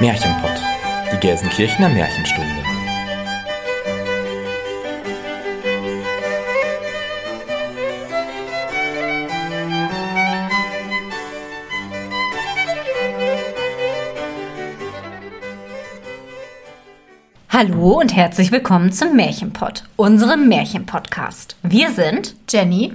Märchenpott, die Gelsenkirchener Märchenstunde. Hallo und herzlich willkommen zum Märchenpott, unserem Märchenpodcast. Wir sind Jenny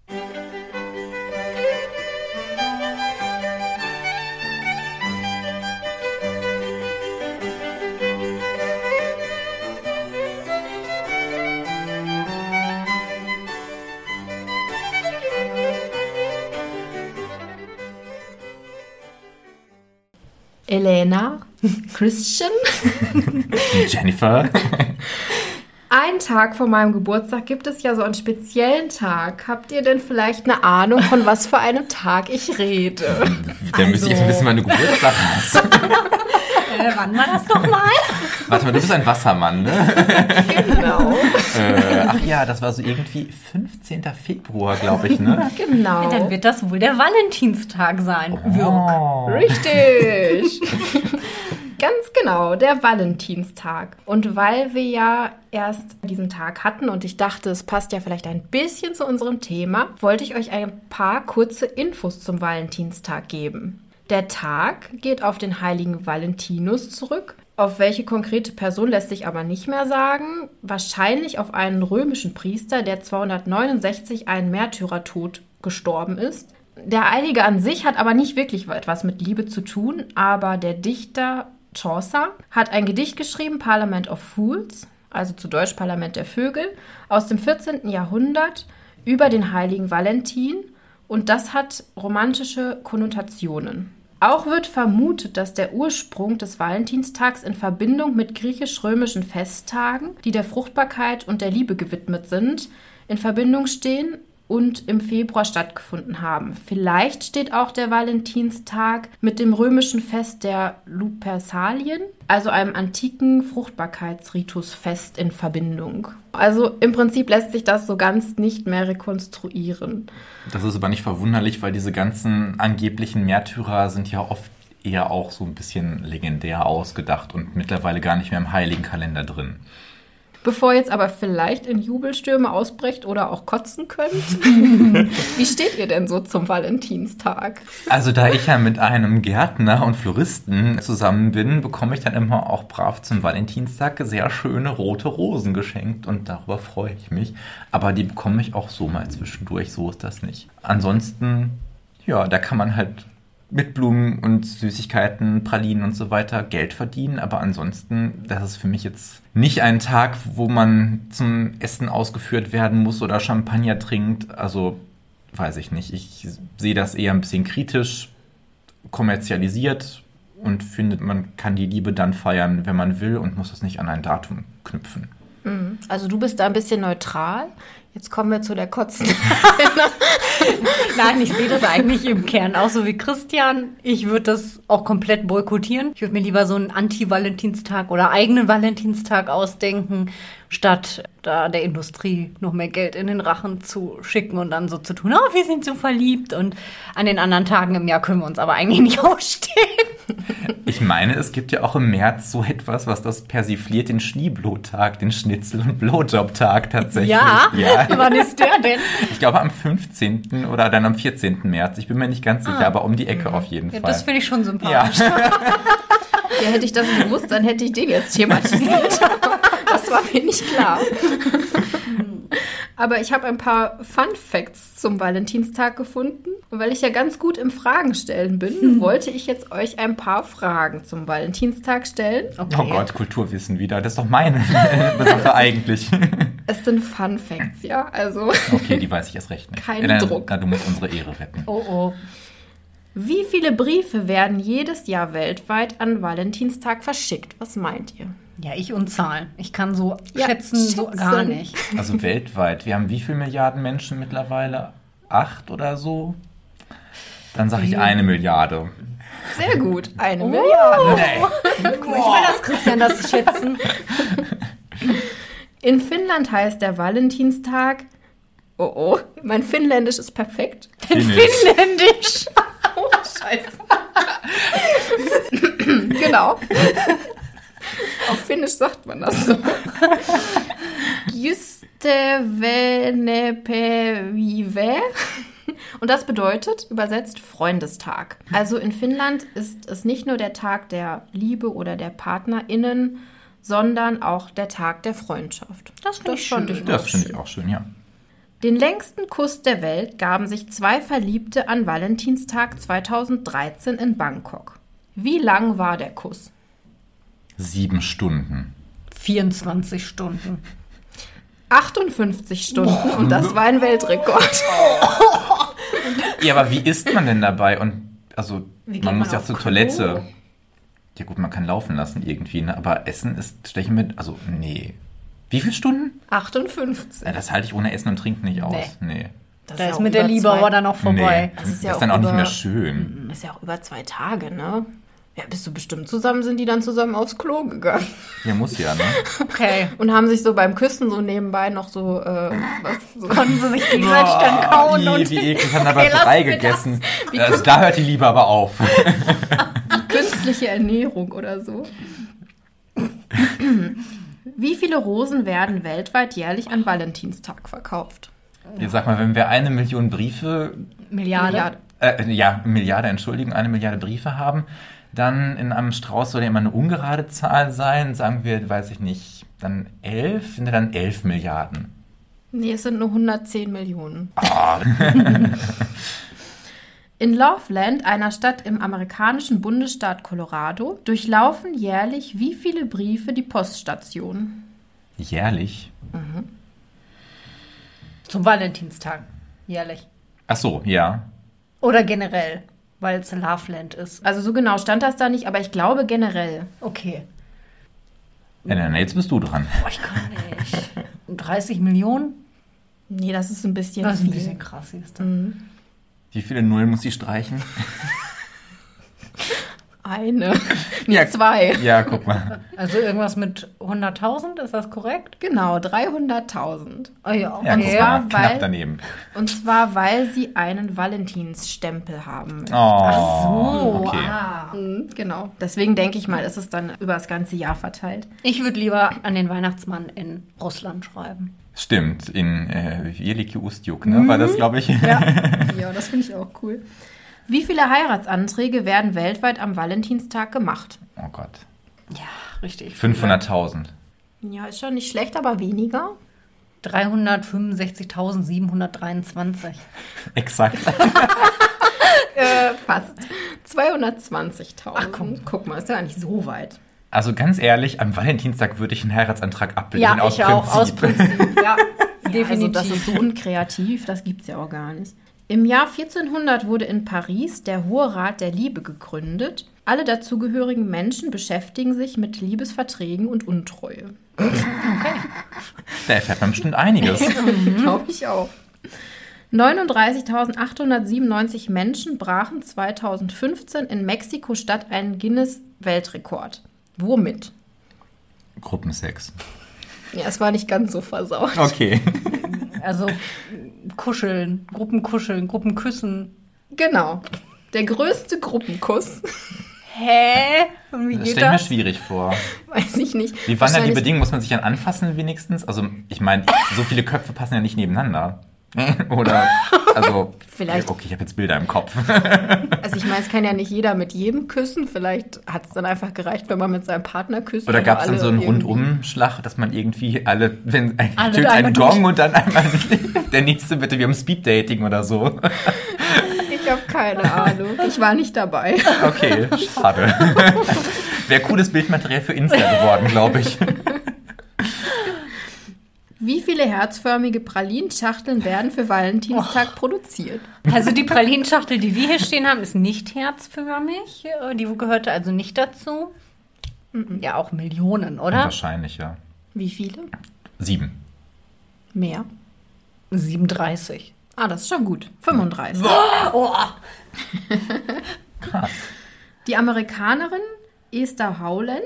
Elena, Christian, Jennifer. Einen Tag vor meinem Geburtstag gibt es ja so einen speziellen Tag. Habt ihr denn vielleicht eine Ahnung, von was für einem Tag ich rede? Dann müsste ich jetzt wissen, wann du Geburtstag hast. Äh, wann war das nochmal? Warte mal, du bist ein Wassermann, ne? Genau. Äh, ach ja, das war so irgendwie 15. Februar, glaube ich, ne? Genau. Dann wird das wohl der Valentinstag sein. Oh. Richtig. Ganz genau, der Valentinstag. Und weil wir ja erst diesen Tag hatten und ich dachte, es passt ja vielleicht ein bisschen zu unserem Thema, wollte ich euch ein paar kurze Infos zum Valentinstag geben. Der Tag geht auf den heiligen Valentinus zurück. Auf welche konkrete Person lässt sich aber nicht mehr sagen. Wahrscheinlich auf einen römischen Priester, der 269 einen Märtyrertod gestorben ist. Der Heilige an sich hat aber nicht wirklich etwas mit Liebe zu tun, aber der Dichter Chaucer hat ein Gedicht geschrieben, Parliament of Fools, also zu Deutsch Parlament der Vögel, aus dem 14. Jahrhundert über den heiligen Valentin und das hat romantische Konnotationen. Auch wird vermutet, dass der Ursprung des Valentinstags in Verbindung mit griechisch-römischen Festtagen, die der Fruchtbarkeit und der Liebe gewidmet sind, in Verbindung stehen und im Februar stattgefunden haben. Vielleicht steht auch der Valentinstag mit dem römischen Fest der Lupersalien, also einem antiken Fruchtbarkeitsritusfest in Verbindung. Also im Prinzip lässt sich das so ganz nicht mehr rekonstruieren. Das ist aber nicht verwunderlich, weil diese ganzen angeblichen Märtyrer sind ja oft eher auch so ein bisschen legendär ausgedacht und mittlerweile gar nicht mehr im heiligen Kalender drin. Bevor jetzt aber vielleicht in Jubelstürme ausbrecht oder auch kotzen könnt, wie steht ihr denn so zum Valentinstag? Also da ich ja mit einem Gärtner und Floristen zusammen bin, bekomme ich dann immer auch brav zum Valentinstag sehr schöne rote Rosen geschenkt und darüber freue ich mich. Aber die bekomme ich auch so mal zwischendurch, so ist das nicht. Ansonsten, ja, da kann man halt mit Blumen und Süßigkeiten, Pralinen und so weiter Geld verdienen. Aber ansonsten, das ist für mich jetzt nicht ein Tag, wo man zum Essen ausgeführt werden muss oder Champagner trinkt. Also weiß ich nicht. Ich sehe das eher ein bisschen kritisch, kommerzialisiert und finde, man kann die Liebe dann feiern, wenn man will und muss es nicht an ein Datum knüpfen. Also du bist da ein bisschen neutral. Jetzt kommen wir zu der Kotzen. Nein, ich sehe das eigentlich im Kern auch so wie Christian. Ich würde das auch komplett boykottieren. Ich würde mir lieber so einen Anti-Valentinstag oder eigenen Valentinstag ausdenken, statt da der Industrie noch mehr Geld in den Rachen zu schicken und dann so zu tun, oh, wir sind so verliebt und an den anderen Tagen im Jahr können wir uns aber eigentlich nicht ausstehen. Ich meine, es gibt ja auch im März so etwas, was das persifliert, den Schneeblotag, den Schnitzel- und Blowjob-Tag tatsächlich. Ja? wann ist der denn? Ich glaube am 15. oder dann am 14. März. Ich bin mir nicht ganz sicher, aber um die Ecke auf jeden Ja, Fall. das finde ich schon sympathisch. Ja, hätte ich das gewusst, dann hätte ich den jetzt thematisiert. Das war mir nicht klar. Aber ich habe ein paar Fun Facts zum Valentinstag gefunden. Und weil ich ja ganz gut im Fragen stellen bin, wollte ich jetzt euch ein paar Fragen zum Valentinstag stellen. Oh Gott, Kulturwissen wieder. Das ist doch meine Sache eigentlich. Es sind Fun Facts, ja. Also, Okay, die weiß ich erst recht nicht. Kein na, Druck. Na, du musst unsere Ehre retten. Oh oh. wie viele Briefe werden jedes Jahr weltweit an Valentinstag verschickt? Was meint ihr? Ja, ich und Zahlen. Ich kann so Ja, schätzen, so schätzen. gar nicht. Also weltweit. Wir haben wie viele Milliarden Menschen mittlerweile? Acht oder so? Dann sage ich eine Milliarde. Sehr gut. Eine Oh. Milliarde. Nee. Ich will das, Christian, das schätzen. In Finnland heißt der Valentinstag. Oh oh, mein Finnländisch ist perfekt. Finnisch. Finnländisch. Oh, Scheiße. genau. Auf Finnisch sagt man das so. Juste venepevive. Und das bedeutet, übersetzt, Freundestag. Also in Finnland ist es nicht nur der Tag der Liebe oder der PartnerInnen, sondern auch der Tag der Freundschaft. Das finde ich schön. Das finde ich auch schön, ja. Den längsten Kuss der Welt gaben sich zwei Verliebte an Valentinstag 2013 in Bangkok. Wie lang war der Kuss? Sieben Stunden. 24 Stunden. 58 Stunden und das war ein Weltrekord. Ja, aber wie isst man denn dabei? Und also, geht man muss man ja zur Klo? Toilette. Ja gut, man kann laufen lassen irgendwie, ne? aber Essen ist, ich mit, also nee. Wie viele Stunden? 58. Ja, das halte ich ohne Essen und Trinken nicht aus. Nee. Das Da ist auch mit der Liebe aber dann noch vorbei. Nee, Das das ist ist, ja auch dann auch nicht über- mehr schön. Ist ja auch über zwei Tage, ne? Ja, bist du bestimmt zusammen, sind die dann zusammen aufs Klo gegangen Ja, muss ja, ne? Okay. und haben sich so beim Küssen so nebenbei noch so, äh, was, so Konnten sie sich gegenseitig dann kauen wie, und wie eklig, haben aber drei gegessen. Also, da hört die Liebe aber auf. künstliche Ernährung oder so. Wie viele Rosen werden weltweit jährlich an Valentinstag verkauft? Ich sag mal, wenn wir eine Million Briefe, Milliarde. Milliarden. äh, ja, Milliarde, Entschuldigung, eine Milliarde Briefe haben, dann in einem Strauß soll ja immer eine ungerade Zahl sein, sagen wir, weiß ich nicht, dann elf, sind ja dann elf Milliarden. Nee, es sind nur 110 Millionen. Ah, In Loveland, einer Stadt im amerikanischen Bundesstaat Colorado, durchlaufen jährlich wie viele Briefe die Poststation? jährlich? Zum Valentinstag. Jährlich. Ach so, ja. Oder generell, weil es Loveland ist. Also so genau stand das da nicht, aber ich glaube generell. Okay. Ja, dann jetzt bist du dran. Boah, ich kann nicht. 30 Millionen? Nee, das ist ein bisschen Das ist ein bisschen krass. Ist das. Wie viele Nullen muss ich streichen? Eine. Ja. Zwei. Ja, guck mal. Also irgendwas mit 100.000, ist das korrekt? Genau, 300.000. Oh ja, Ja, Und zwar, weil- daneben. Und zwar, weil sie einen Valentinsstempel haben. Oh, Oh, okay. ah. Mhm, Genau. Deswegen denke ich mal, ist es dann über das ganze Jahr verteilt. Ich würde lieber an den Weihnachtsmann in Russland schreiben. Stimmt, in äh, Jeliki Ustjuk, ne? War das, glaube ich. Ja, das finde ich auch cool. Wie viele Heiratsanträge werden weltweit am Valentinstag gemacht? Oh Gott. Ja, richtig. 500.000. Ja, ist schon nicht schlecht, aber weniger. 365.723. Exakt. Äh, fast. 220.000. Ach, komm. Guck mal, ist ja nicht so weit. Also ganz ehrlich, am Valentinstag würde ich einen Heiratsantrag ablehnen. Ja, aus ich auch, aus Prinzip. Prinzip. Ja, Definitiv. Also das ist so unkreativ, das gibt es ja auch gar nicht. Im Jahr 1400 wurde in Paris der Hohe Rat der Liebe gegründet. Alle dazugehörigen Menschen beschäftigen sich mit Liebesverträgen und Untreue. Okay. Da erfährt man bestimmt einiges. Glaube ich auch. 39.897 Menschen brachen 2015 in Mexiko-Stadt einen Guinness-Weltrekord. Womit? Gruppensex. Ja, es war nicht ganz so versaut. Okay. Also kuscheln, Gruppenkuscheln, Gruppenküssen. Genau. Der größte Gruppenkuss, Hä? Und wie Das geht stelle ich mir das? schwierig vor. weiß ich nicht. Wie waren da die Bedingungen? Muss man sich dann anfassen wenigstens? Also, ich meine, so viele Köpfe passen ja nicht nebeneinander. Oder Also, Vielleicht. Okay, ich habe jetzt Bilder im Kopf. Also ich meine, es kann ja nicht jeder mit jedem küssen. Vielleicht hat es dann einfach gereicht, wenn man mit seinem Partner küsst. Oder gab es dann so einen Rundumschlag, dass man irgendwie alle, wenn ein Alle tönt einen Gong und dann einmal der nächste bitte wie am Speeddating oder so. Ich habe keine Ahnung. Ich war nicht dabei. Okay, schade. Wäre cooles Bildmaterial für Insta geworden, glaube ich. Wie viele herzförmige Pralinschachteln werden für Valentinstag produziert? Also die Pralinschachtel, die wir hier stehen haben, ist nicht herzförmig. Äh, Die gehörte also nicht dazu. Ja, auch Millionen, oder? Wahrscheinlich, ja. Wie viele? Sieben. Mehr. 37. Ah, das ist schon gut. 35. Oh, Krass. Die Amerikanerin Esther Howland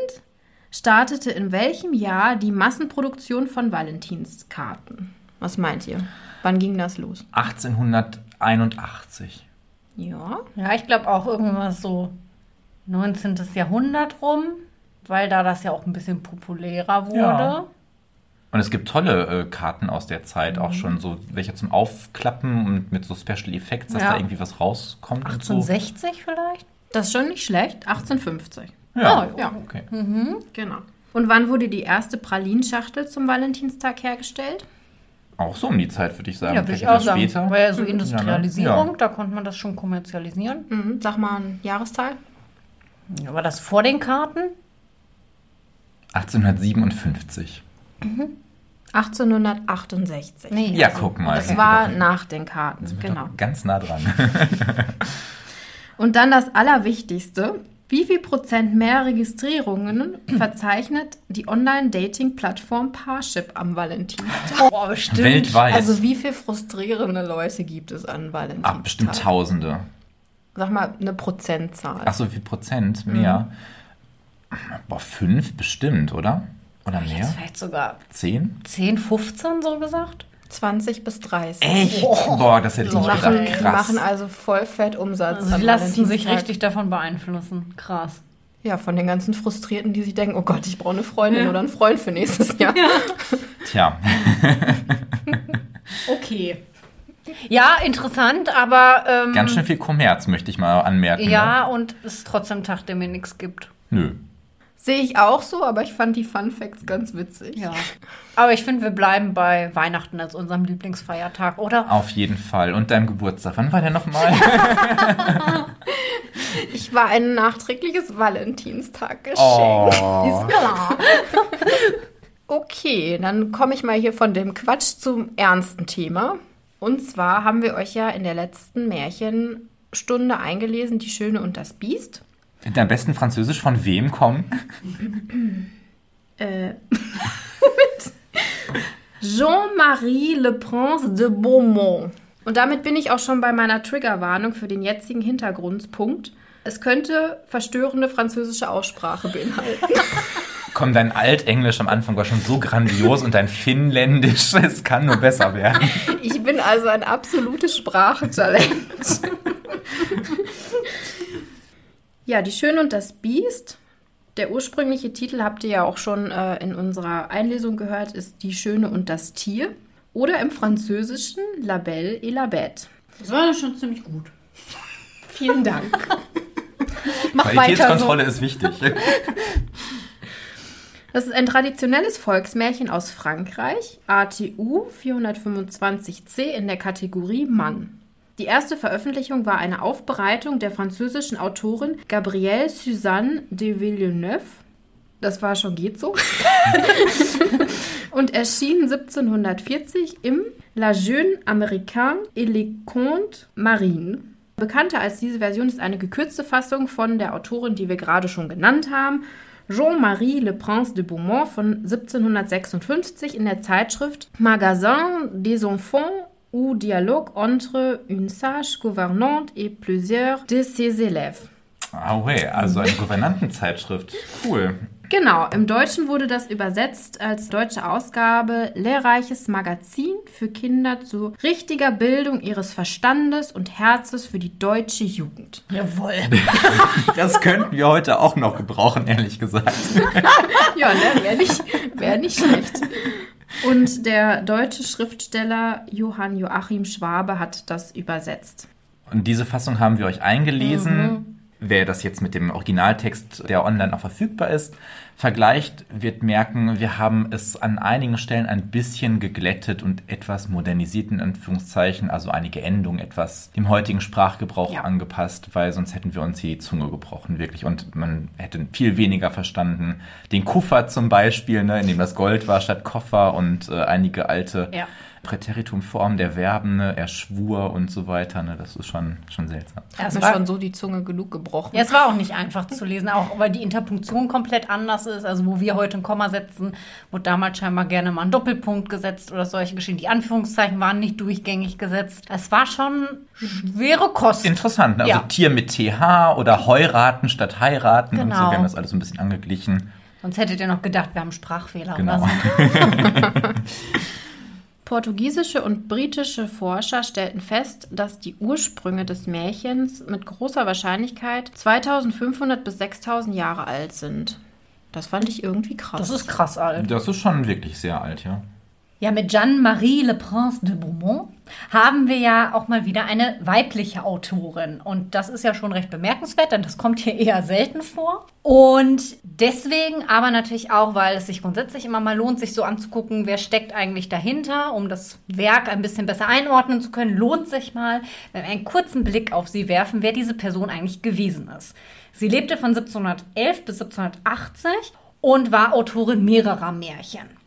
startete in welchem Jahr die Massenproduktion von Valentinskarten? Was meint ihr? Wann ging das los? 1881. Ja. ja, ich glaube auch irgendwas so 19. Jahrhundert rum, weil da das ja auch ein bisschen populärer wurde. Ja. Und es gibt tolle äh, Karten aus der Zeit, auch schon so welche zum Aufklappen und mit so Special Effects, dass Ja. da irgendwie was rauskommt und so. 1860 vielleicht? Das ist schon nicht schlecht. 1850. Ja, ja. okay. Genau. Und wann wurde die erste Pralinschachtel zum Valentinstag hergestellt? Auch so um die Zeit, würde ich sagen. Ja, würde Vielleicht ich auch sagen. später. War ja so Ja, ne? Industrialisierung, Ja. da konnte man das schon kommerzialisieren. Mhm. Sag mal ein Jahreszahl. War das vor den Karten? 1857. 1868. Nee. Ja, guck mal. Das war nach den Karten. sind wir Genau. doch Ganz nah dran. Und dann das Allerwichtigste. Wie viel Prozent mehr Registrierungen verzeichnet die Online-Dating-Plattform Parship am Valentinstag? Boah, bestimmt. Weltweit. Also wie viel frustrierende Leute gibt es an Valentinstag? Ach, bestimmt Tausende. Sag mal eine Prozentzahl. Ach so, wie viel Prozent mehr? Boah, fünf bestimmt, oder? Oder mehr? Jetzt vielleicht sogar Zehn? 10, 15 so gesagt. 20 bis 30. Echt? Boah, das hätte ich Die nicht machen, gedacht. die Krass. machen also voll fett Umsatz. Also sie lassen sich richtig davon beeinflussen. Krass. Ja, von den ganzen Frustrierten, die sich denken, oh Gott, ich brauche eine Freundin oder einen Freund für nächstes Jahr. Tja, Okay. Ja, interessant, aber ähm, ganz schön viel Kommerz, möchte ich mal anmerken. Ne? ja, und es ist trotzdem ein Tag, der mir nichts gibt. Nö. Sehe ich auch so, aber ich fand die Fun Facts ganz witzig. Ja. Aber ich finde, wir bleiben bei Weihnachten als unserem Lieblingsfeiertag, oder? Auf jeden Fall. Und deinem Geburtstag. Wann war der nochmal? Ich war ein nachträgliches Valentinstaggeschenk. Oh. Ist klar. Okay, dann komme ich mal hier von dem Quatsch zum ernsten Thema. Und zwar haben wir euch ja in der letzten Märchenstunde eingelesen, Die Schöne und das Biest. In am besten Französisch von wem kommen? Äh, Jean-Marie Le Prince de Beaumont. Und damit bin ich auch schon bei meiner Triggerwarnung für den jetzigen Hintergrundpunkt. Es könnte verstörende französische Aussprache beinhalten. Komm, dein Altenglisch am Anfang war schon so grandios und dein Finnländisch, es kann nur besser werden. Ich bin also ein absolutes Sprachtalent. ja, Die Schöne und das Biest. Der ursprüngliche Titel habt ihr ja auch schon äh, in unserer Einlesung gehört, ist Die Schöne und das Tier. Oder im Französischen La Belle et la Bête. Das war schon ziemlich gut. Vielen Dank. Mach weiter so. Qualitätskontrolle ist wichtig. Das ist ein traditionelles Volksmärchen aus Frankreich, ATU 425c in der Kategorie Mann. Die erste Veröffentlichung war eine Aufbereitung der französischen Autorin Gabrielle Suzanne de Villeneuve. Das war schon geht so. und erschien 1740 im La Jeune Américaine et les Contes Marines. Bekannter als diese Version ist eine gekürzte Fassung von der Autorin, die wir gerade schon genannt haben, Jean-Marie Le Prince de Beaumont von 1756 in der Zeitschrift Magasin des Enfants ou Dialogue entre une sage gouvernante et plusieurs de ses élèves. Ah, ouais, also eine Gouvernantenzeitschrift. Cool. Genau, im Deutschen wurde das übersetzt als deutsche Ausgabe Lehrreiches Magazin für Kinder zu richtiger Bildung ihres Verstandes und Herzens für die deutsche Jugend. Jawohl. Das könnten wir heute auch noch gebrauchen, ehrlich gesagt. Ja, ne, wäre nicht, wär nicht schlecht. Und der deutsche Schriftsteller Johann Joachim Schwabe hat das übersetzt. Und diese Fassung haben wir euch eingelesen. Wer das jetzt mit dem Originaltext, der online auch verfügbar ist, vergleicht, wird merken, wir haben es an einigen Stellen ein bisschen geglättet und etwas modernisiert, in Anführungszeichen, also einige Endungen etwas dem heutigen Sprachgebrauch Ja. angepasst, weil sonst hätten wir uns die Zunge gebrochen, wirklich. Und man hätte viel weniger verstanden. Den Kuffer zum Beispiel, ne, in dem das Gold war statt Koffer und äh, einige alte Ja. Präteritumformen der Verben, ne, er schwur und so weiter. Ne, das ist schon, schon seltsam. Mir war, schon so die Zunge genug gebrochen. ja, es war auch nicht einfach zu lesen, auch weil die Interpunktion komplett anders ist. Also wo wir heute ein Komma setzen, wurde damals scheinbar gerne mal ein Doppelpunkt gesetzt oder solche Geschichten. Die Anführungszeichen waren nicht durchgängig gesetzt. Es war schon schwere Kost. Interessant, ne? also Ja. Tier mit TH oder heiraten statt heiraten und so. Genau. Wir haben das alles so ein bisschen angeglichen. Sonst hättet ihr noch gedacht, wir haben Sprachfehler Genau. oder so. Portugiesische und britische Forscher stellten fest, dass die Ursprünge des Märchens mit großer Wahrscheinlichkeit 2500 bis 6000 Jahre alt sind. Das fand ich irgendwie krass. Das ist krass alt. Das ist schon wirklich sehr alt, ja. Ja, mit Jeanne-Marie Le Prince de Beaumont haben wir ja auch mal wieder eine weibliche Autorin. Und das ist ja schon recht bemerkenswert, denn das kommt hier eher selten vor. Und deswegen aber natürlich auch, weil es sich grundsätzlich immer mal lohnt, sich so anzugucken, wer steckt eigentlich dahinter, um das Werk ein bisschen besser einordnen zu können, lohnt sich mal, wenn wir einen kurzen Blick auf sie werfen, wer diese Person eigentlich gewesen ist. Sie lebte von 1711 bis 1780 und war Autorin mehrerer Märchen.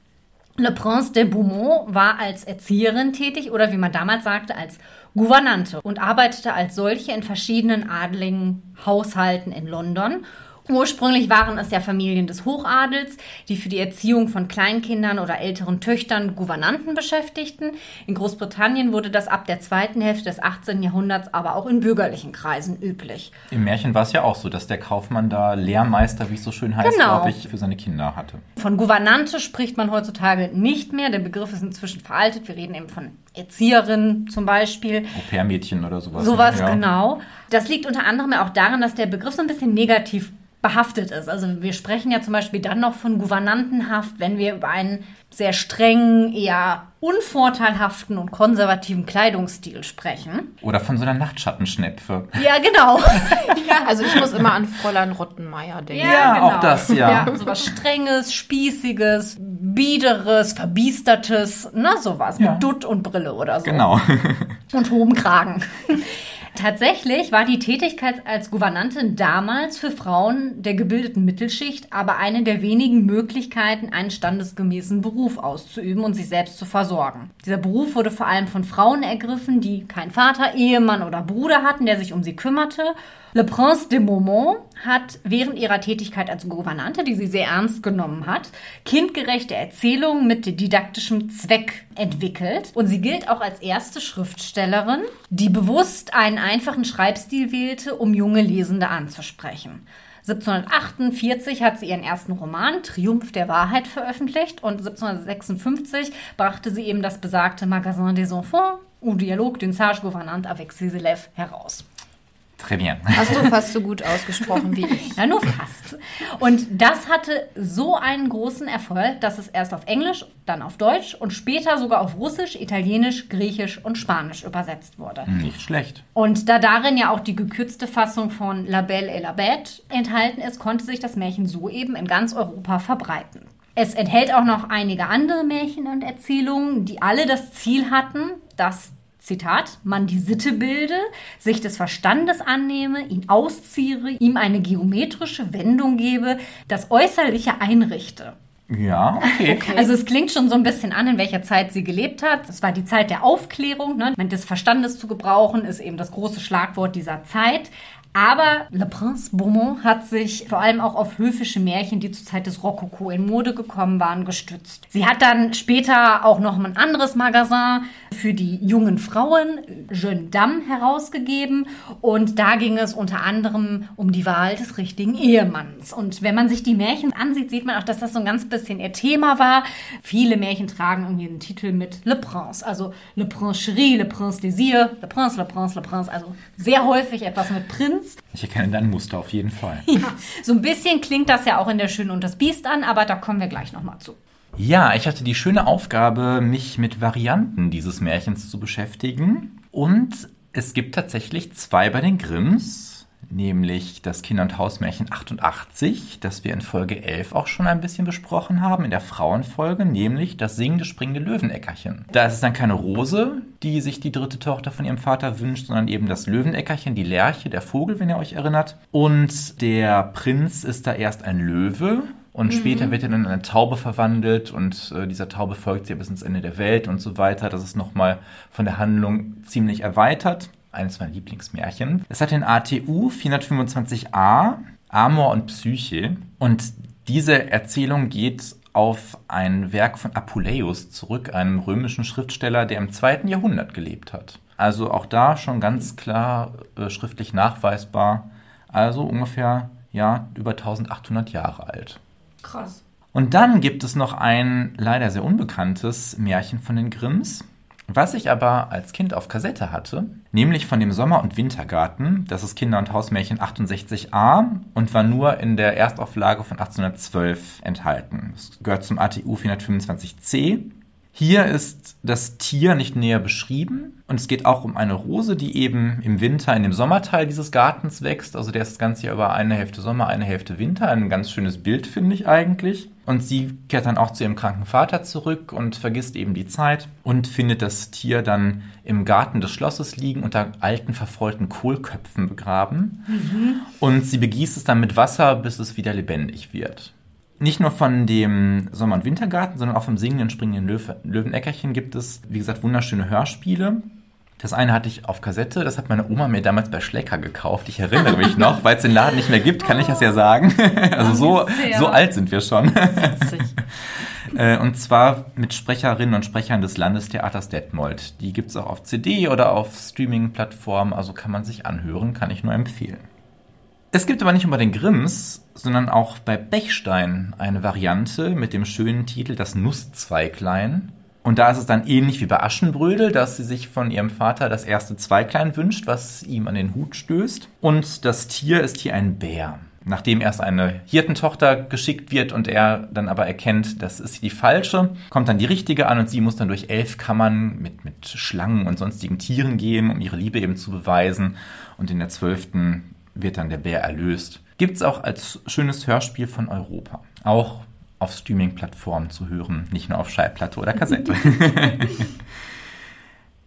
Le Prince de Beaumont war als Erzieherin tätig oder wie man damals sagte, als Gouvernante und arbeitete als solche in verschiedenen adligen Haushalten in London. Ursprünglich waren es ja Familien des Hochadels, die für die Erziehung von Kleinkindern oder älteren Töchtern Gouvernanten beschäftigten. In Großbritannien wurde das ab der zweiten Hälfte des 18. Jahrhunderts aber auch in bürgerlichen Kreisen üblich. Im Märchen war es ja auch so, dass der Kaufmann da Lehrmeister, wie es so schön heißt, Genau. glaube ich, für seine Kinder hatte. Von Gouvernante spricht man heutzutage nicht mehr. Der Begriff ist inzwischen veraltet. Wir reden eben von Erzieherin zum Beispiel. Au-pair-Mädchen oder sowas. Sowas, ja. genau. Das liegt unter anderem auch daran, dass der Begriff so ein bisschen negativ behaftet ist. Also wir sprechen ja zum Beispiel dann noch von Gouvernantenhaft, wenn wir über einen sehr strengen, eher unvorteilhaften und konservativen Kleidungsstil sprechen. Oder von so einer Nachtschattenschnepfe. Ja, genau. Also ich muss immer an Fräulein Rottenmeier denken. Ja, auch das, ja. ja. Sowas Strenges, Spießiges, Biederes, Verbiestertes, na sowas. Ja. Mit Dutt und Brille oder so. Genau. und hohem Kragen. Tatsächlich war die Tätigkeit als Gouvernantin damals für Frauen der gebildeten Mittelschicht aber eine der wenigen Möglichkeiten, einen standesgemäßen Beruf auszuüben und sich selbst zu versorgen. Dieser Beruf wurde vor allem von Frauen ergriffen, die keinen Vater, Ehemann oder Bruder hatten, der sich um sie kümmerte. Le Prince de Beaumont hat während ihrer Tätigkeit als Gouvernante, die sie sehr ernst genommen hat, kindgerechte Erzählungen mit didaktischem Zweck entwickelt. Und sie gilt auch als erste Schriftstellerin, die bewusst einen einfachen Schreibstil wählte, um junge Lesende anzusprechen. 1748 hat sie ihren ersten Roman Triumph der Wahrheit veröffentlicht und 1756 brachte sie eben das besagte Magasin des Enfants ou Dialogue d'une sage gouvernante avec élèves heraus. Très bien. Hast du fast so gut ausgesprochen wie ich. Ja, nur fast. Und das hatte so einen großen Erfolg, dass es erst auf Englisch, dann auf Deutsch und später sogar auf Russisch, Italienisch, Griechisch und Spanisch übersetzt wurde. Nicht schlecht. Und da darin ja auch die gekürzte Fassung von La Belle et la Bête enthalten ist, konnte sich das Märchen so eben in ganz Europa verbreiten. Es enthält auch noch einige andere Märchen und Erzählungen, die alle das Ziel hatten, dass Zitat, man die Sitte bilde, sich des Verstandes annehme, ihn ausziere, ihm eine geometrische Wendung gebe, das Äußerliche einrichte. Ja, okay. Also es klingt schon so ein bisschen an, in welcher Zeit sie gelebt hat. Es war die Zeit der Aufklärung. Ne? Des Verstandes zu gebrauchen ist eben das große Schlagwort dieser Zeit. Aber Le Prince Beaumont hat sich vor allem auch auf höfische Märchen, die zur Zeit des Rokoko in Mode gekommen waren, gestützt. Sie hat dann später auch noch ein anderes Magasin für die jungen Frauen, Jeune Dame, herausgegeben. Und da ging es unter anderem um die Wahl des richtigen Ehemanns. Und wenn man sich die Märchen ansieht, sieht man auch, dass das so ein ganz bisschen ihr Thema war. Viele Märchen tragen irgendwie den Titel mit Le Prince, also Le Prince Chéri, Le Prince Désir, Le Prince, Le Prince, Le Prince. Also sehr häufig etwas mit Prinz. Ich erkenne dein Muster auf jeden Fall. So ein bisschen klingt das ja auch in der Schön und das Biest an, aber da kommen wir gleich nochmal zu. Ja, ich hatte die schöne Aufgabe, mich mit Varianten dieses Märchens zu beschäftigen. Und es gibt tatsächlich zwei bei den Grimms nämlich das Kinder- und Hausmärchen 88, das wir in Folge 11 auch schon ein bisschen besprochen haben, in der Frauenfolge, nämlich das singende, springende Löweneckerchen. Da ist es dann keine Rose, die sich die dritte Tochter von ihrem Vater wünscht, sondern eben das Löweneckerchen, die Lerche, der Vogel, wenn ihr euch erinnert. Und der Prinz ist da erst ein Löwe und mhm. später wird er dann in eine Taube verwandelt und äh, dieser Taube folgt sie bis ins Ende der Welt und so weiter. Das ist nochmal von der Handlung ziemlich erweitert eines meiner Lieblingsmärchen. Es hat den ATU 425a, Amor und Psyche. Und diese Erzählung geht auf ein Werk von Apuleius zurück, einem römischen Schriftsteller, der im zweiten Jahrhundert gelebt hat. Also auch da schon ganz klar äh, schriftlich nachweisbar. Also ungefähr ja über 1800 Jahre alt. Krass. Und dann gibt es noch ein leider sehr unbekanntes Märchen von den Grimms. Was ich aber als Kind auf Kassette hatte, nämlich von dem Sommer- und Wintergarten, das ist Kinder- und Hausmärchen 68a und war nur in der Erstauflage von 1812 enthalten. Es gehört zum ATU 425c hier ist das Tier nicht näher beschrieben und es geht auch um eine Rose, die eben im Winter in dem Sommerteil dieses Gartens wächst. Also der ist das ganze Jahr über eine Hälfte Sommer, eine Hälfte Winter. Ein ganz schönes Bild, finde ich eigentlich. Und sie kehrt dann auch zu ihrem kranken Vater zurück und vergisst eben die Zeit und findet das Tier dann im Garten des Schlosses liegen unter alten verfaulten Kohlköpfen begraben. Mhm. Und sie begießt es dann mit Wasser, bis es wieder lebendig wird nicht nur von dem Sommer- und Wintergarten, sondern auch vom singenden, springenden Löw Löweneckerchen gibt es, wie gesagt, wunderschöne Hörspiele. Das eine hatte ich auf Kassette, das hat meine Oma mir damals bei Schlecker gekauft. Ich erinnere mich noch, weil es den Laden nicht mehr gibt, kann ich das ja sagen. Also so, so alt sind wir schon. Äh, und zwar mit Sprecherinnen und Sprechern des Landestheaters Detmold. Die gibt es auch auf CD oder auf Streaming-Plattformen, also kann man sich anhören, kann ich nur empfehlen. Es gibt aber nicht nur bei den Grimms, sondern auch bei Bechstein eine Variante mit dem schönen Titel Das Nusszweiglein. Und da ist es dann ähnlich wie bei Aschenbrödel, dass sie sich von ihrem Vater das erste Zweiglein wünscht, was ihm an den Hut stößt. Und das Tier ist hier ein Bär. Nachdem erst eine Hirtentochter geschickt wird und er dann aber erkennt, das ist die falsche, kommt dann die richtige an und sie muss dann durch elf Kammern mit, mit Schlangen und sonstigen Tieren gehen, um ihre Liebe eben zu beweisen. Und in der zwölften wird dann der Bär erlöst. Gibt es auch als schönes Hörspiel von Europa. Auch auf Streaming-Plattformen zu hören, nicht nur auf Schallplatte oder Kassette.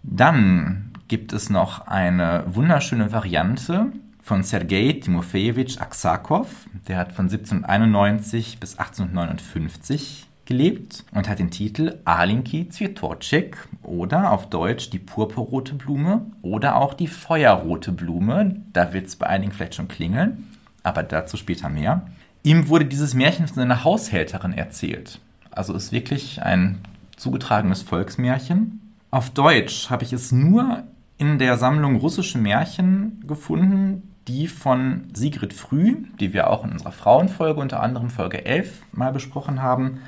dann gibt es noch eine wunderschöne Variante von Sergei Timofejewitsch Aksakov. Der hat von 1791 bis 1859 gelebt und hat den Titel Alinki Zwitorczyk oder auf Deutsch die purpurrote Blume oder auch die feuerrote Blume. Da wird es bei einigen vielleicht schon klingeln, aber dazu später mehr. Ihm wurde dieses Märchen von seiner Haushälterin erzählt. Also ist wirklich ein zugetragenes Volksmärchen. Auf Deutsch habe ich es nur in der Sammlung russische Märchen gefunden, die von Sigrid Früh, die wir auch in unserer Frauenfolge unter anderem Folge 11 mal besprochen haben,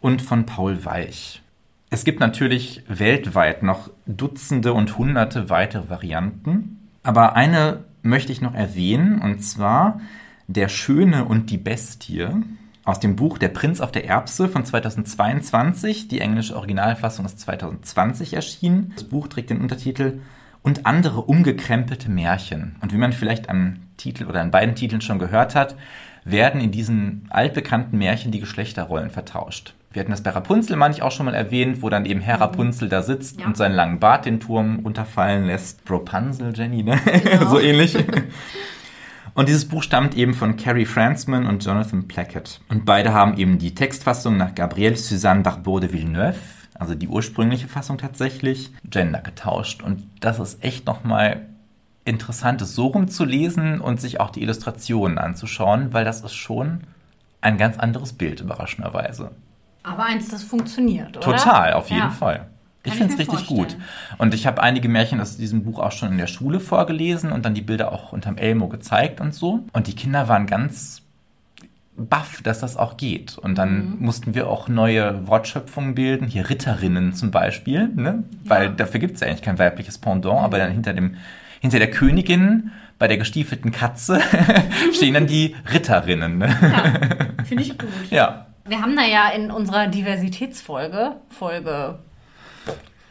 und von Paul Weich. Es gibt natürlich weltweit noch Dutzende und Hunderte weitere Varianten, aber eine möchte ich noch erwähnen, und zwar Der Schöne und die Bestie aus dem Buch Der Prinz auf der Erbse von 2022. Die englische Originalfassung ist 2020 erschienen. Das Buch trägt den Untertitel Und andere umgekrempelte Märchen. Und wie man vielleicht am Titel oder an beiden Titeln schon gehört hat, werden in diesen altbekannten Märchen die Geschlechterrollen vertauscht. Wir hatten das bei Rapunzel manch auch schon mal erwähnt, wo dann eben Herr mhm. Rapunzel da sitzt ja. und seinen langen Bart den Turm unterfallen lässt. Rapunzel, Jenny, ne? Genau. so ähnlich. Und dieses Buch stammt eben von Carrie Fransman und Jonathan Plackett. Und beide haben eben die Textfassung nach Gabrielle Suzanne Barbeau de Villeneuve, also die ursprüngliche Fassung tatsächlich, Gender getauscht. Und das ist echt nochmal interessant, es so rumzulesen und sich auch die Illustrationen anzuschauen, weil das ist schon ein ganz anderes Bild, überraschenderweise. Aber eins, das funktioniert, oder? Total, auf jeden ja. Fall. Ich finde es richtig vorstellen. gut. Und ich habe einige Märchen aus diesem Buch auch schon in der Schule vorgelesen und dann die Bilder auch unterm Elmo gezeigt und so. Und die Kinder waren ganz baff, dass das auch geht. Und dann mhm. mussten wir auch neue Wortschöpfungen bilden, hier Ritterinnen zum Beispiel, ne? weil ja. dafür gibt es ja eigentlich kein weibliches Pendant, aber dann hinter, dem, hinter der Königin bei der gestiefelten Katze stehen dann die Ritterinnen. Ne? Ja, finde ich gut. Ja. Wir haben da ja in unserer Diversitätsfolge, Folge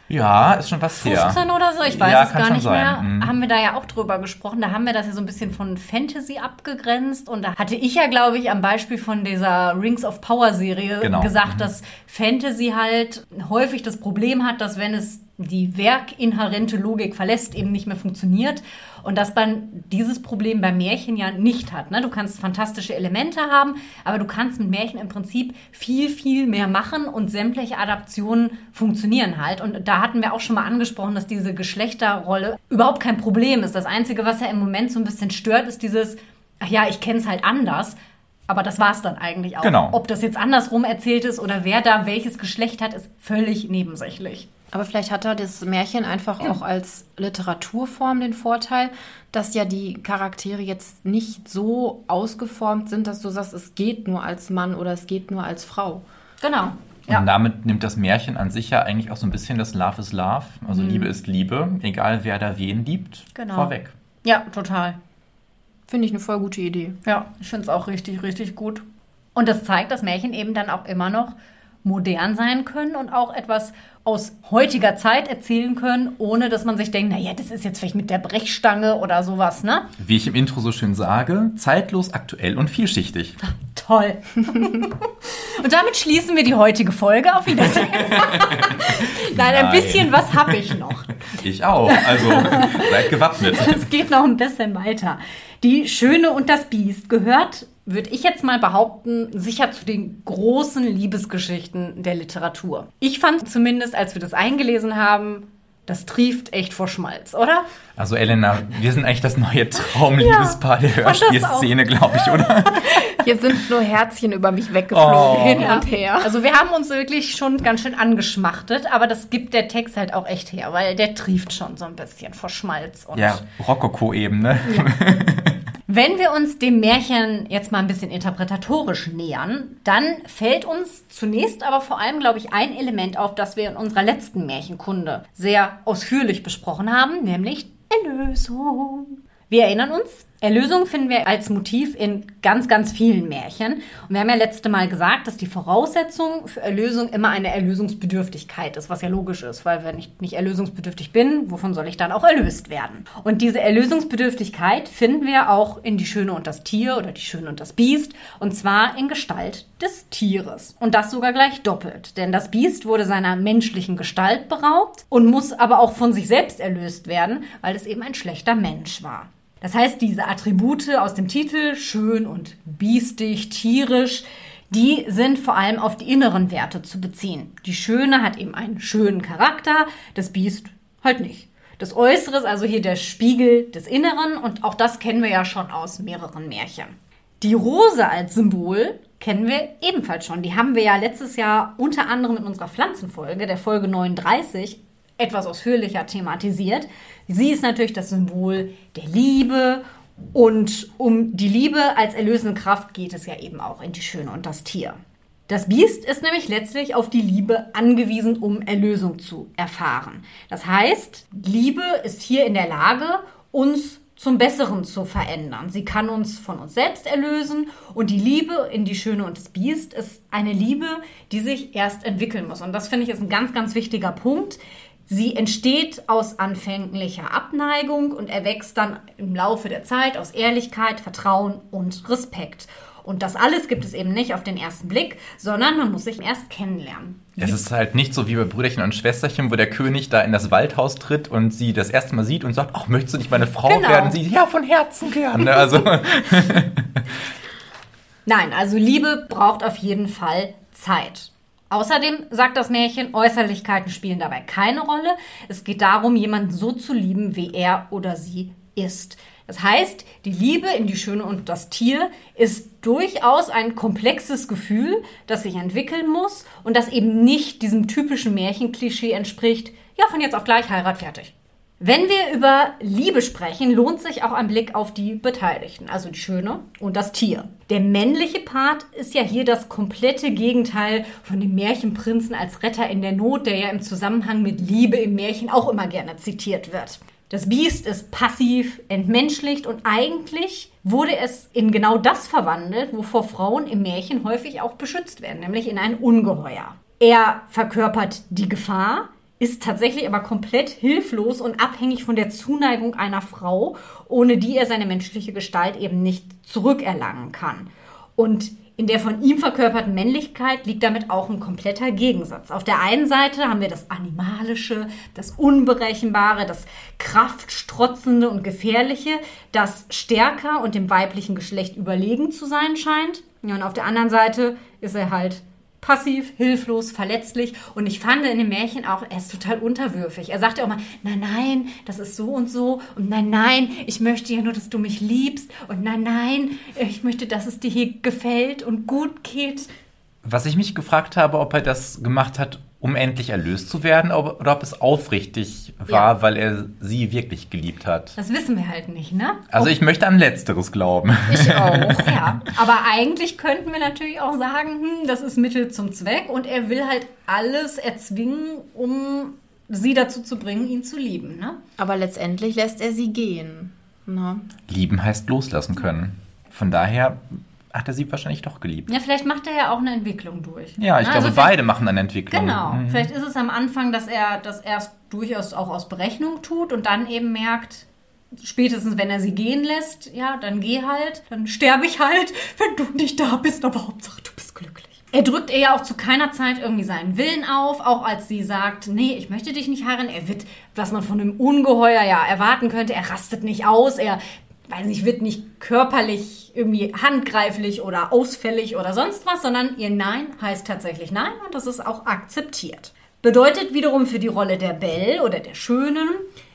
Ja, ist schon was her. 15 oder so, ich weiß Ja, es gar nicht mehr, Mhm. haben wir da ja auch drüber gesprochen. Da haben wir das ja so ein bisschen von Fantasy abgegrenzt. Und da hatte ich ja, glaube ich, am Beispiel von dieser Rings of Power Serie Genau. gesagt, Mhm. dass Fantasy halt häufig das Problem hat, dass wenn es die werkinhärente Logik verlässt, eben nicht mehr funktioniert. Und dass man dieses Problem bei Märchen ja nicht hat. Ne? Du kannst fantastische Elemente haben, aber du kannst mit Märchen im Prinzip viel, viel mehr machen und sämtliche Adaptionen funktionieren halt. Und da hatten wir auch schon mal angesprochen, dass diese Geschlechterrolle überhaupt kein Problem ist. Das Einzige, was ja im Moment so ein bisschen stört, ist dieses, ach ja, ich kenne es halt anders. Aber das war es dann eigentlich auch. Genau. Ob das jetzt andersrum erzählt ist oder wer da welches Geschlecht hat, ist völlig nebensächlich. Aber vielleicht hat da das Märchen einfach auch als Literaturform den Vorteil, dass ja die Charaktere jetzt nicht so ausgeformt sind, dass du sagst, es geht nur als Mann oder es geht nur als Frau. Genau. Und damit nimmt das Märchen an sich ja eigentlich auch so ein bisschen das Love is Love, also Liebe ist Liebe, egal wer da wen liebt, Genau. vorweg. Ja, total. Finde ich eine voll gute Idee. Ja, ich finde es auch richtig, richtig gut. Und das zeigt, dass Märchen eben dann auch immer noch modern sein können und auch etwas aus heutiger Zeit erzählen können, ohne dass man sich denkt, naja, das ist jetzt vielleicht mit der Brechstange oder sowas, ne? Wie ich im Intro so schön sage, zeitlos, aktuell und vielschichtig. Toll. und damit schließen wir die heutige Folge. Auf Wiedersehen. Nein, ein Nein. bisschen was habe ich noch. Ich auch, also seid gewappnet. Es geht noch ein bisschen weiter. Die Schöne und das Biest gehört, würde ich jetzt mal behaupten, sicher zu den großen Liebesgeschichten der Literatur. Ich fand zumindest, als wir das eingelesen haben, das trieft echt vor Schmalz, oder? Also Elena, wir sind eigentlich das neue Traumliebespaar der das Hörspielszene, glaube ich, oder? Hier sind nur Herzchen über mich weggeflogen, Oh. hin Ja. und her. Also wir haben uns wirklich schon ganz schön angeschmachtet, aber das gibt der Text halt auch echt her, weil der trieft schon so ein bisschen vor Schmalz. Und Ja, Rokoko-Ebene. Wenn wir uns dem Märchen jetzt mal ein bisschen interpretatorisch nähern, dann fällt uns zunächst aber vor allem, glaube ich, ein Element auf, das wir in unserer letzten Märchenkunde sehr ausführlich besprochen haben, nämlich Erlösung. Wir erinnern uns, Erlösung finden wir als Motiv in ganz, ganz vielen Märchen. Und wir haben ja letzte Mal gesagt, dass die Voraussetzung für Erlösung immer eine Erlösungsbedürftigkeit ist, was ja logisch ist, weil wenn ich nicht erlösungsbedürftig bin, wovon soll ich dann auch erlöst werden? Und diese Erlösungsbedürftigkeit finden wir auch in Die Schöne und das Tier oder Die Schöne und das Biest, und zwar in Gestalt des Tieres. Und das sogar gleich doppelt, denn das Biest wurde seiner menschlichen Gestalt beraubt und muss aber auch von sich selbst erlöst werden, weil es eben ein schlechter Mensch war. Das heißt, diese Attribute aus dem Titel, schön und biestig, tierisch, die sind vor allem auf die inneren Werte zu beziehen. Die Schöne hat eben einen schönen Charakter, das Biest halt nicht. Das Äußere ist also hier der Spiegel des Inneren und auch das kennen wir ja schon aus mehreren Märchen. Die Rose als Symbol kennen wir ebenfalls schon. Die haben wir ja letztes Jahr unter anderem in unserer Pflanzenfolge, der Folge 39, etwas ausführlicher thematisiert. Sie ist natürlich das Symbol der Liebe und um die Liebe als erlösende Kraft geht es ja eben auch in die Schöne und das Tier. Das Biest ist nämlich letztlich auf die Liebe angewiesen, um Erlösung zu erfahren. Das heißt, Liebe ist hier in der Lage, uns zum Besseren zu verändern. Sie kann uns von uns selbst erlösen und die Liebe in die Schöne und das Biest ist eine Liebe, die sich erst entwickeln muss. Und das finde ich ist ein ganz, ganz wichtiger Punkt. Sie entsteht aus anfänglicher Abneigung und erwächst dann im Laufe der Zeit aus Ehrlichkeit, Vertrauen und Respekt. Und das alles gibt es eben nicht auf den ersten Blick, sondern man muss sich erst kennenlernen. Es ist halt nicht so wie bei Brüderchen und Schwesterchen, wo der König da in das Waldhaus tritt und sie das erste Mal sieht und sagt, ach, möchtest du nicht meine Frau Genau. werden? Sie, ja, von Herzen gerne. Also, Nein, also Liebe braucht auf jeden Fall Zeit. Außerdem sagt das Märchen, Äußerlichkeiten spielen dabei keine Rolle. Es geht darum, jemanden so zu lieben, wie er oder sie ist. Das heißt, die Liebe in die Schöne und das Tier ist durchaus ein komplexes Gefühl, das sich entwickeln muss und das eben nicht diesem typischen Märchenklischee entspricht, ja, von jetzt auf gleich Heirat fertig. Wenn wir über Liebe sprechen, lohnt sich auch ein Blick auf die Beteiligten, also die Schöne und das Tier. Der männliche Part ist ja hier das komplette Gegenteil von dem Märchenprinzen als Retter in der Not, der ja im Zusammenhang mit Liebe im Märchen auch immer gerne zitiert wird. Das Biest ist passiv, entmenschlicht und eigentlich wurde es in genau das verwandelt, wovor Frauen im Märchen häufig auch beschützt werden, nämlich in ein Ungeheuer. Er verkörpert die Gefahr, ist tatsächlich aber komplett hilflos und abhängig von der Zuneigung einer Frau, ohne die er seine menschliche Gestalt eben nicht zurückerlangen kann. Und in der von ihm verkörperten Männlichkeit liegt damit auch ein kompletter Gegensatz. Auf der einen Seite haben wir das Animalische, das Unberechenbare, das Kraftstrotzende und Gefährliche, das stärker und dem weiblichen Geschlecht überlegen zu sein scheint. Und auf der anderen Seite ist er halt passiv, hilflos, verletzlich. Und ich fand in dem Märchen auch, er ist total unterwürfig. Er sagte auch mal, nein, nein, das ist so und so. Und nein, nein, ich möchte ja nur, dass du mich liebst. Und nein, nein, ich möchte, dass es dir hier gefällt und gut geht. Was ich mich gefragt habe, ob er das gemacht hat, um endlich erlöst zu werden oder ob es aufrichtig war, ja. weil er sie wirklich geliebt hat. Das wissen wir halt nicht, ne? Also ich möchte an Letzteres glauben. Ich auch, ja. Aber eigentlich könnten wir natürlich auch sagen, hm, das ist Mittel zum Zweck und er will halt alles erzwingen, um sie dazu zu bringen, ihn zu lieben, ne? Aber letztendlich lässt er sie gehen. Ne? Lieben heißt loslassen können. Von daher hat er sie wahrscheinlich doch geliebt. Ja, vielleicht macht er ja auch eine Entwicklung durch. Ja, ich ne? glaube, also beide machen eine Entwicklung. Genau. Mhm. Vielleicht ist es am Anfang, dass er das erst durchaus auch aus Berechnung tut und dann eben merkt, spätestens wenn er sie gehen lässt, ja, dann geh halt, dann sterbe ich halt, wenn du nicht da bist, aber Hauptsache du bist glücklich. Er drückt ihr ja auch zu keiner Zeit irgendwie seinen Willen auf, auch als sie sagt, nee, ich möchte dich nicht heiraten. Er wird, was man von einem Ungeheuer ja erwarten könnte, er rastet nicht aus, er weiß nicht, wird nicht körperlich irgendwie handgreiflich oder ausfällig oder sonst was, sondern ihr Nein heißt tatsächlich Nein und das ist auch akzeptiert. Bedeutet wiederum für die Rolle der Belle oder der Schönen,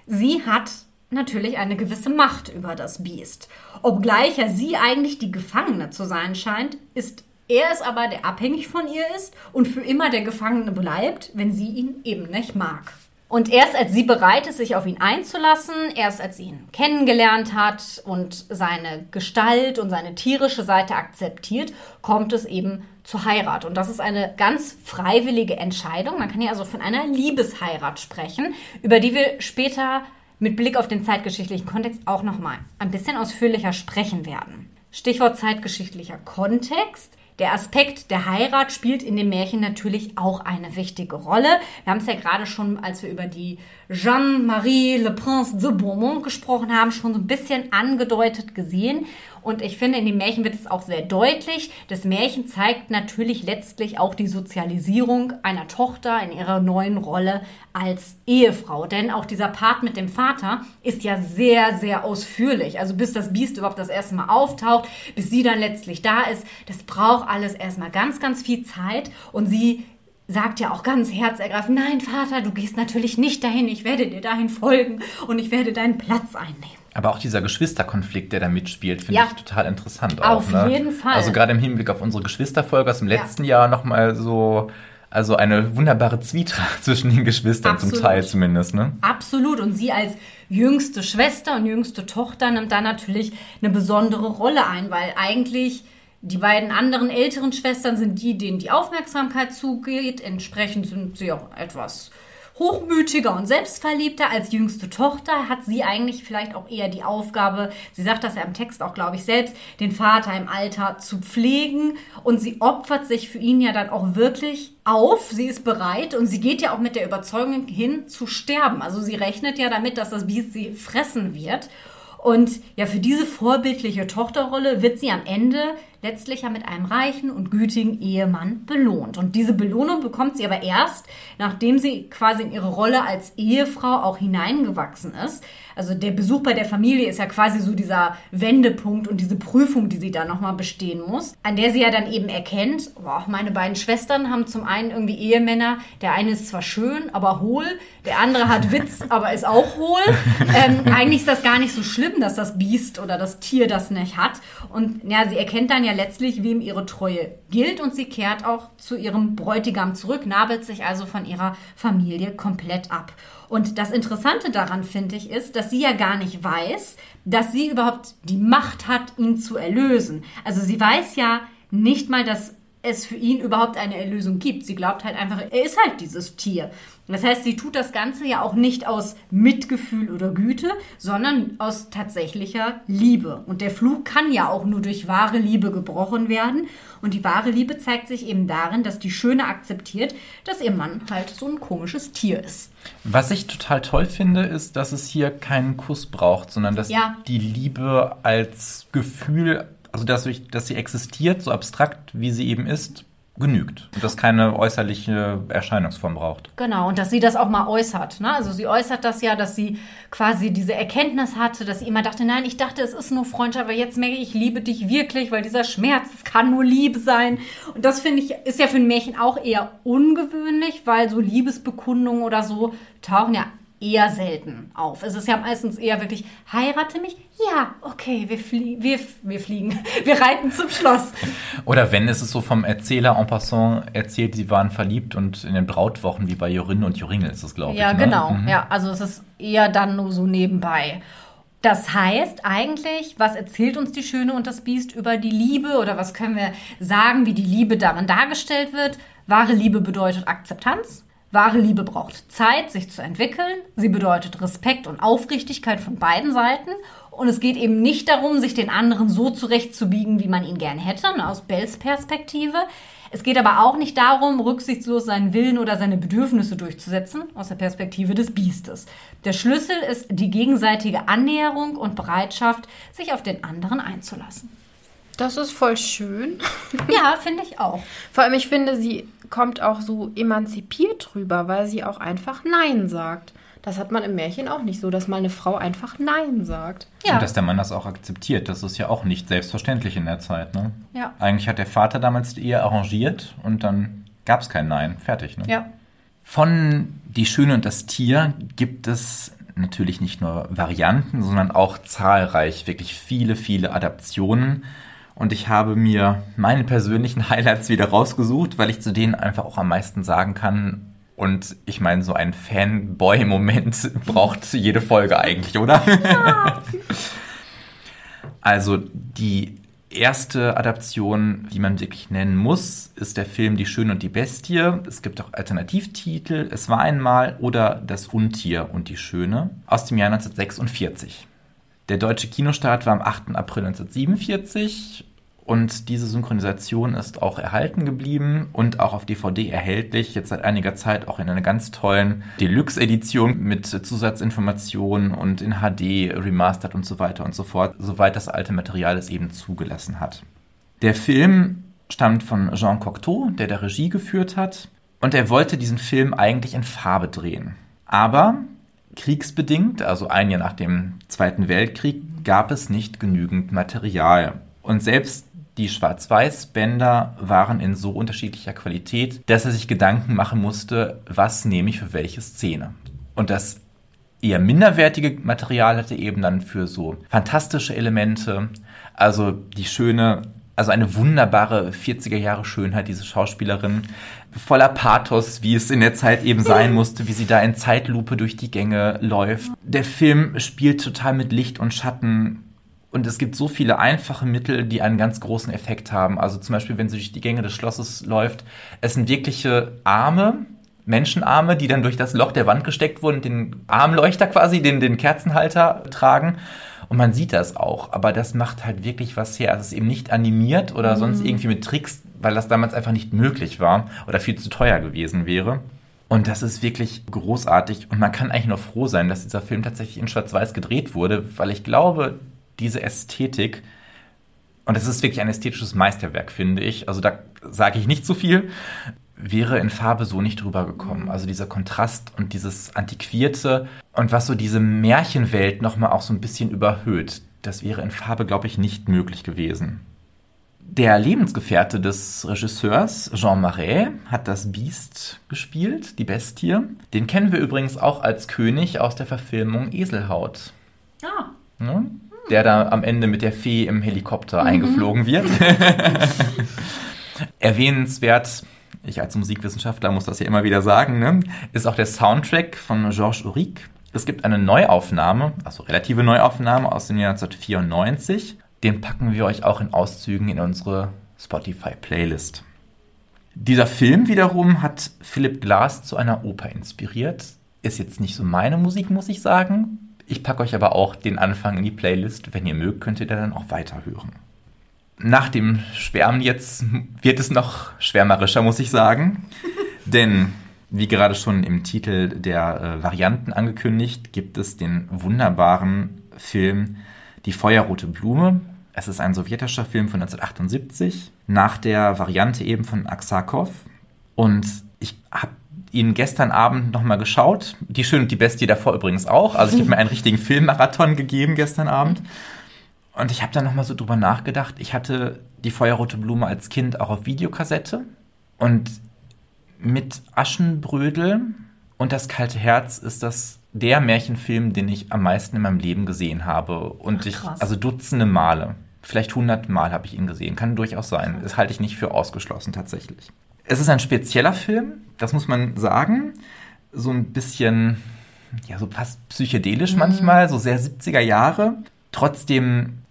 sie hat natürlich eine gewisse Macht über das Biest. Obgleich ja sie eigentlich die Gefangene zu sein scheint, ist er es aber, der abhängig von ihr ist und für immer der Gefangene bleibt, wenn sie ihn eben nicht mag. Und erst als sie bereit ist, sich auf ihn einzulassen, erst als sie ihn kennengelernt hat und seine Gestalt und seine tierische Seite akzeptiert, kommt es eben zur Heirat. Und das ist eine ganz freiwillige Entscheidung. Man kann hier also von einer Liebesheirat sprechen, über die wir später mit Blick auf den zeitgeschichtlichen Kontext auch nochmal ein bisschen ausführlicher sprechen werden. Stichwort zeitgeschichtlicher Kontext. Der Aspekt der Heirat spielt in dem Märchen natürlich auch eine wichtige Rolle. Wir haben es ja gerade schon, als wir über die Jeanne-Marie Le Prince de Beaumont gesprochen haben, schon so ein bisschen angedeutet gesehen. Und ich finde, in dem Märchen wird es auch sehr deutlich. Das Märchen zeigt natürlich letztlich auch die Sozialisierung einer Tochter in ihrer neuen Rolle als Ehefrau. Denn auch dieser Part mit dem Vater ist ja sehr, sehr ausführlich. Also bis das Biest überhaupt das erste Mal auftaucht, bis sie dann letztlich da ist, das braucht alles erstmal ganz, ganz viel Zeit. Und sie sagt ja auch ganz herzergreifend, nein, Vater, du gehst natürlich nicht dahin, ich werde dir dahin folgen und ich werde deinen Platz einnehmen. Aber auch dieser Geschwisterkonflikt, der da mitspielt, finde ja. ich total interessant. Auf auch, ne? jeden Fall. Also gerade im Hinblick auf unsere Geschwisterfolge aus dem letzten ja. Jahr nochmal so, also eine wunderbare Zwietracht zwischen den Geschwistern Absolut. zum Teil zumindest. Ne? Absolut. Und sie als jüngste Schwester und jüngste Tochter nimmt da natürlich eine besondere Rolle ein, weil eigentlich die beiden anderen älteren Schwestern sind die, denen die Aufmerksamkeit zugeht. Entsprechend sind sie auch etwas hochmütiger und selbstverliebter. Als jüngste Tochter hat sie eigentlich vielleicht auch eher die Aufgabe, sie sagt das ja im Text auch, glaube ich, selbst, den Vater im Alter zu pflegen. Und sie opfert sich für ihn ja dann auch wirklich auf. Sie ist bereit und sie geht ja auch mit der Überzeugung hin zu sterben. Also sie rechnet ja damit, dass das Biest sie fressen wird. Und ja, für diese vorbildliche Tochterrolle wird sie am Ende letztlich ja mit einem reichen und gütigen Ehemann belohnt. Und diese Belohnung bekommt sie aber erst, nachdem sie quasi in ihre Rolle als Ehefrau auch hineingewachsen ist. Also der Besuch bei der Familie ist ja quasi so dieser Wendepunkt und diese Prüfung, die sie da nochmal bestehen muss, an der sie ja dann eben erkennt, boah, meine beiden Schwestern haben zum einen irgendwie Ehemänner, der eine ist zwar schön, aber hohl, der andere hat Witz, aber ist auch hohl. Ähm, eigentlich ist das gar nicht so schlimm, dass das Biest oder das Tier das nicht hat. Und ja, sie erkennt dann ja letztlich, wem ihre Treue gilt und sie kehrt auch zu ihrem Bräutigam zurück, nabelt sich also von ihrer Familie komplett ab. Und das Interessante daran, finde ich, ist, dass sie ja gar nicht weiß, dass sie überhaupt die Macht hat, ihn zu erlösen. Also sie weiß ja nicht mal, dass es für ihn überhaupt eine Erlösung gibt. Sie glaubt halt einfach, er ist halt dieses Tier. Das heißt, sie tut das Ganze ja auch nicht aus Mitgefühl oder Güte, sondern aus tatsächlicher Liebe. Und der Fluch kann ja auch nur durch wahre Liebe gebrochen werden. Und die wahre Liebe zeigt sich eben darin, dass die Schöne akzeptiert, dass ihr Mann halt so ein komisches Tier ist. Was ich total toll finde, ist, dass es hier keinen Kuss braucht, sondern dass Ja. die Liebe als Gefühl, also dass, ich, dass sie existiert, so abstrakt wie sie eben ist, genügt. Und das keine äußerliche Erscheinungsform braucht. Genau, und dass sie das auch mal äußert. Ne? Also sie äußert das ja, dass sie quasi diese Erkenntnis hatte, dass sie immer dachte, nein, ich dachte, es ist nur Freundschaft, aber jetzt merke ich, ich liebe dich wirklich, weil dieser Schmerz, es kann nur Liebe sein. Und das finde ich, ist ja für ein Märchen auch eher ungewöhnlich, weil so Liebesbekundungen oder so tauchen ja eher selten auf. Es ist ja meistens eher wirklich, heirate mich? Ja, okay, wir, flie wir, wir fliegen, wir reiten zum Schloss. Oder wenn es ist so vom Erzähler en passant erzählt, sie waren verliebt und in den Brautwochen wie bei Jorinne und Joringel ist es, glaube Ja, ich. ne? genau. Mhm. Ja, also es ist eher dann nur so nebenbei. Das heißt eigentlich, was erzählt uns die Schöne und das Biest über die Liebe oder was können wir sagen, wie die Liebe darin dargestellt wird? Wahre Liebe bedeutet Akzeptanz. Wahre Liebe braucht Zeit, sich zu entwickeln. Sie bedeutet Respekt und Aufrichtigkeit von beiden Seiten. Und es geht eben nicht darum, sich den anderen so zurechtzubiegen, wie man ihn gern hätte, ne, aus Bells Perspektive. Es geht aber auch nicht darum, rücksichtslos seinen Willen oder seine Bedürfnisse durchzusetzen, aus der Perspektive des Biestes. Der Schlüssel ist die gegenseitige Annäherung und Bereitschaft, sich auf den anderen einzulassen. Das ist voll schön. Ja, finde ich auch. Vor allem, ich finde, sie kommt auch so emanzipiert rüber, weil sie auch einfach Nein sagt. Das hat man im Märchen auch nicht so, dass mal eine Frau einfach Nein sagt. Ja, Und dass der Mann das auch akzeptiert, das ist ja auch nicht selbstverständlich in der Zeit. Ne? ja, Eigentlich hat der Vater damals die Ehe arrangiert und dann gab es kein Nein. Fertig. Ne? ja. Von Die Schöne und das Tier gibt es natürlich nicht nur Varianten, sondern auch zahlreich, wirklich viele, viele Adaptionen. Und ich habe mir meine persönlichen Highlights wieder rausgesucht, weil ich zu denen einfach auch am meisten sagen kann. Und ich meine, so ein Fanboy-Moment braucht jede Folge eigentlich, oder? Also die erste Adaption, die man wirklich nennen muss, ist der Film Die Schöne und die Bestie. Es gibt auch Alternativtitel. Es war einmal oder Das Untier und die Schöne aus dem Jahr 1946. Der deutsche Kinostart war am 8. April 1947 und diese Synchronisation ist auch erhalten geblieben und auch auf DVD erhältlich. Jetzt seit einiger Zeit auch in einer ganz tollen Deluxe-Edition mit Zusatzinformationen und in HD remastered und so weiter und so fort, soweit das alte Material es eben zugelassen hat. Der Film stammt von Jean Cocteau, der da Regie geführt hat. Und er wollte diesen Film eigentlich in Farbe drehen. Aber kriegsbedingt, also ein Jahr nach dem Zweiten Weltkrieg, gab es nicht genügend Material. Und selbst die Schwarz-Weiß-Bänder waren in so unterschiedlicher Qualität, dass er sich Gedanken machen musste, was nehme ich für welche Szene. Und das eher minderwertige Material hatte eben dann für so fantastische Elemente, also die schöne, also eine wunderbare 40er Jahre Schönheit, diese Schauspielerin, voller Pathos, wie es in der Zeit eben sein musste, wie sie da in Zeitlupe durch die Gänge läuft. Der Film spielt total mit Licht und Schatten und es gibt so viele einfache Mittel, die einen ganz großen Effekt haben. Also zum Beispiel, wenn sie durch die Gänge des Schlosses läuft, es sind wirkliche Arme, Menschenarme, die dann durch das Loch der Wand gesteckt wurden, den Armleuchter quasi, den, den Kerzenhalter tragen. Und man sieht das auch, aber das macht halt wirklich was her. Es ist eben nicht animiert oder sonst irgendwie mit Tricks, weil das damals einfach nicht möglich war oder viel zu teuer gewesen wäre. Und das ist wirklich großartig und man kann eigentlich nur froh sein, dass dieser Film tatsächlich in Schwarz-Weiß gedreht wurde, weil ich glaube, diese Ästhetik, und es ist wirklich ein ästhetisches Meisterwerk, finde ich, also da sage ich nicht zu viel, wäre in Farbe so nicht rübergekommen. Also dieser Kontrast und dieses Antiquierte und was so diese Märchenwelt nochmal auch so ein bisschen überhöht, das wäre in Farbe, glaube ich, nicht möglich gewesen. Der Lebensgefährte des Regisseurs, Jean Marais, hat das Biest gespielt, die Bestie. Den kennen wir übrigens auch als König aus der Verfilmung Eselhaut. Ah, Ne? Der da am Ende mit der Fee im Helikopter eingeflogen wird. Erwähnenswert, ich als Musikwissenschaftler muss das ja immer wieder sagen, ne? ist auch der Soundtrack von Georges Auric. Es gibt eine Neuaufnahme, also relative Neuaufnahme aus dem Jahr 1994. Den packen wir euch auch in Auszügen in unsere Spotify-Playlist. Dieser Film wiederum hat Philipp Glass zu einer Oper inspiriert. Ist jetzt nicht so meine Musik, muss ich sagen. Ich packe euch aber auch den Anfang in die Playlist. Wenn ihr mögt, könnt ihr da dann auch weiterhören. Nach dem Schwärmen jetzt wird es noch schwärmerischer, muss ich sagen. Denn, wie gerade schon im Titel der äh, Varianten angekündigt, gibt es den wunderbaren Film Die Feuerrote Blume. Es ist ein sowjetischer Film von 1978, nach der Variante eben von Aksakov. Und ich habe ihn gestern Abend nochmal geschaut. Die Schöne und die Bestie davor übrigens auch. Also ich habe mir einen richtigen Filmmarathon gegeben gestern Abend. Und ich habe dann nochmal so drüber nachgedacht. Ich hatte die Feuerrote Blume als Kind auch auf Videokassette. Und mit Aschenbrödel und das kalte Herz ist das der Märchenfilm, den ich am meisten in meinem Leben gesehen habe. Und Ach, ich, also Dutzende Male. Vielleicht hundert Mal habe ich ihn gesehen. Kann durchaus sein. Das halte ich nicht für ausgeschlossen tatsächlich. Es ist ein spezieller Film, das muss man sagen. So ein bisschen, ja, so fast psychedelisch manchmal, so sehr 70er Jahre. Trotzdem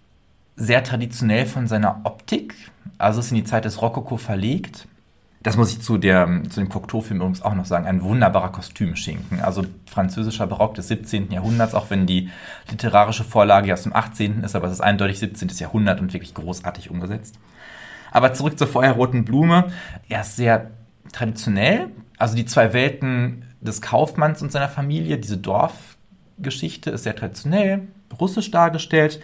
sehr traditionell von seiner Optik. Also ist in die Zeit des Rokoko verlegt. Das muss ich zu, der, zu dem Cocteau-Film übrigens auch noch sagen. Ein wunderbarer Kostümschinken. Also französischer Barock des 17. Jahrhunderts, auch wenn die literarische Vorlage aus dem 18. ist, aber es ist eindeutig 17. Jahrhundert und wirklich großartig umgesetzt. Aber zurück zur feuerroten Blume. Er ist sehr traditionell. Also die zwei Welten des Kaufmanns und seiner Familie, diese Dorfgeschichte ist sehr traditionell, russisch dargestellt.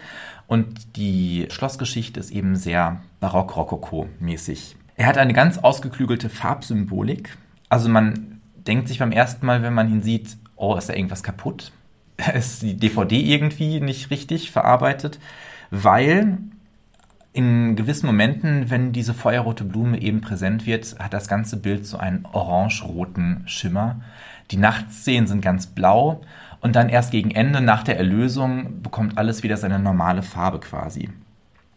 Und die Schlossgeschichte ist eben sehr barock-rokoko-mäßig. Er hat eine ganz ausgeklügelte Farbsymbolik. Also man denkt sich beim ersten Mal, wenn man ihn sieht, oh, ist da irgendwas kaputt? Ist die DVD irgendwie nicht richtig verarbeitet? Weil in gewissen Momenten, wenn diese feuerrote Blume eben präsent wird, hat das ganze Bild so einen orange-roten Schimmer. Die Nachtszenen sind ganz blau und dann erst gegen Ende, nach der Erlösung, bekommt alles wieder seine normale Farbe quasi.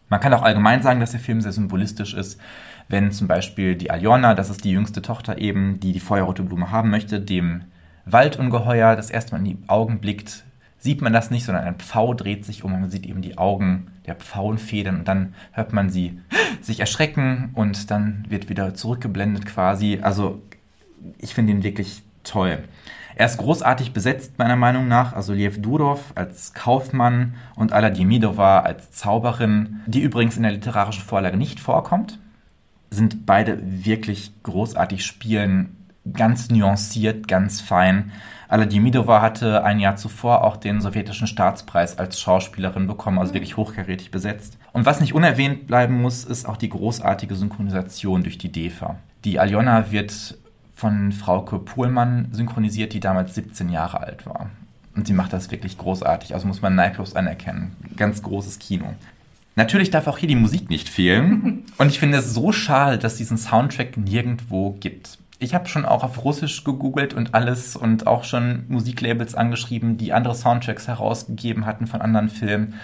Man kann auch allgemein sagen, dass der Film sehr symbolistisch ist, wenn zum Beispiel die Aljona, das ist die jüngste Tochter eben, die die feuerrote Blume haben möchte, dem Waldungeheuer das erste Mal in die Augen blickt, sieht man das nicht, sondern ein Pfau dreht sich um und man sieht eben die Augen der Pfauenfedern und dann hört man sie sich erschrecken und dann wird wieder zurückgeblendet quasi. Also ich finde ihn wirklich toll. Er ist großartig besetzt, meiner Meinung nach. Also Liev Durov als Kaufmann und Alla Demidova als Zauberin, die übrigens in der literarischen Vorlage nicht vorkommt, sind beide wirklich großartig spielen, ganz nuanciert, ganz fein. Alla Demidova hatte ein Jahr zuvor auch den sowjetischen Staatspreis als Schauspielerin bekommen, also wirklich hochkarätig besetzt. Und was nicht unerwähnt bleiben muss, ist auch die großartige Synchronisation durch die DEFA. Die Aljona wird von Frauke Pohlmann synchronisiert, die damals 17 Jahre alt war. Und sie macht das wirklich großartig, also muss man neidlos anerkennen. Ganz großes Kino. Natürlich darf auch hier die Musik nicht fehlen. Und ich finde es so schade, dass diesen Soundtrack nirgendwo gibt. Ich habe schon auch auf Russisch gegoogelt und alles und auch schon Musiklabels angeschrieben, die andere Soundtracks herausgegeben hatten von anderen Filmen.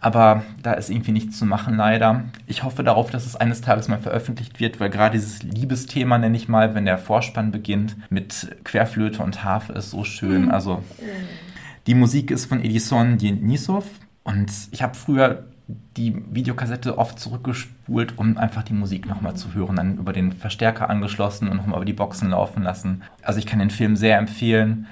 Aber da ist irgendwie nichts zu machen, leider. Ich hoffe darauf, dass es eines Tages mal veröffentlicht wird, weil gerade dieses Liebesthema, nenne ich mal, wenn der Vorspann beginnt, mit Querflöte und Harfe ist so schön. Also die Musik ist von Edison Denisov und ich habe früher die Videokassette oft zurückgespult, um einfach die Musik nochmal zu hören, dann über den Verstärker angeschlossen und nochmal über die Boxen laufen lassen. Also ich kann den Film sehr empfehlen.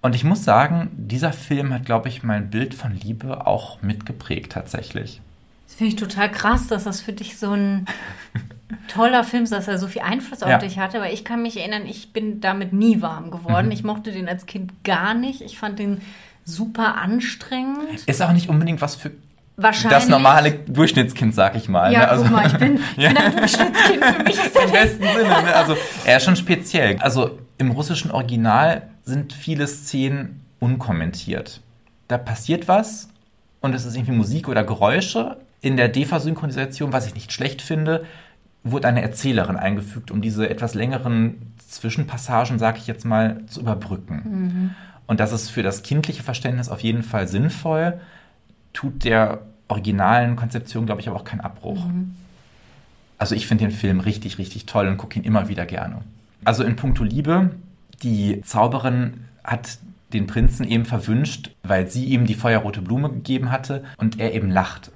Und ich muss sagen, dieser Film hat, glaube ich, mein Bild von Liebe auch mitgeprägt tatsächlich. Das finde ich total krass, dass das für dich so ein toller Film ist, dass er so viel Einfluss auf Ja. dich hatte. Aber ich kann mich erinnern, ich bin damit nie warm geworden. Ich mochte den als Kind gar nicht. Ich fand den super anstrengend. Ist auch nicht unbedingt was für Wahrscheinlich. das normale Durchschnittskind, sag ich mal. Ja, ne? Also, guck mal, ich bin, ich bin ein Durchschnittskind. Für mich ist Im der besten Sinne. Ne? Also er ist schon speziell. Also im russischen Original sind viele Szenen unkommentiert. Da passiert was und es ist irgendwie Musik oder Geräusche. In der DEFA-Synchronisation, was ich nicht schlecht finde, wurde eine Erzählerin eingefügt, um diese etwas längeren Zwischenpassagen, sag ich jetzt mal, zu überbrücken. Und das ist für das kindliche Verständnis auf jeden Fall sinnvoll, tut der originalen Konzeption, glaube ich, aber auch keinen Abbruch. Also ich finde den Film richtig, richtig toll und gucke ihn immer wieder gerne. Also in puncto Liebe, die Zauberin hat den Prinzen eben verwünscht, weil sie ihm die feuerrote Blume gegeben hatte und er eben lachte.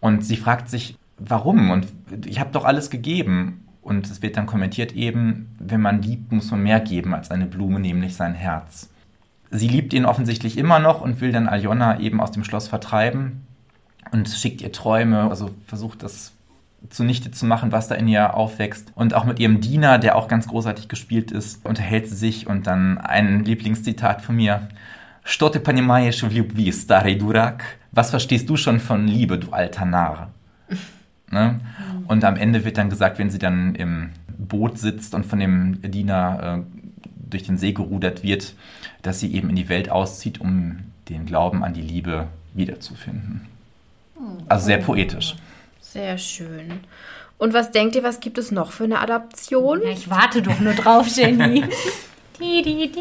Und sie fragt sich, warum? Und ich habe doch alles gegeben. Und es wird dann kommentiert eben, wenn man liebt, muss man mehr geben als eine Blume, nämlich sein Herz. Sie liebt ihn offensichtlich immer noch und will dann Aljona eben aus dem Schloss vertreiben und schickt ihr Träume, also versucht das zunichte zu machen, was da in ihr aufwächst. Und auch mit ihrem Diener, der auch ganz großartig gespielt ist, unterhält sie sich und dann ein Lieblingszitat von mir. Что ты понимаешь в любви, старый дурак? Was verstehst du schon von Liebe, du alter Narr? Ne? Und am Ende wird dann gesagt, wenn sie dann im Boot sitzt und von dem Diener äh, durch den See gerudert wird, dass sie eben in die Welt auszieht, um den Glauben an die Liebe wiederzufinden. Also sehr poetisch. Sehr schön. Und was denkt ihr, was gibt es noch für eine Adaption? Ja, ich warte doch nur drauf, Jenny. Die, die, die,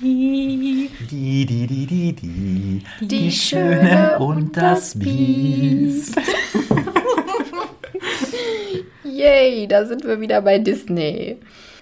die, die. Die, die, die, die, die, Die Schöne und das Biest. Yay, da sind wir wieder bei Disney.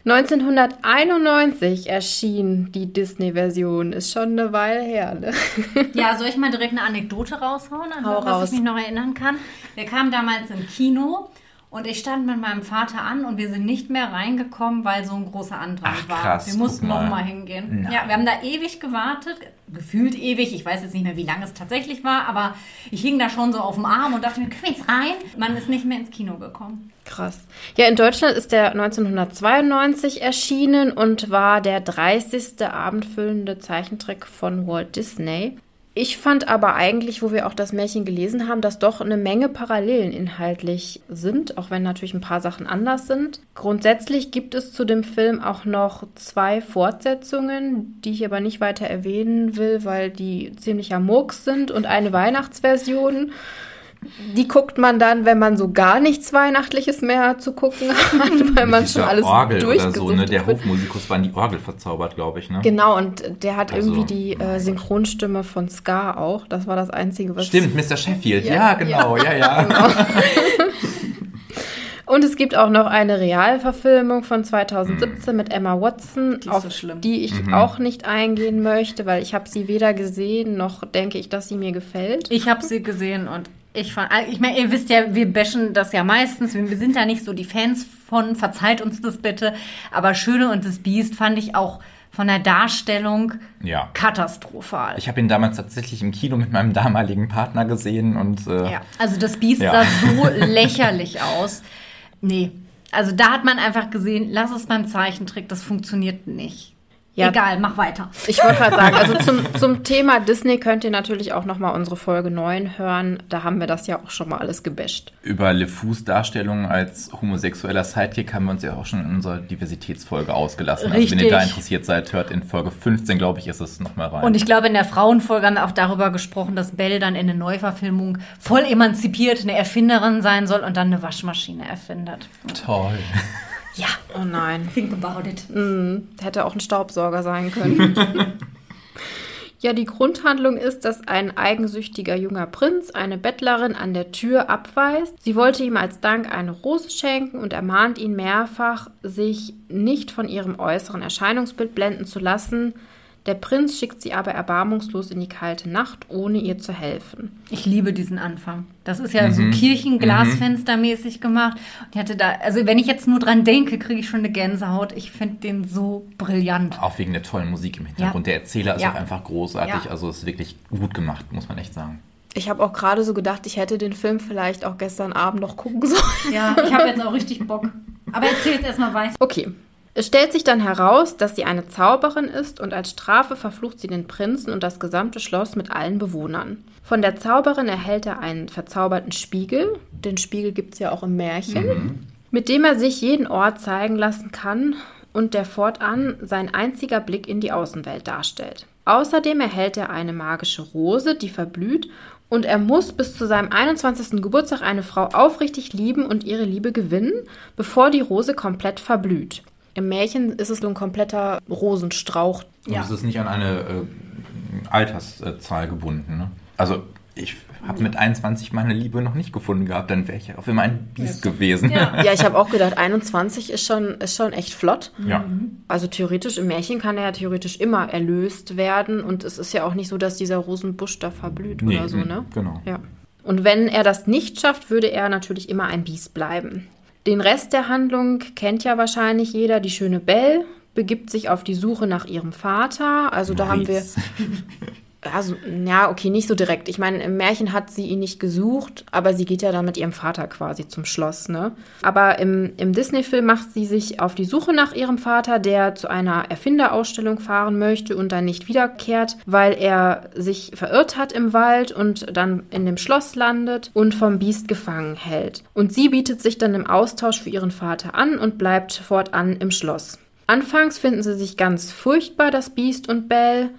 1991 erschien die Disney-Version. Ist schon eine Weile her, ne? Ja, soll ich mal direkt eine Anekdote raushauen, an Hau was raus. ich mich noch erinnern kann? Wir kamen damals im Kino und ich stand mit meinem Vater an und wir sind nicht mehr reingekommen, weil so ein großer Andrang Ach, war. krass, wir mussten guck mal. noch mal hingehen. Nein. Ja, wir haben da ewig gewartet, gefühlt ewig. Ich weiß jetzt nicht mehr, wie lange es tatsächlich war, aber ich hing da schon so auf dem Arm und dachte mir, können wir jetzt rein? Man ist nicht mehr ins Kino gekommen. Krass. Ja, in Deutschland ist der 1992 erschienen und war der 30. abendfüllende Zeichentrick von Walt Disney. Ich fand aber eigentlich, wo wir auch das Märchen gelesen haben, dass doch eine Menge Parallelen inhaltlich sind, auch wenn natürlich ein paar Sachen anders sind. Grundsätzlich gibt es zu dem Film auch noch zwei Fortsetzungen, die ich aber nicht weiter erwähnen will, weil die ziemlicher Murks sind und eine Weihnachtsversion. Die guckt man dann, wenn man so gar nichts Weihnachtliches mehr zu gucken hat, weil man schon alles Orgel oder so, ne? Der. Hofmusikus war in die Orgel verzaubert, glaube ich, ne? Genau, und der hat Also, irgendwie die äh, Synchronstimme von Ska auch. Das war das Einzige, was Stimmt, Mr. Sheffield. Ja, Ja, genau, ja, ja. Und es gibt auch noch eine Realverfilmung von 2017 mit Emma Watson, Die auf so schlimm. die ich auch nicht eingehen möchte, weil ich habe sie weder gesehen, noch denke ich, dass sie mir gefällt. Ich habe sie gesehen und ich fand, ich meine, ihr wisst ja, wir bashen das ja meistens. Wir sind da nicht so die Fans von, verzeiht uns das bitte. Aber Schöne und das Biest fand ich auch von der Darstellung Ja. katastrophal. Ich habe ihn damals tatsächlich im Kino mit meinem damaligen Partner gesehen und äh, Ja, also das Biest Ja. sah so lächerlich aus. Nee, also da hat man einfach gesehen, lass es beim Zeichentrick, das funktioniert nicht. Ja. Egal, mach weiter. Ich wollte gerade sagen, also zum, zum Thema Disney könnt ihr natürlich auch noch mal unsere Folge 9 hören. Da haben wir das ja auch schon mal alles gebasht. über LeFous Darstellung als homosexueller Sidekick haben wir uns ja auch schon in unserer Diversitätsfolge ausgelassen. Also wenn ihr da Richtig. interessiert seid, hört in Folge 15, glaube ich, ist es nochmal rein. Und ich glaube, in der Frauenfolge haben wir auch darüber gesprochen, dass Belle dann in der Neuverfilmung voll emanzipiert eine Erfinderin sein soll und dann eine Waschmaschine erfindet. Toll. Ja, Oh nein. think about it. Hätte auch ein Staubsauger sein können. ja, die Grundhandlung ist, dass ein eigensüchtiger junger Prinz eine Bettlerin an der Tür abweist. Sie wollte ihm als Dank eine Rose schenken und ermahnt ihn mehrfach, sich nicht von ihrem äußeren Erscheinungsbild blenden zu lassen. Der Prinz schickt sie aber erbarmungslos in die kalte Nacht, ohne ihr zu helfen. Ich liebe diesen Anfang. Das ist ja so Kirchenglasfenstermäßig gemacht. Und ich hatte da, also wenn ich jetzt nur dran denke, kriege ich schon eine Gänsehaut. Ich finde den so brillant. Auch wegen der tollen Musik im Hintergrund. Ja. Der Erzähler ist Ja. auch einfach großartig. Ja. Also ist wirklich gut gemacht, muss man echt sagen. Ich habe auch gerade so gedacht, ich hätte den Film vielleicht auch gestern Abend noch gucken sollen. Ja, ich habe jetzt auch richtig Bock. Aber erzähl jetzt erstmal weiter. Okay. Es stellt sich dann heraus, dass sie eine Zauberin ist und als Strafe verflucht sie den Prinzen und das gesamte Schloss mit allen Bewohnern. Von der Zauberin erhält er einen verzauberten Spiegel, den Spiegel gibt es ja auch im Märchen, mit dem er sich jeden Ort zeigen lassen kann und der fortan sein einziger Blick in die Außenwelt darstellt. Außerdem erhält er eine magische Rose, die verblüht und er muss bis zu seinem 21. Geburtstag eine Frau aufrichtig lieben und ihre Liebe gewinnen, bevor die Rose komplett verblüht. Im Märchen ist es so ein kompletter Rosenstrauch. Und Ja. es ist nicht an eine äh, Alterszahl gebunden. Ne? Also ich habe mit 21 meine Liebe noch nicht gefunden gehabt, dann wäre ich auf immer ein Biest gewesen. Ja. Ja, ich habe auch gedacht, 21 ist schon, ist schon echt flott. ja. Also theoretisch, im Märchen kann er ja theoretisch immer erlöst werden und es ist ja auch nicht so, dass dieser Rosenbusch da verblüht Nee, oder so, ne? genau. Ja. Und wenn er das nicht schafft, würde er natürlich immer ein Biest bleiben. Den Rest der Handlung kennt ja wahrscheinlich jeder. Die schöne Belle begibt sich auf die Suche nach ihrem Vater. Also da haben wir. also, ja, okay, nicht so direkt. Ich meine, im Märchen hat sie ihn nicht gesucht, aber sie geht ja dann mit ihrem Vater quasi zum Schloss, ne? Aber im, im Disney-Film macht sie sich auf die Suche nach ihrem Vater, der zu einer Erfinderausstellung fahren möchte und dann nicht wiederkehrt, weil er sich verirrt hat im Wald und dann in dem Schloss landet und vom Biest gefangen hält. Und sie bietet sich dann im Austausch für ihren Vater an und bleibt fortan im Schloss. Anfangs finden sie sich ganz furchtbar, das Biest und Belle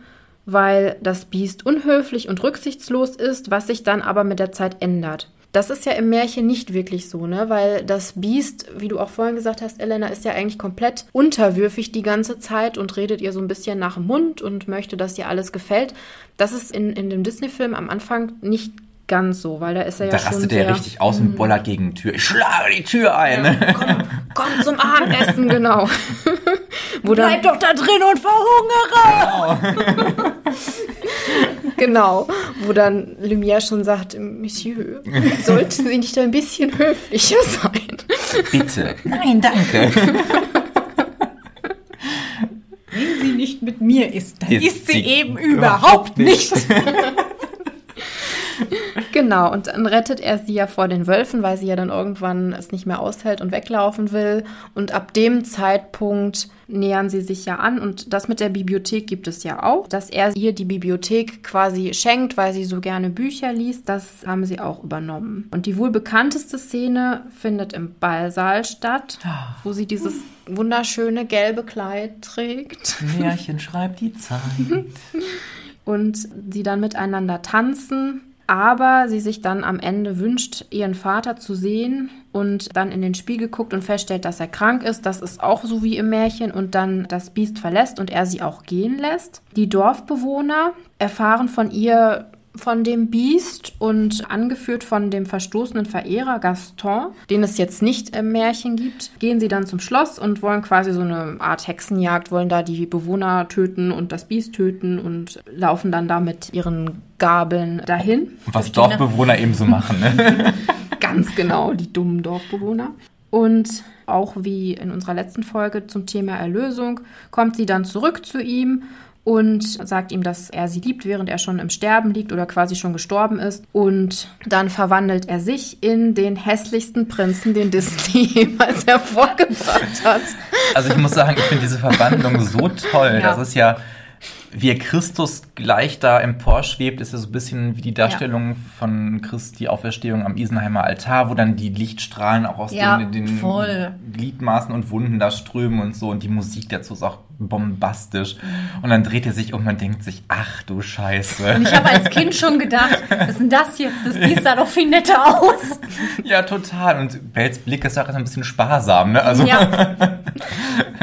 weil das Biest unhöflich und rücksichtslos ist, was sich dann aber mit der Zeit ändert. Das ist ja im Märchen nicht wirklich so, ne? Weil das Biest, wie du auch vorhin gesagt hast, Elena, ist ja eigentlich komplett unterwürfig die ganze Zeit und redet ihr so ein bisschen nach dem Mund und möchte, dass ihr alles gefällt. Das ist in, in dem Disney-Film am Anfang nicht ganz so, weil da ist er ja Da schon rastet sehr, er richtig aus und bollert gegen die Tür. Ich schlage die Tür ein. komm, komm zum Abendessen, genau. Wo dann, Bleib doch da drin und verhungere! Genau, wo dann Lumière schon sagt, Monsieur, sollten Sie nicht ein bisschen höflicher sein? Bitte. Nein, danke. Wenn sie nicht mit mir ist, dann Ist ist, sie, sie eben überhaupt überhaupt nicht. Genau, und dann rettet er sie ja vor den Wölfen, weil sie ja dann irgendwann es nicht mehr aushält und weglaufen will. Und ab dem Zeitpunkt nähern sie sich ja an. Und das mit der Bibliothek gibt es ja auch, dass er ihr die Bibliothek quasi schenkt, weil sie so gerne Bücher liest. Das haben sie auch übernommen. Und die wohl bekannteste Szene findet im Ballsaal statt, wo sie dieses wunderschöne gelbe Kleid trägt. Märchen schreibt die Zeit. und sie dann miteinander tanzen. Aber sie sich dann am Ende wünscht, ihren Vater zu sehen und dann in den Spiegel guckt und feststellt, dass er krank ist. Das ist auch so wie im Märchen und dann das Biest verlässt und er sie auch gehen lässt. Die Dorfbewohner erfahren von ihr von dem Biest und angeführt von dem verstoßenen Verehrer Gaston, den es jetzt nicht im Märchen gibt, gehen sie dann zum Schloss und wollen quasi so eine Art Hexenjagd, wollen da die Bewohner töten und das Biest töten und laufen dann da mit ihren Gabeln dahin. Was Dorfbewohner eben so machen, ne? Ganz genau, die dummen Dorfbewohner. Und auch wie in unserer letzten Folge zum Thema Erlösung kommt sie dann zurück zu ihm und sagt ihm, dass er sie liebt, während er schon im Sterben liegt oder quasi schon gestorben ist. Und dann verwandelt er sich in den hässlichsten Prinzen, den Disney jemals hervorgebracht hat. Also ich muss sagen, ich finde diese Verwandlung so toll. Ja. Das ist ja, wie er Christus gleich da emporschwebt, ist ja so ein bisschen wie die Darstellung von Christi Auferstehung am Isenheimer Altar, wo dann die Lichtstrahlen auch aus Ja, den, den. Gliedmaßen und Wunden da strömen und so. Und die Musik dazu ist auch bombastisch. Und dann dreht er sich um und denkt sich, ach du Scheiße. Und ich habe als Kind schon gedacht, was ist denn das jetzt? Das Biest sah doch viel netter aus. Ja, total. Und Bells Blick ist auch ein bisschen sparsam, ne? Also, Ja,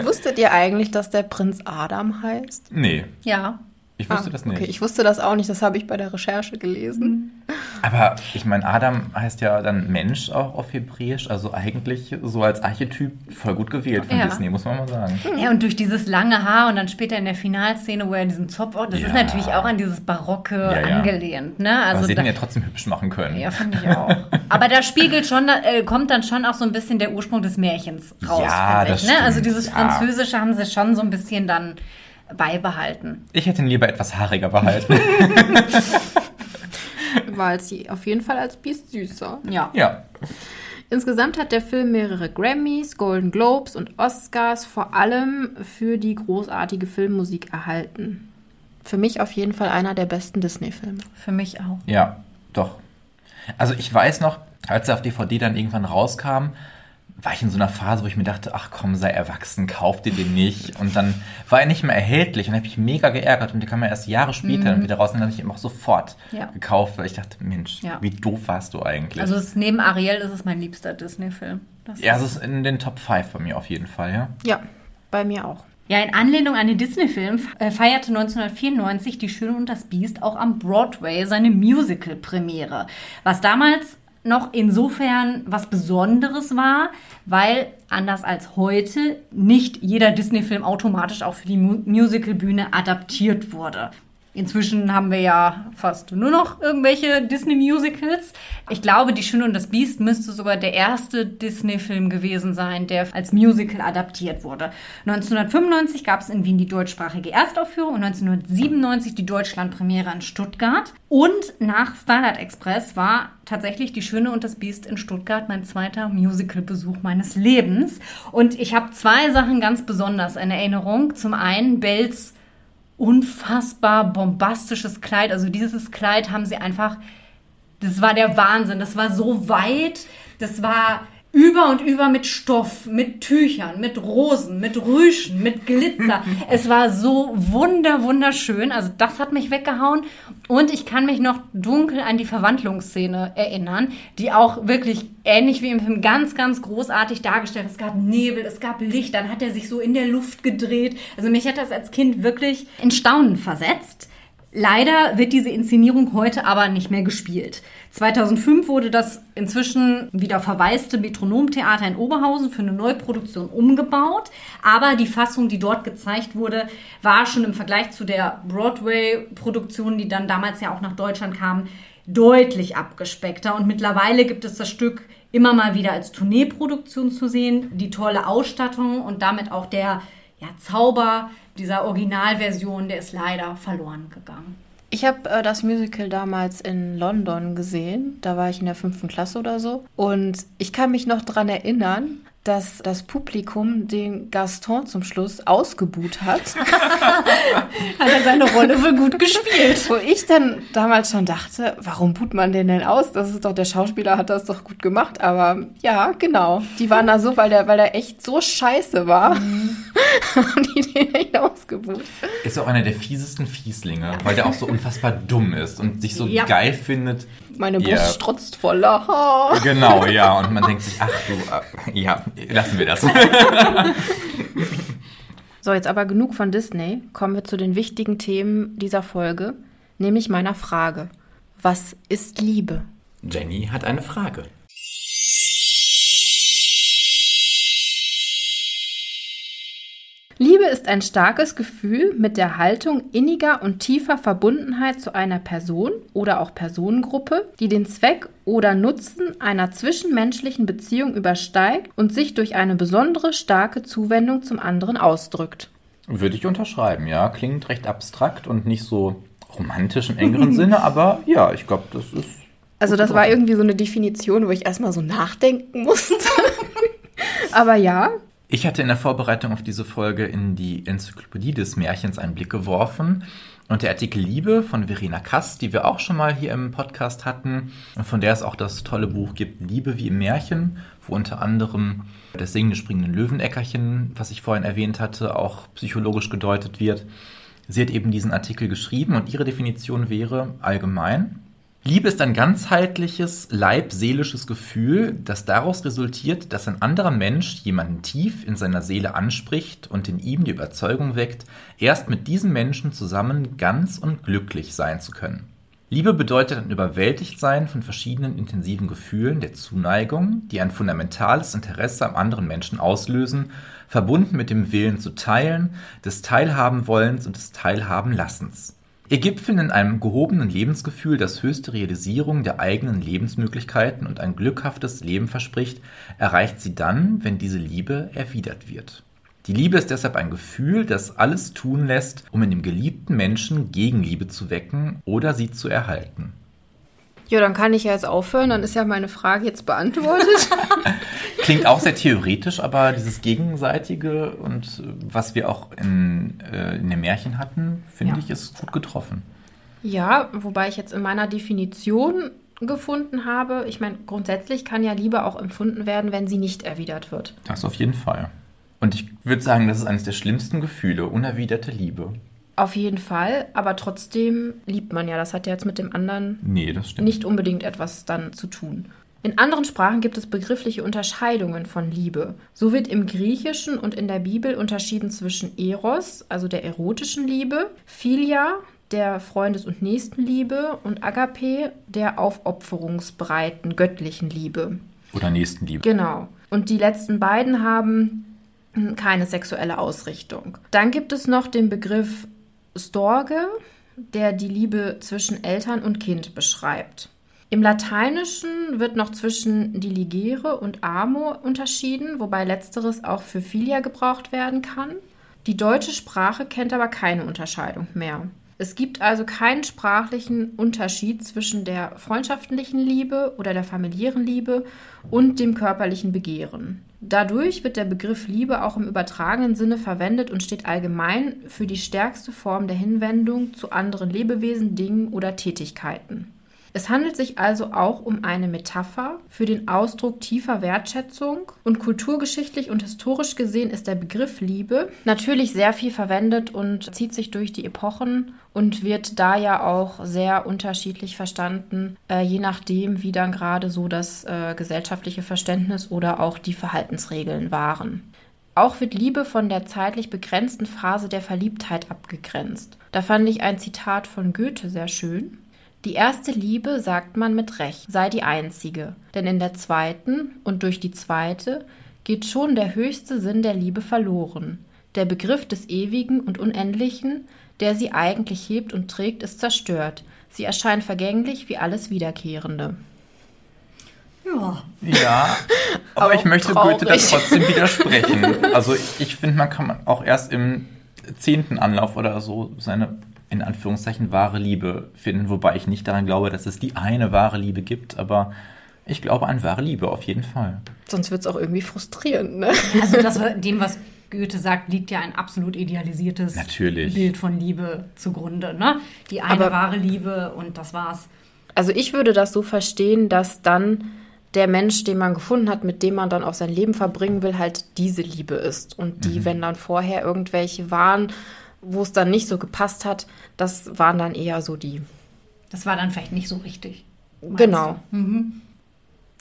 Wusstet ihr eigentlich, dass der Prinz Adam heißt? nee. ja. Ich wusste Ah, das nicht. Okay, ich wusste das auch nicht, das habe ich bei der Recherche gelesen. Aber ich meine, Adam heißt ja dann Mensch auch auf Hebräisch, also eigentlich so als Archetyp voll gut gewählt von Ja. Disney, muss man mal sagen. Ja, und durch dieses lange Haar und dann später in der Finalszene, wo er diesen Zopf, das Ja. ist natürlich auch an dieses Barocke Ja, ja. angelehnt. Ne? Aber Also sie da, hätten ja trotzdem hübsch machen können. ja, finde ich auch. Aber da spiegelt schon, äh, kommt dann schon auch so ein bisschen der Ursprung des Märchens raus, Ja, finde das ich. Ne? Also stimmt, dieses ja. Französische haben sie schon so ein bisschen dann beibehalten. Ich hätte ihn lieber etwas haariger behalten. War sie auf jeden Fall als Biest süßer. Ja. ja. Insgesamt hat der Film mehrere Grammys, Golden Globes und Oscars vor allem für die großartige Filmmusik erhalten. Für mich auf jeden Fall einer der besten Disney-Filme. Für mich auch. Ja, doch. Also ich weiß noch, als er auf DVD dann irgendwann rauskam, war ich in so einer Phase, wo ich mir dachte, ach komm, sei erwachsen, kauf dir den nicht. Und dann war er nicht mehr erhältlich und habe mich mega geärgert und der kam ja erst Jahre später dann wieder raus und dann habe ich ihn auch sofort Mhm. Ja. gekauft, weil ich dachte, Mensch, Ja. wie doof warst du eigentlich? Also es, neben Ariel ist es mein liebster Disney-Film. Das ja, ist- es ist in den Top 5 bei mir auf jeden Fall, ja. Ja, bei mir auch. Ja, in Anlehnung an den Disney-Film äh, feierte 1994 Die Schöne und das Biest auch am Broadway seine Musical-Premiere. Was damals noch insofern was Besonderes war, weil anders als heute nicht jeder Disney-Film automatisch auch für die Mu Musical-Bühne adaptiert wurde. Inzwischen haben wir ja fast nur noch irgendwelche Disney-Musicals. Ich glaube, Die Schöne und das Biest müsste sogar der erste Disney-Film gewesen sein, der als Musical adaptiert wurde. 1995 gab es in Wien die deutschsprachige Erstaufführung und 1997 die Deutschlandpremiere in Stuttgart. Und nach Starlight Express war tatsächlich Die Schöne und das Biest in Stuttgart mein zweiter Musical-Besuch meines Lebens. Und ich habe zwei Sachen ganz besonders in Erinnerung. Zum einen Bells unfassbar bombastisches Kleid. Also dieses Kleid haben sie einfach, das war der Wahnsinn. Das war so weit, das war über und über mit Stoff, mit Tüchern, mit Rosen, mit Rüschen, mit Glitzer. es war so wunder, wunderschön. Also das hat mich weggehauen. Und ich kann mich noch dunkel an die Verwandlungsszene erinnern, die auch wirklich ähnlich wie im Film ganz, ganz großartig dargestellt. Es gab Nebel, es gab Licht, dann hat er sich so in der Luft gedreht. Also mich hat das als Kind wirklich in Staunen versetzt. Leider wird diese Inszenierung heute aber nicht mehr gespielt. 2005 wurde das inzwischen wieder verwaiste Metronomtheater in Oberhausen für eine Neuproduktion umgebaut. Aber die Fassung, die dort gezeigt wurde, war schon im Vergleich zu der Broadway-Produktion, die dann damals ja auch nach Deutschland kam, deutlich abgespeckter. Und mittlerweile gibt es das Stück immer mal wieder als Tourneeproduktion zu sehen. Die tolle Ausstattung und damit auch der ja, Zauber dieser Originalversion, der ist leider verloren gegangen. Ich habe äh, das Musical damals in London gesehen. Da war ich in der fünften Klasse oder so. Und ich kann mich noch daran erinnern, dass das Publikum den Gaston zum Schluss ausgebuht hat. hat er seine Rolle wohl gut gespielt. Wo ich dann damals schon dachte, warum buht man den denn aus? Das ist doch, der Schauspieler hat das doch gut gemacht. Aber ja, genau. Die waren da so, weil der, weil der echt so scheiße war. Mhm. haben die den echt ausgebucht. Ist auch einer der fiesesten Fieslinge, weil der auch so unfassbar dumm ist und sich so ja. geil findet. Meine Brust ja. strotzt voller Haar. Genau, ja. Und man denkt sich, ach du, äh, ja, lassen wir das. so, jetzt aber genug von Disney. Kommen wir zu den wichtigen Themen dieser Folge, nämlich meiner Frage. Was ist Liebe? Jenny hat eine Frage. Liebe ist ein starkes Gefühl mit der Haltung inniger und tiefer Verbundenheit zu einer Person oder auch Personengruppe, die den Zweck oder Nutzen einer zwischenmenschlichen Beziehung übersteigt und sich durch eine besondere starke Zuwendung zum anderen ausdrückt. Würde ich unterschreiben, ja. Klingt recht abstrakt und nicht so romantisch im engeren Sinne, aber ja, ich glaube, das ist. Also, das war irgendwie so eine Definition, wo ich erstmal so nachdenken musste. aber ja, ich hatte in der Vorbereitung auf diese Folge in die Enzyklopädie des Märchens einen Blick geworfen und der Artikel Liebe von Verena Kass, die wir auch schon mal hier im Podcast hatten und von der es auch das tolle Buch gibt, Liebe wie im Märchen, wo unter anderem das singende springende Löweneckerchen, was ich vorhin erwähnt hatte, auch psychologisch gedeutet wird. Sie hat eben diesen Artikel geschrieben und ihre Definition wäre allgemein, Liebe ist ein ganzheitliches, leib-seelisches Gefühl, das daraus resultiert, dass ein anderer Mensch jemanden tief in seiner Seele anspricht und in ihm die Überzeugung weckt, erst mit diesem Menschen zusammen ganz und glücklich sein zu können. Liebe bedeutet ein Überwältigtsein von verschiedenen intensiven Gefühlen der Zuneigung, die ein fundamentales Interesse am anderen Menschen auslösen, verbunden mit dem Willen zu teilen, des Teilhabenwollens und des Teilhabenlassens. Ihr gipfeln in einem gehobenen Lebensgefühl, das höchste Realisierung der eigenen Lebensmöglichkeiten und ein glückhaftes Leben verspricht, erreicht sie dann, wenn diese Liebe erwidert wird. Die Liebe ist deshalb ein Gefühl, das alles tun lässt, um in dem geliebten Menschen Gegenliebe zu wecken oder sie zu erhalten. Ja, dann kann ich ja jetzt aufhören, dann ist ja meine Frage jetzt beantwortet. Klingt auch sehr theoretisch, aber dieses Gegenseitige und was wir auch in, äh, in den Märchen hatten, finde ja. ich, ist gut getroffen. Ja, wobei ich jetzt in meiner Definition gefunden habe, ich meine, grundsätzlich kann ja Liebe auch empfunden werden, wenn sie nicht erwidert wird. Das auf jeden Fall. Und ich würde sagen, das ist eines der schlimmsten Gefühle, unerwiderte Liebe. Auf jeden Fall, aber trotzdem liebt man ja. Das hat ja jetzt mit dem anderen nee, nicht unbedingt etwas dann zu tun. In anderen Sprachen gibt es begriffliche Unterscheidungen von Liebe. So wird im Griechischen und in der Bibel unterschieden zwischen Eros, also der erotischen Liebe, Philia, der Freundes- und Nächstenliebe und Agape, der aufopferungsbreiten göttlichen Liebe. Oder Nächstenliebe. Genau. Und die letzten beiden haben keine sexuelle Ausrichtung. Dann gibt es noch den Begriff Storge, der die Liebe zwischen Eltern und Kind beschreibt. Im Lateinischen wird noch zwischen diligere und amo unterschieden, wobei letzteres auch für Filia gebraucht werden kann. Die deutsche Sprache kennt aber keine Unterscheidung mehr. Es gibt also keinen sprachlichen Unterschied zwischen der freundschaftlichen Liebe oder der familiären Liebe und dem körperlichen Begehren. Dadurch wird der Begriff Liebe auch im übertragenen Sinne verwendet und steht allgemein für die stärkste Form der Hinwendung zu anderen Lebewesen, Dingen oder Tätigkeiten. Es handelt sich also auch um eine Metapher für den Ausdruck tiefer Wertschätzung und kulturgeschichtlich und historisch gesehen ist der Begriff Liebe natürlich sehr viel verwendet und zieht sich durch die Epochen und wird da ja auch sehr unterschiedlich verstanden, äh, je nachdem, wie dann gerade so das äh, gesellschaftliche Verständnis oder auch die Verhaltensregeln waren. Auch wird Liebe von der zeitlich begrenzten Phase der Verliebtheit abgegrenzt. Da fand ich ein Zitat von Goethe sehr schön. Die erste Liebe, sagt man mit Recht, sei die einzige, denn in der zweiten und durch die zweite geht schon der höchste Sinn der Liebe verloren. Der Begriff des Ewigen und Unendlichen, der sie eigentlich hebt und trägt, ist zerstört. Sie erscheint vergänglich wie alles Wiederkehrende. Ja. Ja, aber ich möchte traurig. Goethe da trotzdem widersprechen. Also ich finde, man kann auch erst im zehnten Anlauf oder so seine in Anführungszeichen wahre Liebe finden, wobei ich nicht daran glaube, dass es die eine wahre Liebe gibt, aber ich glaube an wahre Liebe auf jeden Fall. Sonst wird es auch irgendwie frustrierend, ne? Also das, dem, was Goethe sagt, liegt ja ein absolut idealisiertes Natürlich. Bild von Liebe zugrunde. Ne? Die eine aber, wahre Liebe und das war's. Also ich würde das so verstehen, dass dann der Mensch, den man gefunden hat, mit dem man dann auch sein Leben verbringen will, halt diese Liebe ist. Und die, mhm. wenn dann vorher irgendwelche waren, wo es dann nicht so gepasst hat, das waren dann eher so die. Das war dann vielleicht nicht so richtig. Genau. Mhm.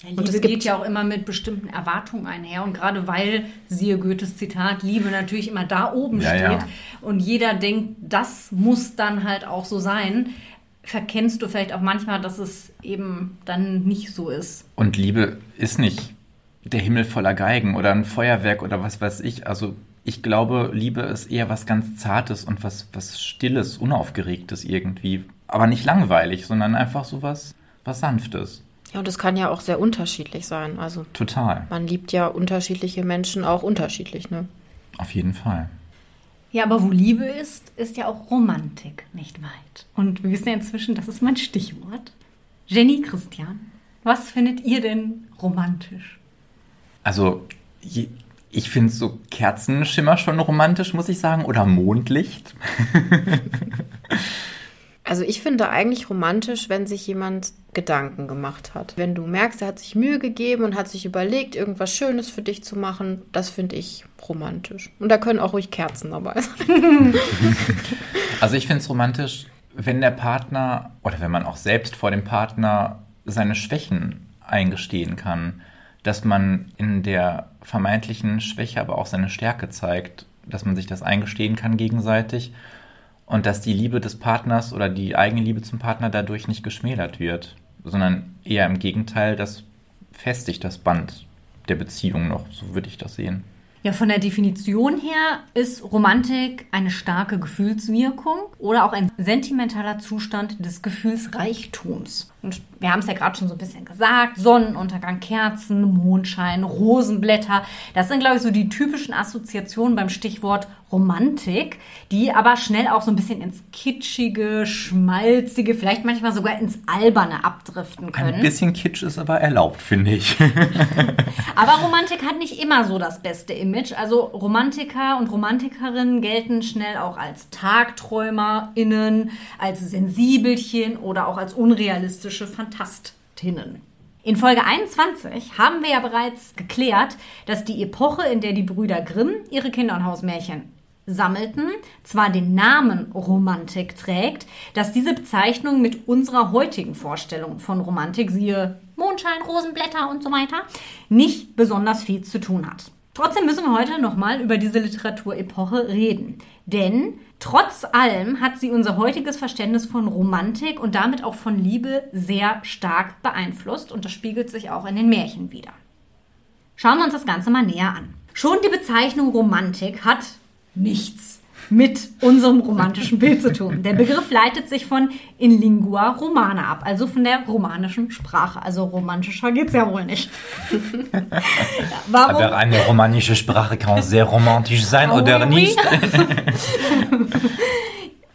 Ja, Liebe und es geht ja auch immer mit bestimmten Erwartungen einher. Und gerade weil, siehe Goethes Zitat, Liebe natürlich immer da oben ja, steht ja. und jeder denkt, das muss dann halt auch so sein, verkennst du vielleicht auch manchmal, dass es eben dann nicht so ist. Und Liebe ist nicht der Himmel voller Geigen oder ein Feuerwerk oder was weiß ich. Also ich glaube, Liebe ist eher was ganz Zartes und was, was Stilles, Unaufgeregtes irgendwie. Aber nicht langweilig, sondern einfach so was, was Sanftes. Ja, und es kann ja auch sehr unterschiedlich sein. Also total. Man liebt ja unterschiedliche Menschen auch unterschiedlich, ne? Auf jeden Fall. Ja, aber wo Liebe ist, ist ja auch Romantik nicht weit. Und wir wissen ja inzwischen, das ist mein Stichwort. Jenny Christian, was findet ihr denn romantisch? Also, je, ich finde so Kerzenschimmer schon romantisch, muss ich sagen, oder Mondlicht. also ich finde eigentlich romantisch, wenn sich jemand Gedanken gemacht hat. Wenn du merkst, er hat sich Mühe gegeben und hat sich überlegt, irgendwas Schönes für dich zu machen, das finde ich romantisch. Und da können auch ruhig Kerzen dabei sein. also ich finde es romantisch, wenn der Partner oder wenn man auch selbst vor dem Partner seine Schwächen eingestehen kann dass man in der vermeintlichen Schwäche aber auch seine Stärke zeigt, dass man sich das eingestehen kann gegenseitig und dass die Liebe des Partners oder die eigene Liebe zum Partner dadurch nicht geschmälert wird, sondern eher im Gegenteil, das festigt das Band der Beziehung noch, so würde ich das sehen. Ja, von der Definition her ist Romantik eine starke Gefühlswirkung oder auch ein sentimentaler Zustand des Gefühlsreichtums. Und wir haben es ja gerade schon so ein bisschen gesagt, Sonnenuntergang, Kerzen, Mondschein, Rosenblätter, das sind, glaube ich, so die typischen Assoziationen beim Stichwort Romantik, die aber schnell auch so ein bisschen ins Kitschige, Schmalzige, vielleicht manchmal sogar ins Alberne abdriften können. Ein bisschen Kitsch ist aber erlaubt, finde ich. aber Romantik hat nicht immer so das beste Image. Also Romantiker und Romantikerinnen gelten schnell auch als TagträumerInnen, als Sensibelchen oder auch als unrealistische Fantastinnen. In Folge 21 haben wir ja bereits geklärt, dass die Epoche, in der die Brüder Grimm ihre Kinder- und Hausmärchen sammelten, zwar den Namen Romantik trägt, dass diese Bezeichnung mit unserer heutigen Vorstellung von Romantik, siehe Mondschein, Rosenblätter und so weiter, nicht besonders viel zu tun hat. Trotzdem müssen wir heute nochmal über diese Literaturepoche reden. Denn trotz allem hat sie unser heutiges Verständnis von Romantik und damit auch von Liebe sehr stark beeinflusst und das spiegelt sich auch in den Märchen wieder. Schauen wir uns das Ganze mal näher an. Schon die Bezeichnung Romantik hat nichts. Mit unserem romantischen Bild zu tun. Der Begriff leitet sich von in lingua romana ab, also von der romanischen Sprache. Also romantischer geht's ja wohl nicht. warum? Aber eine romanische Sprache kann sehr romantisch sein oh, oder nicht.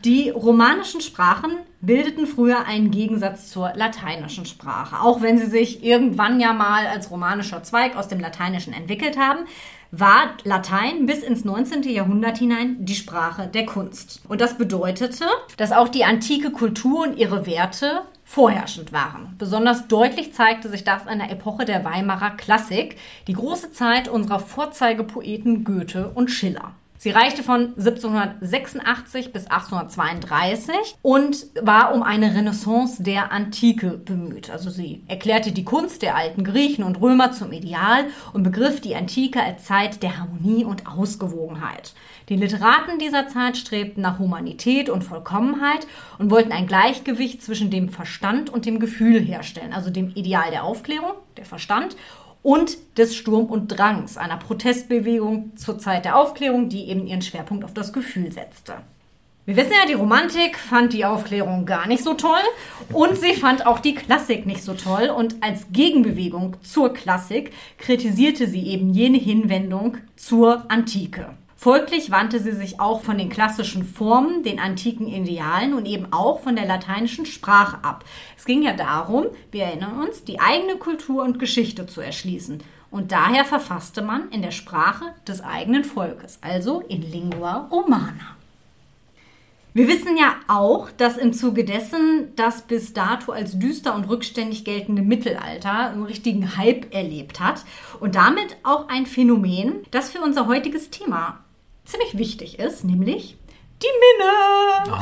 Die romanischen Sprachen bildeten früher einen Gegensatz zur lateinischen Sprache. Auch wenn sie sich irgendwann ja mal als romanischer Zweig aus dem Lateinischen entwickelt haben, war Latein bis ins 19. Jahrhundert hinein die Sprache der Kunst. Und das bedeutete, dass auch die antike Kultur und ihre Werte vorherrschend waren. Besonders deutlich zeigte sich das in der Epoche der Weimarer Klassik, die große Zeit unserer Vorzeigepoeten Goethe und Schiller. Sie reichte von 1786 bis 1832 und war um eine Renaissance der Antike bemüht. Also sie erklärte die Kunst der alten Griechen und Römer zum Ideal und begriff die Antike als Zeit der Harmonie und Ausgewogenheit. Die Literaten dieser Zeit strebten nach Humanität und Vollkommenheit und wollten ein Gleichgewicht zwischen dem Verstand und dem Gefühl herstellen, also dem Ideal der Aufklärung, der Verstand, und des Sturm und Drangs, einer Protestbewegung zur Zeit der Aufklärung, die eben ihren Schwerpunkt auf das Gefühl setzte. Wir wissen ja, die Romantik fand die Aufklärung gar nicht so toll und sie fand auch die Klassik nicht so toll und als Gegenbewegung zur Klassik kritisierte sie eben jene Hinwendung zur Antike. Folglich wandte sie sich auch von den klassischen Formen, den antiken Idealen und eben auch von der lateinischen Sprache ab. Es ging ja darum, wir erinnern uns, die eigene Kultur und Geschichte zu erschließen. Und daher verfasste man in der Sprache des eigenen Volkes, also in Lingua Romana. Wir wissen ja auch, dass im Zuge dessen das bis dato als düster und rückständig geltende Mittelalter einen richtigen Hype erlebt hat und damit auch ein Phänomen, das für unser heutiges Thema ziemlich wichtig ist, nämlich die Minne.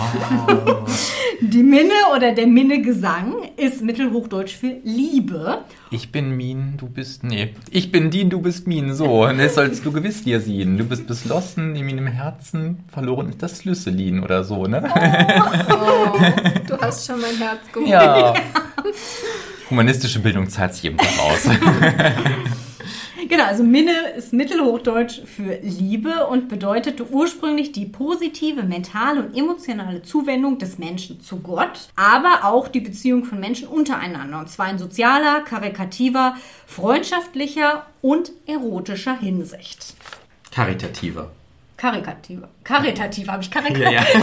Oh. Die Minne oder der Minne-Gesang ist mittelhochdeutsch für Liebe. Ich bin Min, du bist. Nee. Ich bin Dien, du bist Min. So, und das sollst du gewiss dir sehen. Du bist beschlossen, in meinem Herzen verloren ist das Schlüsselin oder so, ne? Oh. oh. Du hast schon mein Herz geholt. Ja. Humanistische Bildung zahlt sich eben aus. Genau, also Minne ist Mittelhochdeutsch für Liebe und bedeutete ursprünglich die positive mentale und emotionale Zuwendung des Menschen zu Gott, aber auch die Beziehung von Menschen untereinander. Und zwar in sozialer, karikativer, freundschaftlicher und erotischer Hinsicht. Karitativer. Karikativer. Karitativ habe ich karikativ. Ja, ja.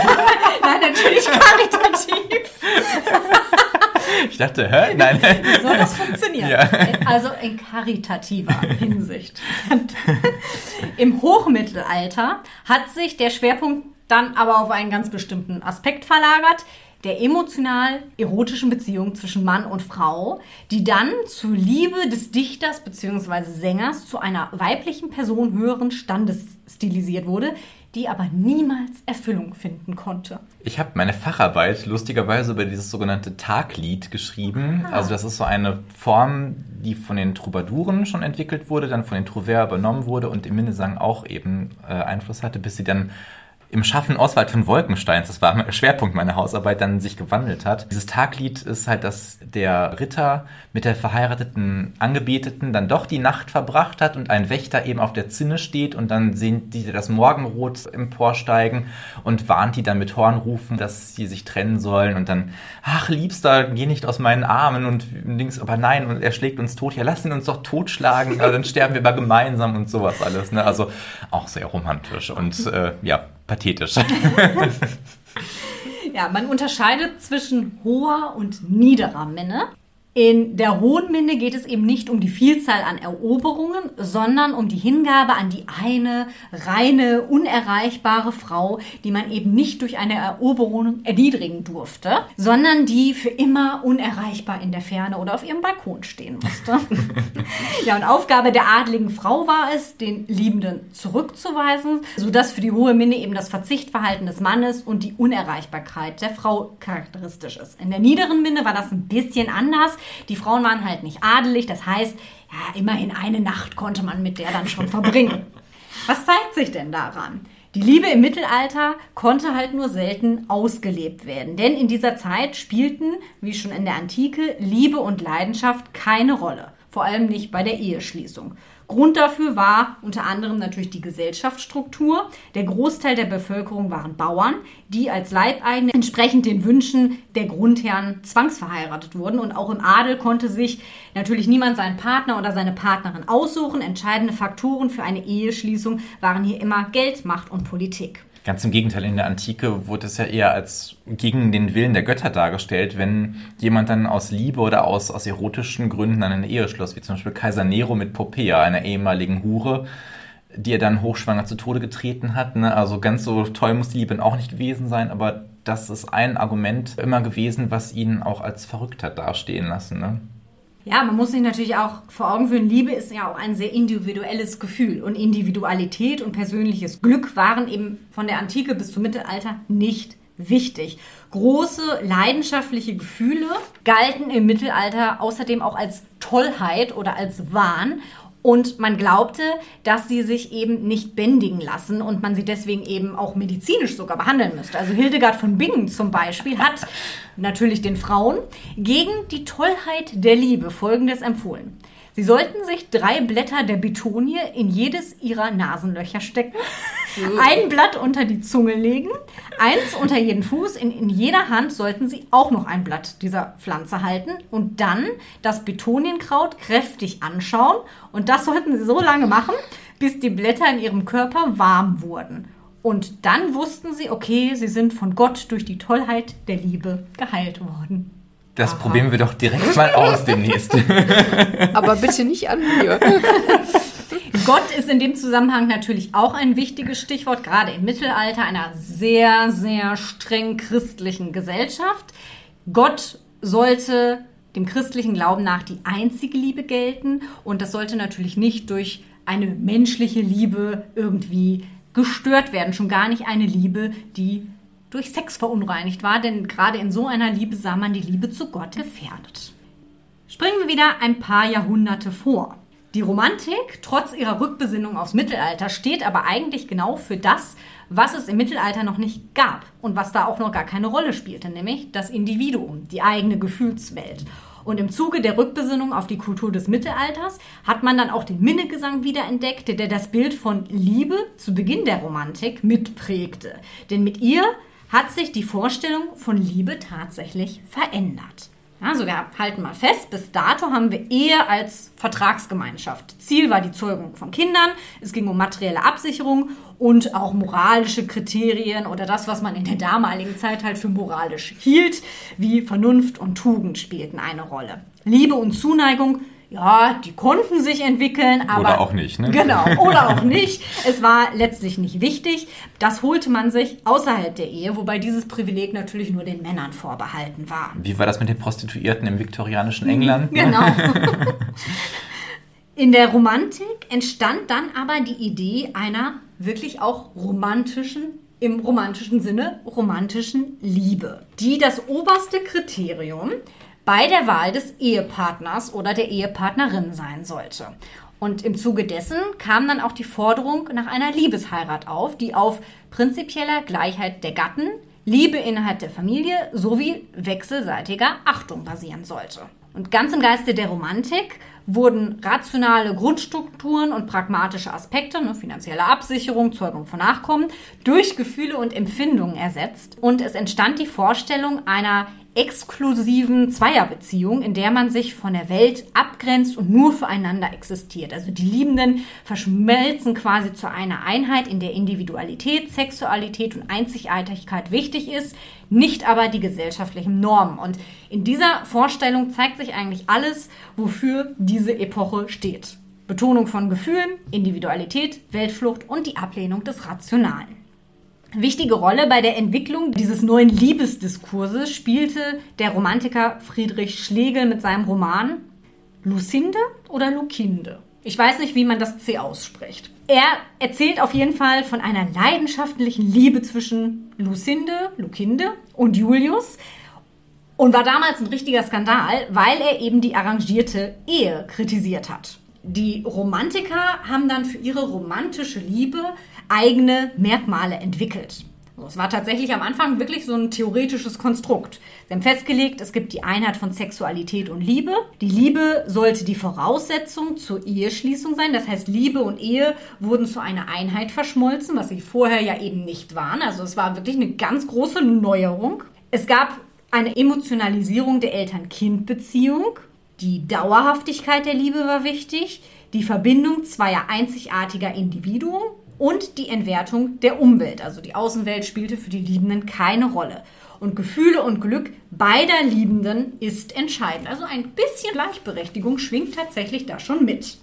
Nein, natürlich karitativ. Ich dachte, hä? Nein. Wie soll das funktionieren? Ja. Also in karitativer Hinsicht. Im Hochmittelalter hat sich der Schwerpunkt dann aber auf einen ganz bestimmten Aspekt verlagert, der emotional-erotischen Beziehung zwischen Mann und Frau, die dann zur Liebe des Dichters bzw. Sängers zu einer weiblichen Person höheren Standes stilisiert wurde, die aber niemals Erfüllung finden konnte. Ich habe meine Facharbeit lustigerweise über dieses sogenannte Taglied geschrieben. Ah. Also das ist so eine Form, die von den Troubadouren schon entwickelt wurde, dann von den Trouvères übernommen wurde und im Minnesang auch eben äh, Einfluss hatte, bis sie dann im Schaffen Oswald von Wolkensteins, das war Schwerpunkt meiner Hausarbeit, dann sich gewandelt hat. Dieses Taglied ist halt, dass der Ritter mit der verheirateten Angebeteten dann doch die Nacht verbracht hat und ein Wächter eben auf der Zinne steht und dann sehen die das Morgenrot emporsteigen und warnt die dann mit Hornrufen, dass sie sich trennen sollen und dann, ach Liebster, geh nicht aus meinen Armen und links, aber nein, und er schlägt uns tot. Ja, lass ihn uns doch totschlagen, dann sterben wir mal gemeinsam und sowas alles. Ne? Also auch sehr romantisch und äh, ja, pathetisch. ja, man unterscheidet zwischen hoher und niederer Minne. In der Hohen Minne geht es eben nicht um die Vielzahl an Eroberungen, sondern um die Hingabe an die eine reine, unerreichbare Frau, die man eben nicht durch eine Eroberung erniedrigen durfte, sondern die für immer unerreichbar in der Ferne oder auf ihrem Balkon stehen musste. ja, und Aufgabe der adligen Frau war es, den Liebenden zurückzuweisen, sodass für die Hohe Minne eben das Verzichtverhalten des Mannes und die Unerreichbarkeit der Frau charakteristisch ist. In der niederen Minne war das ein bisschen anders. Die Frauen waren halt nicht adelig, das heißt, ja, immerhin eine Nacht konnte man mit der dann schon verbringen. Was zeigt sich denn daran? Die Liebe im Mittelalter konnte halt nur selten ausgelebt werden, denn in dieser Zeit spielten, wie schon in der Antike, Liebe und Leidenschaft keine Rolle. vor allem nicht bei der Eheschließung. Grund dafür war unter anderem natürlich die Gesellschaftsstruktur. Der Großteil der Bevölkerung waren Bauern, die als Leibeigene entsprechend den Wünschen der Grundherren zwangsverheiratet wurden. Und auch im Adel konnte sich natürlich niemand seinen Partner oder seine Partnerin aussuchen. Entscheidende Faktoren für eine Eheschließung waren hier immer Geld, Macht und Politik. Ganz im Gegenteil, in der Antike wurde es ja eher als gegen den Willen der Götter dargestellt, wenn jemand dann aus Liebe oder aus, aus erotischen Gründen eine Ehe schloss, wie zum Beispiel Kaiser Nero mit Popea, einer ehemaligen Hure, die er dann hochschwanger zu Tode getreten hat. Ne? Also ganz so toll muss die Liebe auch nicht gewesen sein, aber das ist ein Argument immer gewesen, was ihn auch als verrückt hat dastehen lassen. Ne? Ja, man muss sich natürlich auch vor Augen führen, Liebe ist ja auch ein sehr individuelles Gefühl und Individualität und persönliches Glück waren eben von der Antike bis zum Mittelalter nicht wichtig. Große leidenschaftliche Gefühle galten im Mittelalter außerdem auch als Tollheit oder als Wahn und man glaubte, dass sie sich eben nicht bändigen lassen und man sie deswegen eben auch medizinisch sogar behandeln müsste. Also Hildegard von Bingen zum Beispiel hat natürlich den Frauen gegen die Tollheit der Liebe Folgendes empfohlen. Sie sollten sich drei Blätter der Bitonie in jedes ihrer Nasenlöcher stecken, ein Blatt unter die Zunge legen, eins unter jeden Fuß, in, in jeder Hand sollten sie auch noch ein Blatt dieser Pflanze halten und dann das Betonienkraut kräftig anschauen und das sollten sie so lange machen, bis die Blätter in ihrem Körper warm wurden. Und dann wussten sie, okay, sie sind von Gott durch die Tollheit der Liebe geheilt worden. Das Aha. probieren wir doch direkt mal aus demnächst. Aber bitte nicht an mir. Gott ist in dem Zusammenhang natürlich auch ein wichtiges Stichwort, gerade im Mittelalter einer sehr, sehr streng christlichen Gesellschaft. Gott sollte dem christlichen Glauben nach die einzige Liebe gelten und das sollte natürlich nicht durch eine menschliche Liebe irgendwie gestört werden, schon gar nicht eine Liebe, die durch Sex verunreinigt war, denn gerade in so einer Liebe sah man die Liebe zu Gott gefährdet. Springen wir wieder ein paar Jahrhunderte vor. Die Romantik, trotz ihrer Rückbesinnung aufs Mittelalter, steht aber eigentlich genau für das, was es im Mittelalter noch nicht gab und was da auch noch gar keine Rolle spielte, nämlich das Individuum, die eigene Gefühlswelt. Und im Zuge der Rückbesinnung auf die Kultur des Mittelalters hat man dann auch den Minnegesang wiederentdeckt, der das Bild von Liebe zu Beginn der Romantik mitprägte. Denn mit ihr hat sich die Vorstellung von Liebe tatsächlich verändert. Also wir halten mal fest, bis dato haben wir Ehe als Vertragsgemeinschaft. Ziel war die Zeugung von Kindern, es ging um materielle Absicherung und auch moralische Kriterien oder das, was man in der damaligen Zeit halt für moralisch hielt, wie Vernunft und Tugend spielten eine Rolle. Liebe und Zuneigung ja, die konnten sich entwickeln, aber. Oder auch nicht, ne? Genau, oder auch nicht. Es war letztlich nicht wichtig. Das holte man sich außerhalb der Ehe, wobei dieses Privileg natürlich nur den Männern vorbehalten war. Wie war das mit den Prostituierten im viktorianischen England? Genau. In der Romantik entstand dann aber die Idee einer wirklich auch romantischen im romantischen Sinne romantischen Liebe, die das oberste Kriterium bei der Wahl des Ehepartners oder der Ehepartnerin sein sollte. Und im Zuge dessen kam dann auch die Forderung nach einer Liebesheirat auf, die auf prinzipieller Gleichheit der Gatten, Liebe innerhalb der Familie sowie wechselseitiger Achtung basieren sollte. Und ganz im Geiste der Romantik wurden rationale Grundstrukturen und pragmatische Aspekte, ne, finanzielle Absicherung, Zeugung von Nachkommen, durch Gefühle und Empfindungen ersetzt. Und es entstand die Vorstellung einer exklusiven Zweierbeziehung, in der man sich von der Welt abgrenzt und nur füreinander existiert. Also die Liebenden verschmelzen quasi zu einer Einheit, in der Individualität, Sexualität und Einzigartigkeit wichtig ist, nicht aber die gesellschaftlichen Normen. Und in dieser Vorstellung zeigt sich eigentlich alles, wofür diese Epoche steht. Betonung von Gefühlen, Individualität, Weltflucht und die Ablehnung des Rationalen. Wichtige Rolle bei der Entwicklung dieses neuen Liebesdiskurses spielte der Romantiker Friedrich Schlegel mit seinem Roman Lucinde oder Lucinde. Ich weiß nicht, wie man das C ausspricht. Er erzählt auf jeden Fall von einer leidenschaftlichen Liebe zwischen Lucinde, Lucinde und Julius und war damals ein richtiger Skandal, weil er eben die arrangierte Ehe kritisiert hat. Die Romantiker haben dann für ihre romantische Liebe eigene Merkmale entwickelt. Es war tatsächlich am Anfang wirklich so ein theoretisches Konstrukt. Sie haben festgelegt, es gibt die Einheit von Sexualität und Liebe. Die Liebe sollte die Voraussetzung zur Eheschließung sein. Das heißt, Liebe und Ehe wurden zu einer Einheit verschmolzen, was sie vorher ja eben nicht waren. Also es war wirklich eine ganz große Neuerung. Es gab eine Emotionalisierung der Eltern-Kind-Beziehung. Die Dauerhaftigkeit der Liebe war wichtig. Die Verbindung zweier einzigartiger Individuen und die Entwertung der Umwelt. Also die Außenwelt spielte für die Liebenden keine Rolle. Und Gefühle und Glück beider Liebenden ist entscheidend. Also ein bisschen Gleichberechtigung schwingt tatsächlich da schon mit.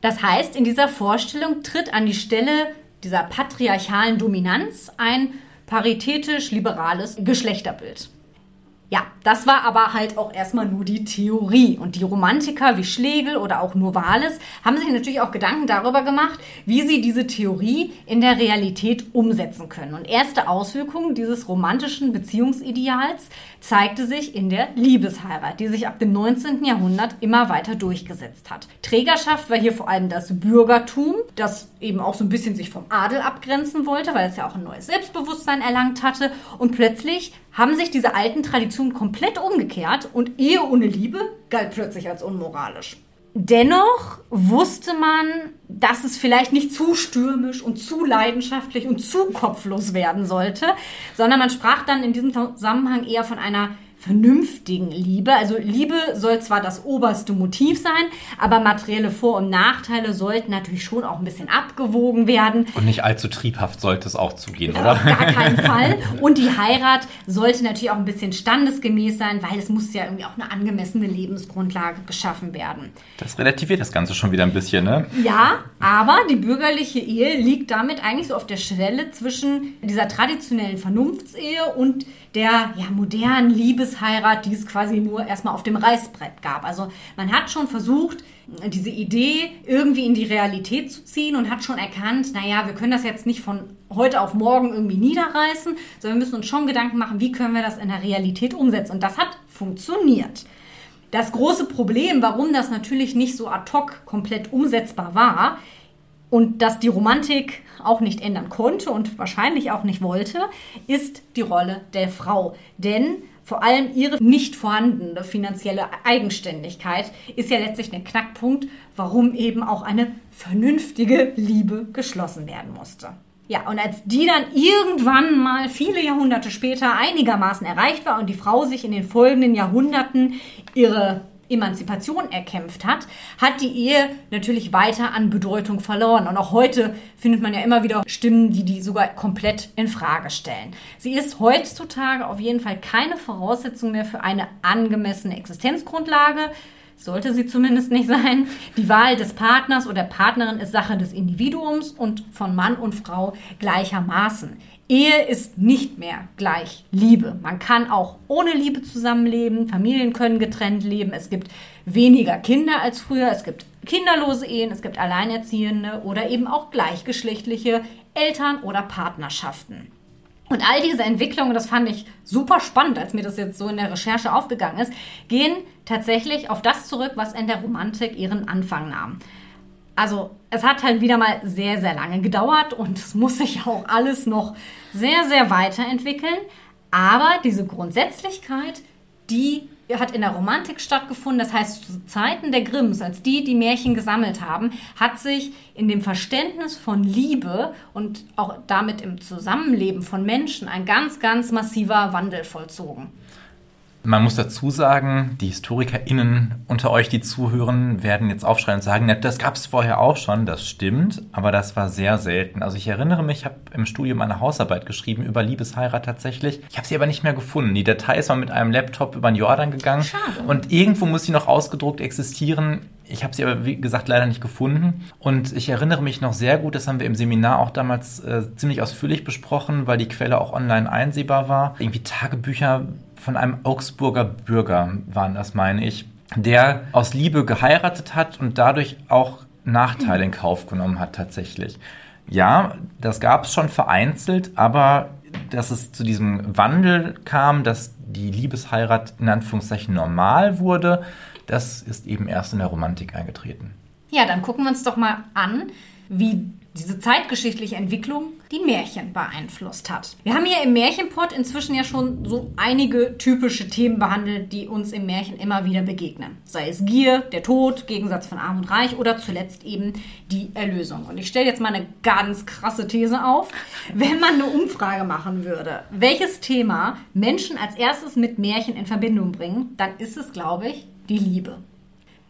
Das heißt, in dieser Vorstellung tritt an die Stelle dieser patriarchalen Dominanz ein paritätisch-liberales Geschlechterbild. Ja, das war aber halt auch erstmal nur die Theorie. Und die Romantiker wie Schlegel oder auch Novalis haben sich natürlich auch Gedanken darüber gemacht, wie sie diese Theorie in der Realität umsetzen können. Und erste Auswirkungen dieses romantischen Beziehungsideals zeigte sich in der Liebesheirat, die sich ab dem 19. Jahrhundert immer weiter durchgesetzt hat. Trägerschaft war hier vor allem das Bürgertum, das eben auch so ein bisschen sich vom Adel abgrenzen wollte, weil es ja auch ein neues Selbstbewusstsein erlangt hatte. Und plötzlich haben sich diese alten Traditionen komplett umgekehrt und Ehe ohne Liebe galt plötzlich als unmoralisch. Dennoch wusste man, dass es vielleicht nicht zu stürmisch und zu leidenschaftlich und zu kopflos werden sollte, sondern man sprach dann in diesem Zusammenhang eher von einer vernünftigen Liebe. Also Liebe soll zwar das oberste Motiv sein, aber materielle Vor- und Nachteile sollten natürlich schon auch ein bisschen abgewogen werden. Und nicht allzu triebhaft sollte es auch zugehen, ja, oder? Auf gar keinen Fall. Und die Heirat sollte natürlich auch ein bisschen standesgemäß sein, weil es muss ja irgendwie auch eine angemessene Lebensgrundlage geschaffen werden. Das relativiert das Ganze schon wieder ein bisschen, ne? Ja, aber die bürgerliche Ehe liegt damit eigentlich so auf der Schwelle zwischen dieser traditionellen Vernunftsehe und der ja, modernen Liebesheirat, die es quasi nur erstmal auf dem Reißbrett gab. Also man hat schon versucht, diese Idee irgendwie in die Realität zu ziehen und hat schon erkannt, naja, wir können das jetzt nicht von heute auf morgen irgendwie niederreißen, sondern wir müssen uns schon Gedanken machen, wie können wir das in der Realität umsetzen. Und das hat funktioniert. Das große Problem, warum das natürlich nicht so ad hoc komplett umsetzbar war, und dass die Romantik auch nicht ändern konnte und wahrscheinlich auch nicht wollte, ist die Rolle der Frau. Denn vor allem ihre nicht vorhandene finanzielle Eigenständigkeit ist ja letztlich der Knackpunkt, warum eben auch eine vernünftige Liebe geschlossen werden musste. Ja, und als die dann irgendwann mal viele Jahrhunderte später einigermaßen erreicht war und die Frau sich in den folgenden Jahrhunderten ihre Emanzipation erkämpft hat, hat die Ehe natürlich weiter an Bedeutung verloren. Und auch heute findet man ja immer wieder Stimmen, die die sogar komplett in Frage stellen. Sie ist heutzutage auf jeden Fall keine Voraussetzung mehr für eine angemessene Existenzgrundlage. Sollte sie zumindest nicht sein. Die Wahl des Partners oder Partnerin ist Sache des Individuums und von Mann und Frau gleichermaßen. Ehe ist nicht mehr gleich Liebe. Man kann auch ohne Liebe zusammenleben, Familien können getrennt leben, es gibt weniger Kinder als früher, es gibt kinderlose Ehen, es gibt Alleinerziehende oder eben auch gleichgeschlechtliche Eltern- oder Partnerschaften. Und all diese Entwicklungen, das fand ich super spannend, als mir das jetzt so in der Recherche aufgegangen ist, gehen tatsächlich auf das zurück, was in der Romantik ihren Anfang nahm. Also es hat halt wieder mal sehr, sehr lange gedauert und es muss sich auch alles noch sehr, sehr weiterentwickeln. Aber diese Grundsätzlichkeit, die hat in der Romantik stattgefunden. Das heißt, zu Zeiten der Grimms, als die die Märchen gesammelt haben, hat sich in dem Verständnis von Liebe und auch damit im Zusammenleben von Menschen ein ganz, ganz massiver Wandel vollzogen. Man muss dazu sagen, die HistorikerInnen unter euch, die zuhören, werden jetzt aufschreien und sagen, das gab es vorher auch schon, das stimmt, aber das war sehr selten. Also ich erinnere mich, ich habe im Studium eine Hausarbeit geschrieben über Liebesheirat tatsächlich. Ich habe sie aber nicht mehr gefunden. Die Datei ist mal mit einem Laptop über den Jordan gegangen. Schade. Und irgendwo muss sie noch ausgedruckt existieren. Ich habe sie aber, wie gesagt, leider nicht gefunden. Und ich erinnere mich noch sehr gut, das haben wir im Seminar auch damals äh, ziemlich ausführlich besprochen, weil die Quelle auch online einsehbar war. Irgendwie Tagebücher von einem Augsburger Bürger waren das, meine ich, der aus Liebe geheiratet hat und dadurch auch Nachteile in Kauf genommen hat tatsächlich. Ja, das gab es schon vereinzelt, aber dass es zu diesem Wandel kam, dass die Liebesheirat in Anführungszeichen normal wurde, das ist eben erst in der Romantik eingetreten. Ja, dann gucken wir uns doch mal an, wie diese zeitgeschichtliche Entwicklung die Märchen beeinflusst hat. Wir haben hier im Märchenpot inzwischen ja schon so einige typische Themen behandelt, die uns im Märchen immer wieder begegnen. Sei es Gier, der Tod, Gegensatz von Arm und Reich oder zuletzt eben die Erlösung. Und ich stelle jetzt mal eine ganz krasse These auf. Wenn man eine Umfrage machen würde, welches Thema Menschen als erstes mit Märchen in Verbindung bringen, dann ist es, glaube ich, die Liebe.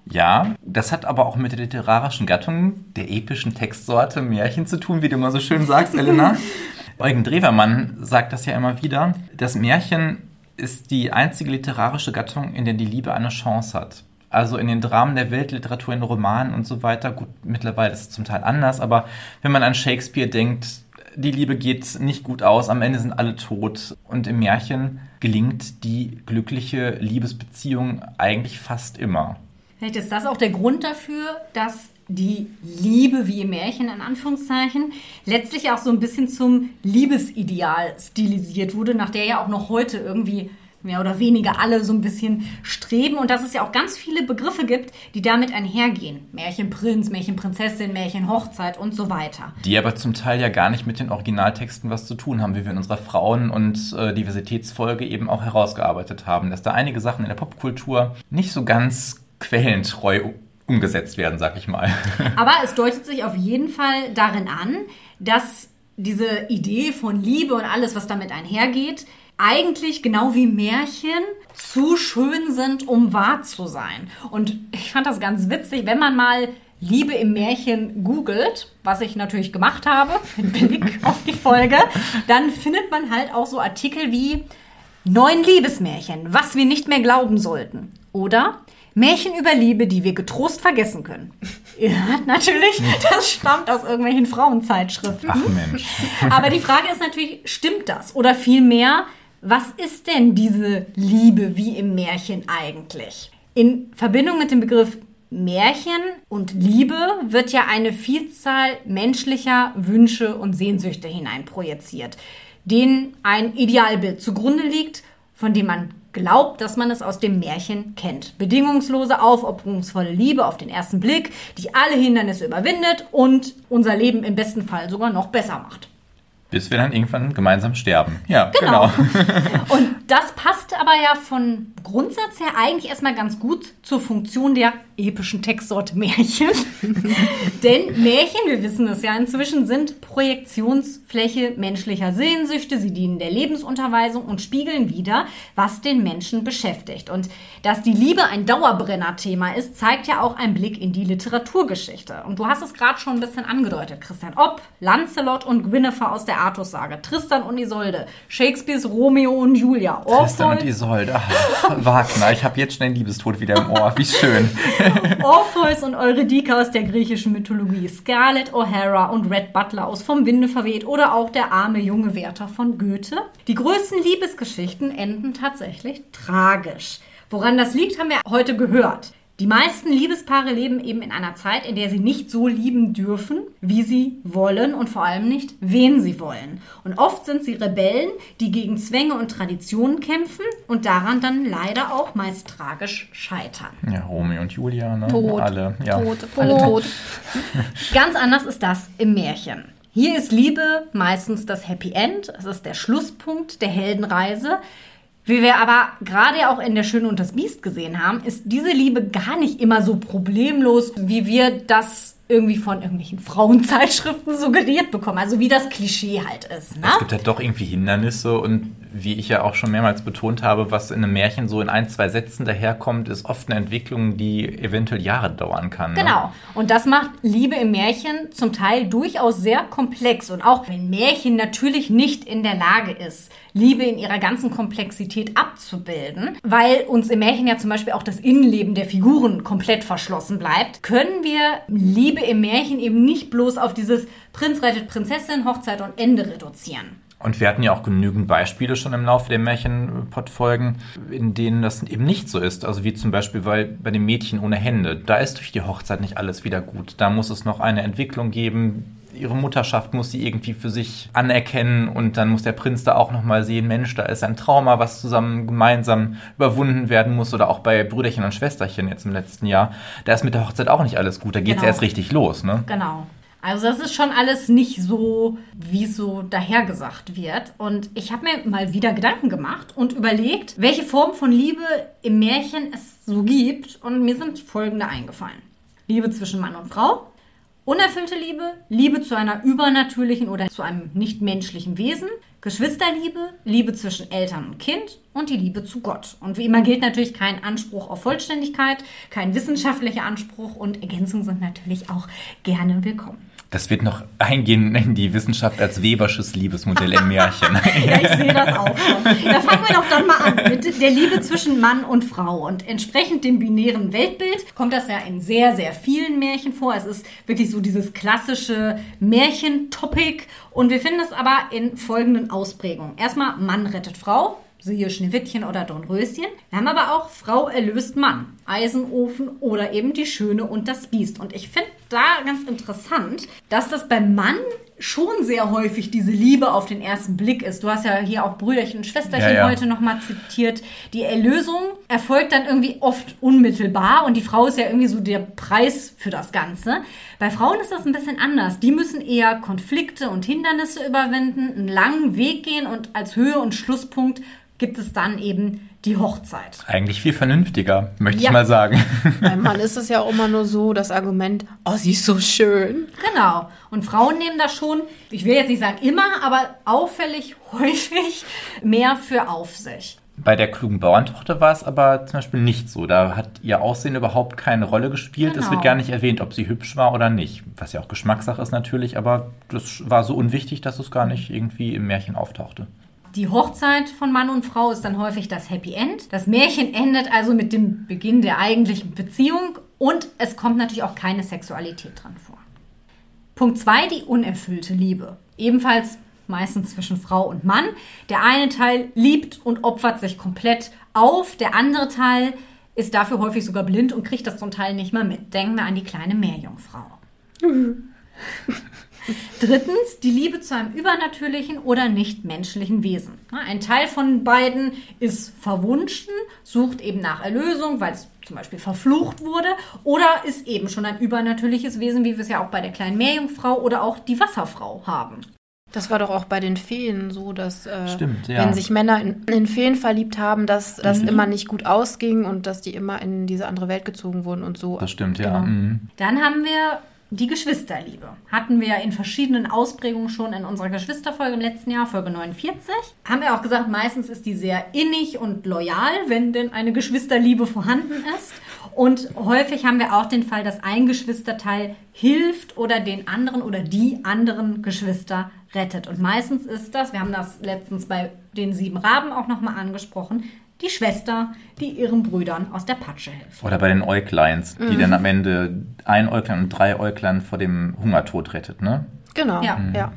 Ja, das hat aber auch mit der literarischen Gattung der epischen Textsorte Märchen zu tun, wie du immer so schön sagst, Elena. Eugen Drewermann sagt das ja immer wieder. Das Märchen ist die einzige literarische Gattung, in der die Liebe eine Chance hat. Also in den Dramen der Weltliteratur, in Romanen und so weiter. Gut, mittlerweile ist es zum Teil anders, aber wenn man an Shakespeare denkt, die Liebe geht nicht gut aus, am Ende sind alle tot. Und im Märchen gelingt die glückliche Liebesbeziehung eigentlich fast immer. Vielleicht ist das auch der Grund dafür, dass die Liebe, wie im Märchen in Anführungszeichen, letztlich auch so ein bisschen zum Liebesideal stilisiert wurde, nach der ja auch noch heute irgendwie mehr oder weniger alle so ein bisschen streben und dass es ja auch ganz viele Begriffe gibt, die damit einhergehen. Märchenprinz, Märchenprinzessin, Märchenhochzeit und so weiter. Die aber zum Teil ja gar nicht mit den Originaltexten was zu tun haben, wie wir in unserer Frauen- und äh, Diversitätsfolge eben auch herausgearbeitet haben, dass da einige Sachen in der Popkultur nicht so ganz quellentreu umgesetzt werden, sag ich mal. Aber es deutet sich auf jeden Fall darin an, dass diese Idee von Liebe und alles, was damit einhergeht, eigentlich genau wie Märchen zu schön sind, um wahr zu sein. Und ich fand das ganz witzig, wenn man mal Liebe im Märchen googelt, was ich natürlich gemacht habe, mit Blick auf die Folge, dann findet man halt auch so Artikel wie Neun Liebesmärchen, was wir nicht mehr glauben sollten. Oder Märchen über Liebe, die wir getrost vergessen können. Ja, natürlich, das stammt aus irgendwelchen Frauenzeitschriften. Ach Mensch. Aber die Frage ist natürlich, stimmt das? Oder vielmehr, was ist denn diese Liebe wie im Märchen eigentlich? In Verbindung mit dem Begriff Märchen und Liebe wird ja eine Vielzahl menschlicher Wünsche und Sehnsüchte hineinprojiziert, denen ein Idealbild zugrunde liegt, von dem man glaubt, dass man es aus dem Märchen kennt. Bedingungslose, aufopferungsvolle Liebe auf den ersten Blick, die alle Hindernisse überwindet und unser Leben im besten Fall sogar noch besser macht. Bis wir dann irgendwann gemeinsam sterben. Ja, Genau. genau. Und das passt aber ja von Grundsatz her eigentlich erstmal ganz gut zur Funktion der epischen Textsorte Märchen. Denn Märchen, wir wissen es ja inzwischen, sind Projektionsfläche menschlicher Sehnsüchte. Sie dienen der Lebensunterweisung und spiegeln wieder, was den Menschen beschäftigt. Und dass die Liebe ein Dauerbrenner-Thema ist, zeigt ja auch ein Blick in die Literaturgeschichte. Und du hast es gerade schon ein bisschen angedeutet, Christian Opp, Lancelot und Guinevere aus der Artus-Sage, Tristan und Isolde, Shakespeares Romeo und Julia, Tristan und Orpheus, Isolde. Ach, Wagner, ich habe jetzt schon den Liebestod wieder im Ohr. Wie schön. Orpheus und Eurydike aus der griechischen Mythologie, Scarlett O'Hara und Red Butler aus Vom Winde verweht oder auch der arme junge Werther von Goethe. Die größten Liebesgeschichten enden tatsächlich tragisch. Woran das liegt, haben wir heute gehört. Die meisten Liebespaare leben eben in einer Zeit, in der sie nicht so lieben dürfen, wie sie wollen und vor allem nicht, wen sie wollen. Und oft sind sie Rebellen, die gegen Zwänge und Traditionen kämpfen und daran dann leider auch meist tragisch scheitern. Ja, Romeo und Julia, ne? Tot. Alle. Ja. Tot, alle tot. Ganz anders ist das im Märchen. Hier ist Liebe meistens das Happy End, es ist der Schlusspunkt der Heldenreise. Wie wir aber gerade auch in Der Schöne und das Biest gesehen haben, ist diese Liebe gar nicht immer so problemlos, wie wir das irgendwie von irgendwelchen Frauenzeitschriften suggeriert bekommen. Also wie das Klischee halt ist. Ne? Es gibt halt doch irgendwie Hindernisse und wie ich ja auch schon mehrmals betont habe, was in einem Märchen so in ein, zwei Sätzen daherkommt, ist oft eine Entwicklung, die eventuell Jahre dauern kann. Ne? Genau. Und das macht Liebe im Märchen zum Teil durchaus sehr komplex. Und auch wenn Märchen natürlich nicht in der Lage ist, Liebe in ihrer ganzen Komplexität abzubilden, weil uns im Märchen ja zum Beispiel auch das Innenleben der Figuren komplett verschlossen bleibt, können wir Liebe im Märchen eben nicht bloß auf dieses Prinz rettet Prinzessin, Hochzeit und Ende reduzieren. Und wir hatten ja auch genügend Beispiele schon im Laufe der Märchenpod-Folgen, in denen das eben nicht so ist. Also wie zum Beispiel bei, bei dem Mädchen ohne Hände. Da ist durch die Hochzeit nicht alles wieder gut. Da muss es noch eine Entwicklung geben. Ihre Mutterschaft muss sie irgendwie für sich anerkennen und dann muss der Prinz da auch nochmal sehen, Mensch, da ist ein Trauma, was zusammen gemeinsam überwunden werden muss oder auch bei Brüderchen und Schwesterchen jetzt im letzten Jahr. Da ist mit der Hochzeit auch nicht alles gut, da geht es Genau. erst richtig los, ne? Genau. Also das ist schon alles nicht so, wie es so dahergesagt wird. Und ich habe mir mal wieder Gedanken gemacht und überlegt, welche Form von Liebe im Märchen es so gibt. Und mir sind folgende eingefallen. Liebe zwischen Mann und Frau, unerfüllte Liebe, Liebe zu einer übernatürlichen oder zu einem nichtmenschlichen Wesen, Geschwisterliebe, Liebe zwischen Eltern und Kind und die Liebe zu Gott. Und wie immer gilt natürlich kein Anspruch auf Vollständigkeit, kein wissenschaftlicher Anspruch und Ergänzungen sind natürlich auch gerne willkommen. Das wird noch eingehen in die Wissenschaft als Webersches Liebesmodell im Märchen. ja, ich sehe das auch schon. Da fangen wir doch dann mal an mit der Liebe zwischen Mann und Frau. Und entsprechend dem binären Weltbild kommt das ja in sehr, sehr vielen Märchen vor. Es ist wirklich so dieses klassische Märchen-Topic. Und wir finden es aber in folgenden Ausprägungen. Erstmal Mann rettet Frau, siehe Schneewittchen oder Dornröschen. Wir haben aber auch Frau erlöst Mann, Eisenofen oder eben die Schöne und das Biest. Und ich finde da ganz interessant, dass das beim Mann schon sehr häufig diese Liebe auf den ersten Blick ist. Du hast ja hier auch Brüderchen und Schwesterchen ja, ja. heute nochmal zitiert. Die Erlösung erfolgt dann irgendwie oft unmittelbar und die Frau ist ja irgendwie so der Preis für das Ganze. Bei Frauen ist das ein bisschen anders. Die müssen eher Konflikte und Hindernisse überwinden, einen langen Weg gehen und als Höhe und Schlusspunkt gibt es dann eben die Hochzeit. Eigentlich viel vernünftiger, möchte ja. ich mal sagen. Beim Mann ist es ja auch immer nur so, das Argument, oh, sie ist so schön. Genau. Und Frauen nehmen das schon, ich will jetzt nicht sagen immer, aber auffällig häufig mehr für auf sich. Bei der klugen Bauerntochter war es aber zum Beispiel nicht so. Da hat ihr Aussehen überhaupt keine Rolle gespielt. Genau. Es wird gar nicht erwähnt, ob sie hübsch war oder nicht. Was ja auch Geschmackssache ist natürlich, aber das war so unwichtig, dass es gar nicht irgendwie im Märchen auftauchte. Die Hochzeit von Mann und Frau ist dann häufig das Happy End. Das Märchen endet also mit dem Beginn der eigentlichen Beziehung und es kommt natürlich auch keine Sexualität dran vor. Punkt 2, die unerfüllte Liebe. Ebenfalls meistens zwischen Frau und Mann. Der eine Teil liebt und opfert sich komplett auf, der andere Teil ist dafür häufig sogar blind und kriegt das zum Teil nicht mehr mit. Denken wir an die kleine Meerjungfrau. Mhm. Drittens, die Liebe zu einem übernatürlichen oder nicht menschlichen Wesen. Ein Teil von beiden ist verwunschen, sucht eben nach Erlösung, weil es zum Beispiel verflucht wurde, oder ist eben schon ein übernatürliches Wesen, wie wir es ja auch bei der kleinen Meerjungfrau oder auch die Wasserfrau haben. Das war doch auch bei den Feen so, dass äh, Stimmt, ja. wenn sich Männer in, in Feen verliebt haben, dass das mhm. immer nicht gut ausging und dass die immer in diese andere Welt gezogen wurden und so. Das stimmt, ja. Genau. Mhm. Dann haben wir die Geschwisterliebe hatten wir in verschiedenen Ausprägungen schon in unserer Geschwisterfolge im letzten Jahr, Folge 49. Haben wir auch gesagt, meistens ist die sehr innig und loyal, wenn denn eine Geschwisterliebe vorhanden ist. Und häufig haben wir auch den Fall, dass ein Geschwisterteil hilft oder den anderen oder die anderen Geschwister rettet. Und meistens ist das, wir haben das letztens bei den sieben Raben auch nochmal angesprochen, die Schwester, die ihren Brüdern aus der Patsche hilft. Oder bei den Äugleins, die mhm. dann am Ende ein Äuglein und drei Äuglein vor dem Hungertod rettet, ne? Genau, ja. Mhm. ja.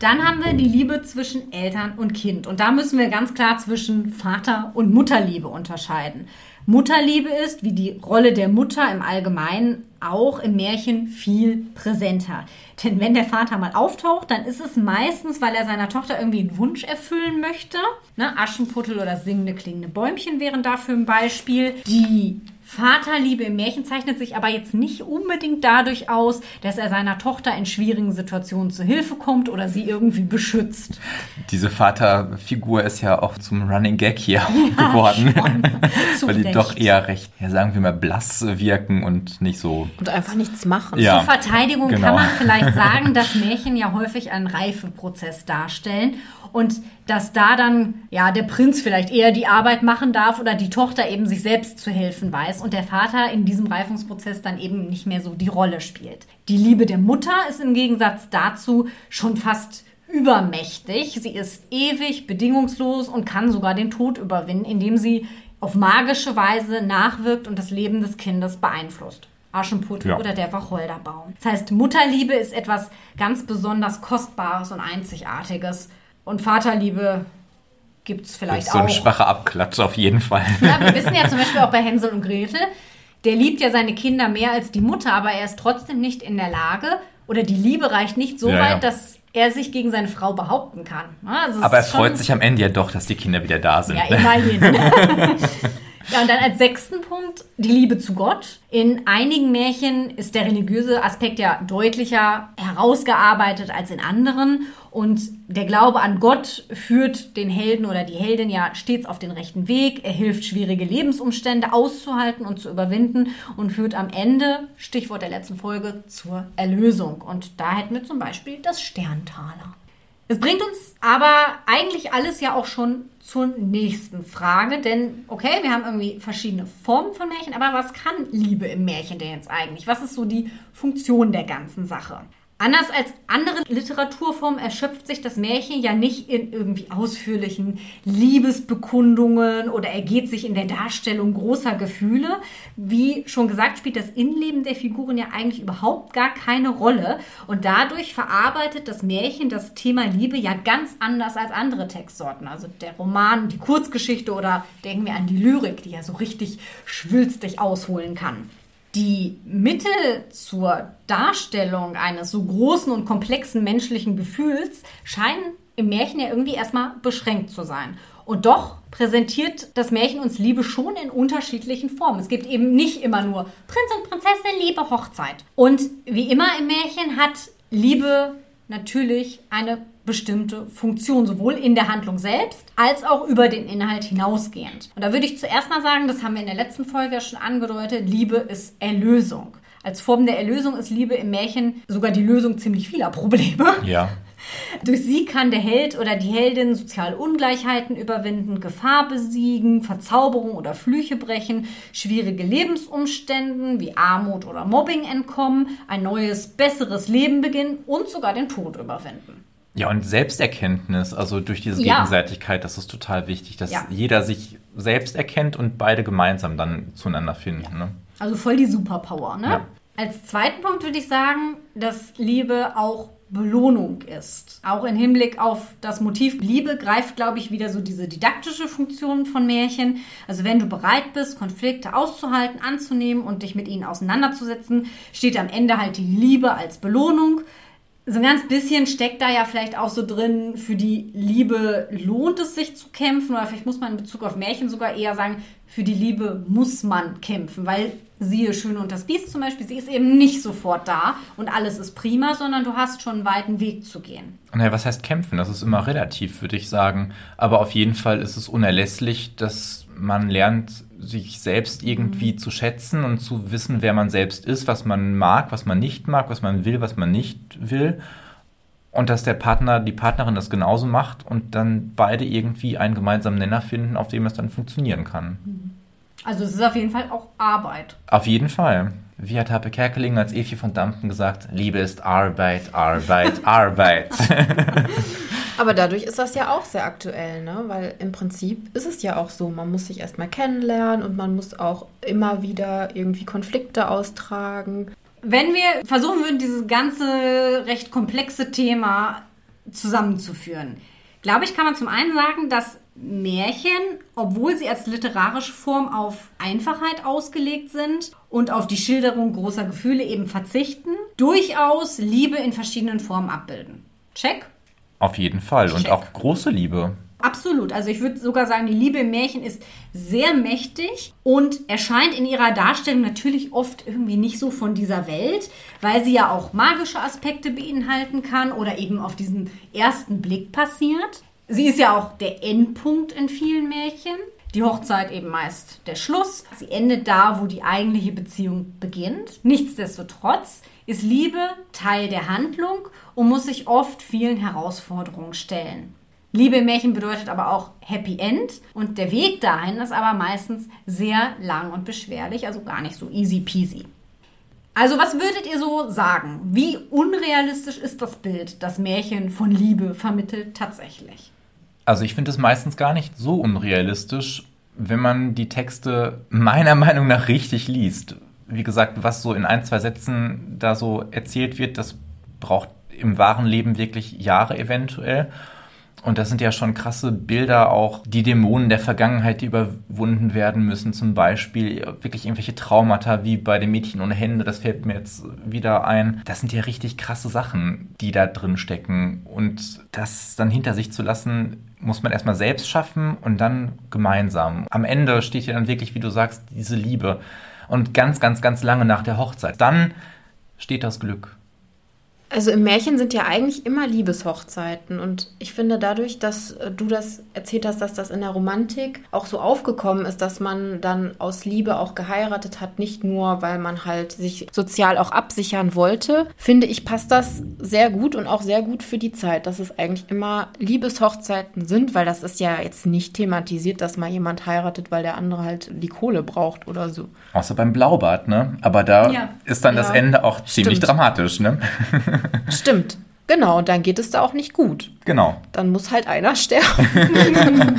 Dann haben wir die Liebe zwischen Eltern und Kind. Und da müssen wir ganz klar zwischen Vater- und Mutterliebe unterscheiden. Mutterliebe ist, wie die Rolle der Mutter im Allgemeinen, auch im Märchen viel präsenter. Denn wenn der Vater mal auftaucht, dann ist es meistens, weil er seiner Tochter irgendwie einen Wunsch erfüllen möchte. Ne? Aschenputtel oder singende klingende Bäumchen wären dafür ein Beispiel. Die Vaterliebe im Märchen zeichnet sich aber jetzt nicht unbedingt dadurch aus, dass er seiner Tochter in schwierigen Situationen zu Hilfe kommt oder sie irgendwie beschützt. Diese Vaterfigur ist ja auch zum Running Gag hier ja, geworden, weil die doch eher recht, ja, sagen wir mal, blass wirken und nicht so. Und einfach nichts machen. Ja, Zur Verteidigung genau. kann man vielleicht sagen, dass Märchen ja häufig einen Reifeprozess darstellen und dass da dann ja der Prinz vielleicht eher die Arbeit machen darf oder die Tochter eben sich selbst zu helfen weiß und der Vater in diesem Reifungsprozess dann eben nicht mehr so die Rolle spielt. Die Liebe der Mutter ist im Gegensatz dazu schon fast übermächtig. Sie ist ewig, bedingungslos und kann sogar den Tod überwinden, indem sie auf magische Weise nachwirkt und das Leben des Kindes beeinflusst. Aschenputtel ja. oder der Wacholderbaum. Das heißt, Mutterliebe ist etwas ganz besonders Kostbares und Einzigartiges und Vaterliebe gibt es vielleicht auch. So ein schwacher Abklatsch auf jeden Fall. Ja, wir wissen ja zum Beispiel auch bei Hänsel und Gretel, der liebt ja seine Kinder mehr als die Mutter, aber er ist trotzdem nicht in der Lage oder die Liebe reicht nicht so ja, weit, ja. dass er sich gegen seine Frau behaupten kann. Also aber er freut sich am Ende ja doch, dass die Kinder wieder da sind. Ja, immerhin. Ja, und dann als sechsten Punkt die Liebe zu Gott. In einigen Märchen ist der religiöse Aspekt ja deutlicher herausgearbeitet als in anderen. Und der Glaube an Gott führt den Helden oder die Heldin ja stets auf den rechten Weg. Er hilft, schwierige Lebensumstände auszuhalten und zu überwinden und führt am Ende, Stichwort der letzten Folge, zur Erlösung. Und da hätten wir zum Beispiel das Sterntaler. Es bringt uns aber eigentlich alles ja auch schon zur nächsten Frage, denn okay, wir haben irgendwie verschiedene Formen von Märchen, aber was kann Liebe im Märchen denn jetzt eigentlich? Was ist so die Funktion der ganzen Sache? Anders als andere Literaturformen erschöpft sich das Märchen ja nicht in irgendwie ausführlichen Liebesbekundungen oder ergeht sich in der Darstellung großer Gefühle. Wie schon gesagt, spielt das Innenleben der Figuren ja eigentlich überhaupt gar keine Rolle. Und dadurch verarbeitet das Märchen das Thema Liebe ja ganz anders als andere Textsorten. Also der Roman, die Kurzgeschichte oder denken wir an die Lyrik, die ja so richtig schwülstig ausholen kann. Die Mittel zur Darstellung eines so großen und komplexen menschlichen Gefühls scheinen im Märchen ja irgendwie erstmal beschränkt zu sein. Und doch präsentiert das Märchen uns Liebe schon in unterschiedlichen Formen. Es gibt eben nicht immer nur Prinz und Prinzessin, Liebe, Hochzeit. Und wie immer im Märchen hat Liebe natürlich eine bestimmte Funktion, sowohl in der Handlung selbst als auch über den Inhalt hinausgehend. Und da würde ich zuerst mal sagen, das haben wir in der letzten Folge ja schon angedeutet, Liebe ist Erlösung. Als Form der Erlösung ist Liebe im Märchen sogar die Lösung ziemlich vieler Probleme. Ja. Durch sie kann der Held oder die Heldin soziale Ungleichheiten überwinden, Gefahr besiegen, Verzauberung oder Flüche brechen, schwierige Lebensumständen wie Armut oder Mobbing entkommen, ein neues, besseres Leben beginnen und sogar den Tod überwinden. Ja, und Selbsterkenntnis, also durch diese Ja. Gegenseitigkeit, das ist total wichtig, dass Ja. jeder sich selbst erkennt und beide gemeinsam dann zueinander finden. Ne? Also voll die Superpower, ne? Ja. Als zweiten Punkt würde ich sagen, dass Liebe auch Belohnung ist. Auch im Hinblick auf das Motiv Liebe greift, glaube ich, wieder so diese didaktische Funktion von Märchen. Also wenn du bereit bist, Konflikte auszuhalten, anzunehmen und dich mit ihnen auseinanderzusetzen, steht am Ende halt die Liebe als Belohnung. So ein ganz bisschen steckt da ja vielleicht auch so drin, für die Liebe lohnt es sich zu kämpfen oder vielleicht muss man in Bezug auf Märchen sogar eher sagen, für die Liebe muss man kämpfen, weil siehe Schöne und das Biest zum Beispiel, sie ist eben nicht sofort da und alles ist prima, sondern du hast schon einen weiten Weg zu gehen. Naja, was heißt kämpfen? Das ist immer relativ, würde ich sagen. Aber auf jeden Fall ist es unerlässlich, dass man lernt, sich selbst irgendwie zu schätzen und zu wissen, wer man selbst ist, was man mag, was man nicht mag, was man will, was man nicht will. Und dass der Partner, die Partnerin das genauso macht und dann beide irgendwie einen gemeinsamen Nenner finden, auf dem es dann funktionieren kann. Also es ist auf jeden Fall auch Arbeit. Auf jeden Fall. Wie hat Happe Kerkeling als Evi von Dampten gesagt? Liebe ist Arbeit, Arbeit, Arbeit. Aber dadurch ist das ja auch sehr aktuell, ne? Weil im Prinzip ist es ja auch so, man muss sich erstmal kennenlernen und man muss auch immer wieder irgendwie Konflikte austragen. Wenn wir versuchen würden, dieses ganze recht komplexe Thema zusammenzuführen, glaube ich, kann man zum einen sagen, dass Märchen, obwohl sie als literarische Form auf Einfachheit ausgelegt sind und auf die Schilderung großer Gefühle eben verzichten, durchaus Liebe in verschiedenen Formen abbilden. Check? Auf jeden Fall. Und Check. auch große Liebe. Absolut. Also ich würde sogar sagen, die Liebe im Märchen ist sehr mächtig und erscheint in ihrer Darstellung natürlich oft irgendwie nicht so von dieser Welt, weil sie ja auch magische Aspekte beinhalten kann oder eben auf diesen ersten Blick passiert. Sie ist ja auch der Endpunkt in vielen Märchen. Die Hochzeit eben meist der Schluss. Sie endet da, wo die eigentliche Beziehung beginnt. Nichtsdestotrotz ist Liebe Teil der Handlung und muss sich oft vielen Herausforderungen stellen. Liebe im Märchen bedeutet aber auch Happy End und der Weg dahin ist aber meistens sehr lang und beschwerlich, also gar nicht so easy peasy. Also was würdet ihr so sagen? Wie unrealistisch ist das Bild, das Märchen von Liebe vermittelt tatsächlich? Also ich finde es meistens gar nicht so unrealistisch, wenn man die Texte meiner Meinung nach richtig liest. Wie gesagt, was so in ein, zwei Sätzen da so erzählt wird, das braucht im wahren Leben wirklich Jahre eventuell. Und das sind ja schon krasse Bilder auch, die Dämonen der Vergangenheit, die überwunden werden müssen. Zum Beispiel wirklich irgendwelche Traumata, wie bei dem Mädchen ohne Hände, das fällt mir jetzt wieder ein. Das sind ja richtig krasse Sachen, die da drin stecken. Und das dann hinter sich zu lassen, muss man erstmal selbst schaffen und dann gemeinsam. Am Ende steht ja dann wirklich, wie du sagst, diese Liebe. Und ganz, ganz, ganz lange nach der Hochzeit. Dann steht das Glück. Also im Märchen sind ja eigentlich immer Liebeshochzeiten und ich finde dadurch, dass äh, du das erzählt hast, dass das in der Romantik auch so aufgekommen ist, dass man dann aus Liebe auch geheiratet hat, nicht nur, weil man halt sich sozial auch absichern wollte, finde ich, passt das sehr gut und auch sehr gut für die Zeit, dass es eigentlich immer Liebeshochzeiten sind, weil das ist ja jetzt nicht thematisiert, dass mal jemand heiratet, weil der andere halt die Kohle braucht oder so. Außer beim Blaubart, ne? Aber da ja. ist dann ja. das Ende auch ziemlich Stimmt. dramatisch, ne? Stimmt. Genau, und dann geht es da auch nicht gut. Genau. Dann muss halt einer sterben.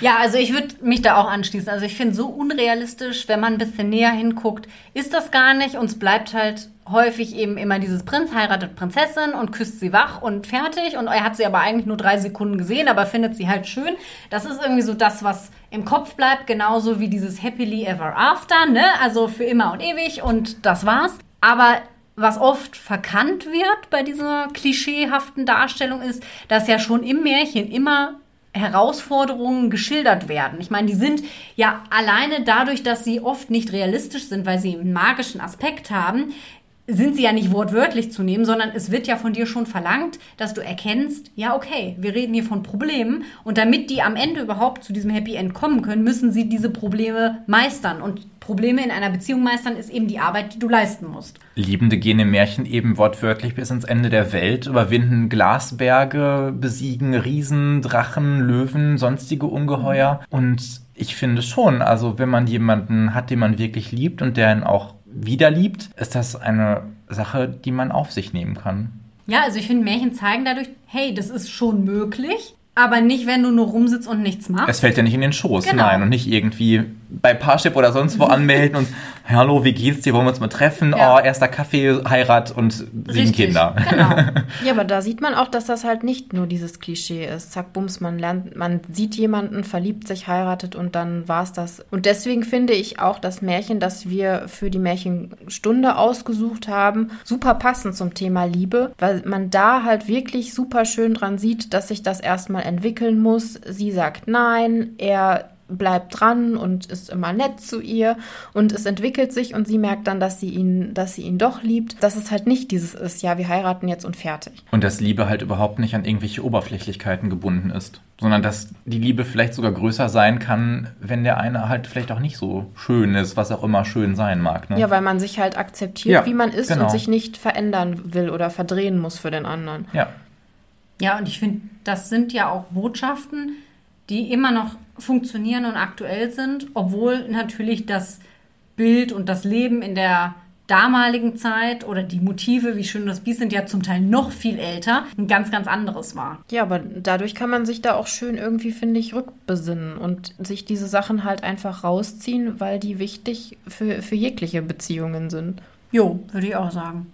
ja, also ich würde mich da auch anschließen. Also ich finde so unrealistisch, wenn man ein bisschen näher hinguckt, ist das gar nicht. Uns bleibt halt häufig eben immer dieses Prinz heiratet Prinzessin und küsst sie wach und fertig. Und er hat sie aber eigentlich nur drei Sekunden gesehen, aber findet sie halt schön. Das ist irgendwie so das, was im Kopf bleibt, genauso wie dieses Happily Ever After, ne? Also für immer und ewig und das war's. Aber was oft verkannt wird bei dieser klischeehaften Darstellung ist, dass ja schon im Märchen immer Herausforderungen geschildert werden. Ich meine, die sind ja alleine dadurch, dass sie oft nicht realistisch sind, weil sie einen magischen Aspekt haben, sind sie ja nicht wortwörtlich zu nehmen, sondern es wird ja von dir schon verlangt, dass du erkennst, ja, okay, wir reden hier von Problemen. Und damit die am Ende überhaupt zu diesem Happy End kommen können, müssen sie diese Probleme meistern. Und Probleme in einer Beziehung meistern ist eben die Arbeit, die du leisten musst. Liebende gehen im Märchen eben wortwörtlich bis ins Ende der Welt, überwinden Glasberge, besiegen Riesen, Drachen, Löwen, sonstige Ungeheuer. Und ich finde schon, also wenn man jemanden hat, den man wirklich liebt und der ihn auch wieder liebt, ist das eine Sache, die man auf sich nehmen kann. Ja, also ich finde, Märchen zeigen dadurch, hey, das ist schon möglich, aber nicht, wenn du nur rumsitzt und nichts machst. Es fällt ja nicht in den Schoß, genau. nein, und nicht irgendwie bei Parship oder sonst wo anmelden und hallo, wie geht's dir, wollen wir uns mal treffen? Ja. Oh, erster Kaffee, Heirat und sieben Richtig, Kinder. Genau. ja, aber da sieht man auch, dass das halt nicht nur dieses Klischee ist. Zack, bums, man lernt, man sieht jemanden, verliebt sich, heiratet und dann war's das. Und deswegen finde ich auch das Märchen, das wir für die Märchenstunde ausgesucht haben, super passend zum Thema Liebe, weil man da halt wirklich super schön dran sieht, dass sich das erstmal entwickeln muss. Sie sagt nein, er bleibt dran und ist immer nett zu ihr und es entwickelt sich und sie merkt dann, dass sie ihn, dass sie ihn doch liebt, dass es halt nicht dieses ist, ja, wir heiraten jetzt und fertig. Und dass Liebe halt überhaupt nicht an irgendwelche Oberflächlichkeiten gebunden ist, sondern dass die Liebe vielleicht sogar größer sein kann, wenn der eine halt vielleicht auch nicht so schön ist, was auch immer schön sein mag. Ne? Ja, weil man sich halt akzeptiert, ja, wie man ist genau. und sich nicht verändern will oder verdrehen muss für den anderen. Ja. Ja, und ich finde, das sind ja auch Botschaften, die immer noch funktionieren und aktuell sind, obwohl natürlich das Bild und das Leben in der damaligen Zeit oder die Motive, wie schön das Biest sind ja zum Teil noch viel älter, ein ganz, ganz anderes war. Ja, aber dadurch kann man sich da auch schön irgendwie, finde ich, rückbesinnen und sich diese Sachen halt einfach rausziehen, weil die wichtig für, für jegliche Beziehungen sind. Jo, würde ich auch sagen.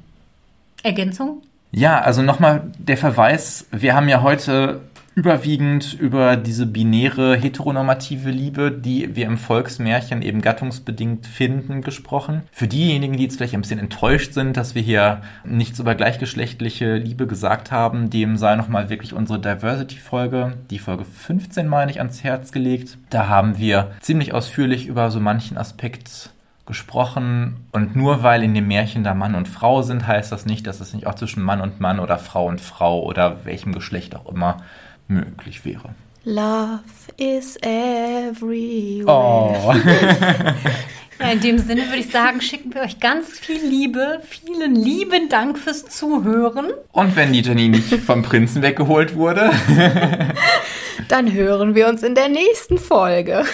Ergänzung? Ja, also nochmal der Verweis, wir haben ja heute überwiegend über diese binäre heteronormative Liebe, die wir im Volksmärchen eben gattungsbedingt finden, gesprochen. Für diejenigen, die jetzt vielleicht ein bisschen enttäuscht sind, dass wir hier nichts über gleichgeschlechtliche Liebe gesagt haben, dem sei nochmal wirklich unsere Diversity-Folge, die Folge 15 meine ich, ans Herz gelegt. Da haben wir ziemlich ausführlich über so manchen Aspekt gesprochen. Und nur weil in dem Märchen da Mann und Frau sind, heißt das nicht, dass es nicht auch zwischen Mann und Mann oder Frau und Frau oder welchem Geschlecht auch immer möglich wäre. Love is everywhere. Oh. ja, in dem Sinne würde ich sagen, schicken wir euch ganz viel Liebe. Vielen lieben Dank fürs Zuhören. Und wenn die Jenny nicht vom Prinzen weggeholt wurde, dann hören wir uns in der nächsten Folge.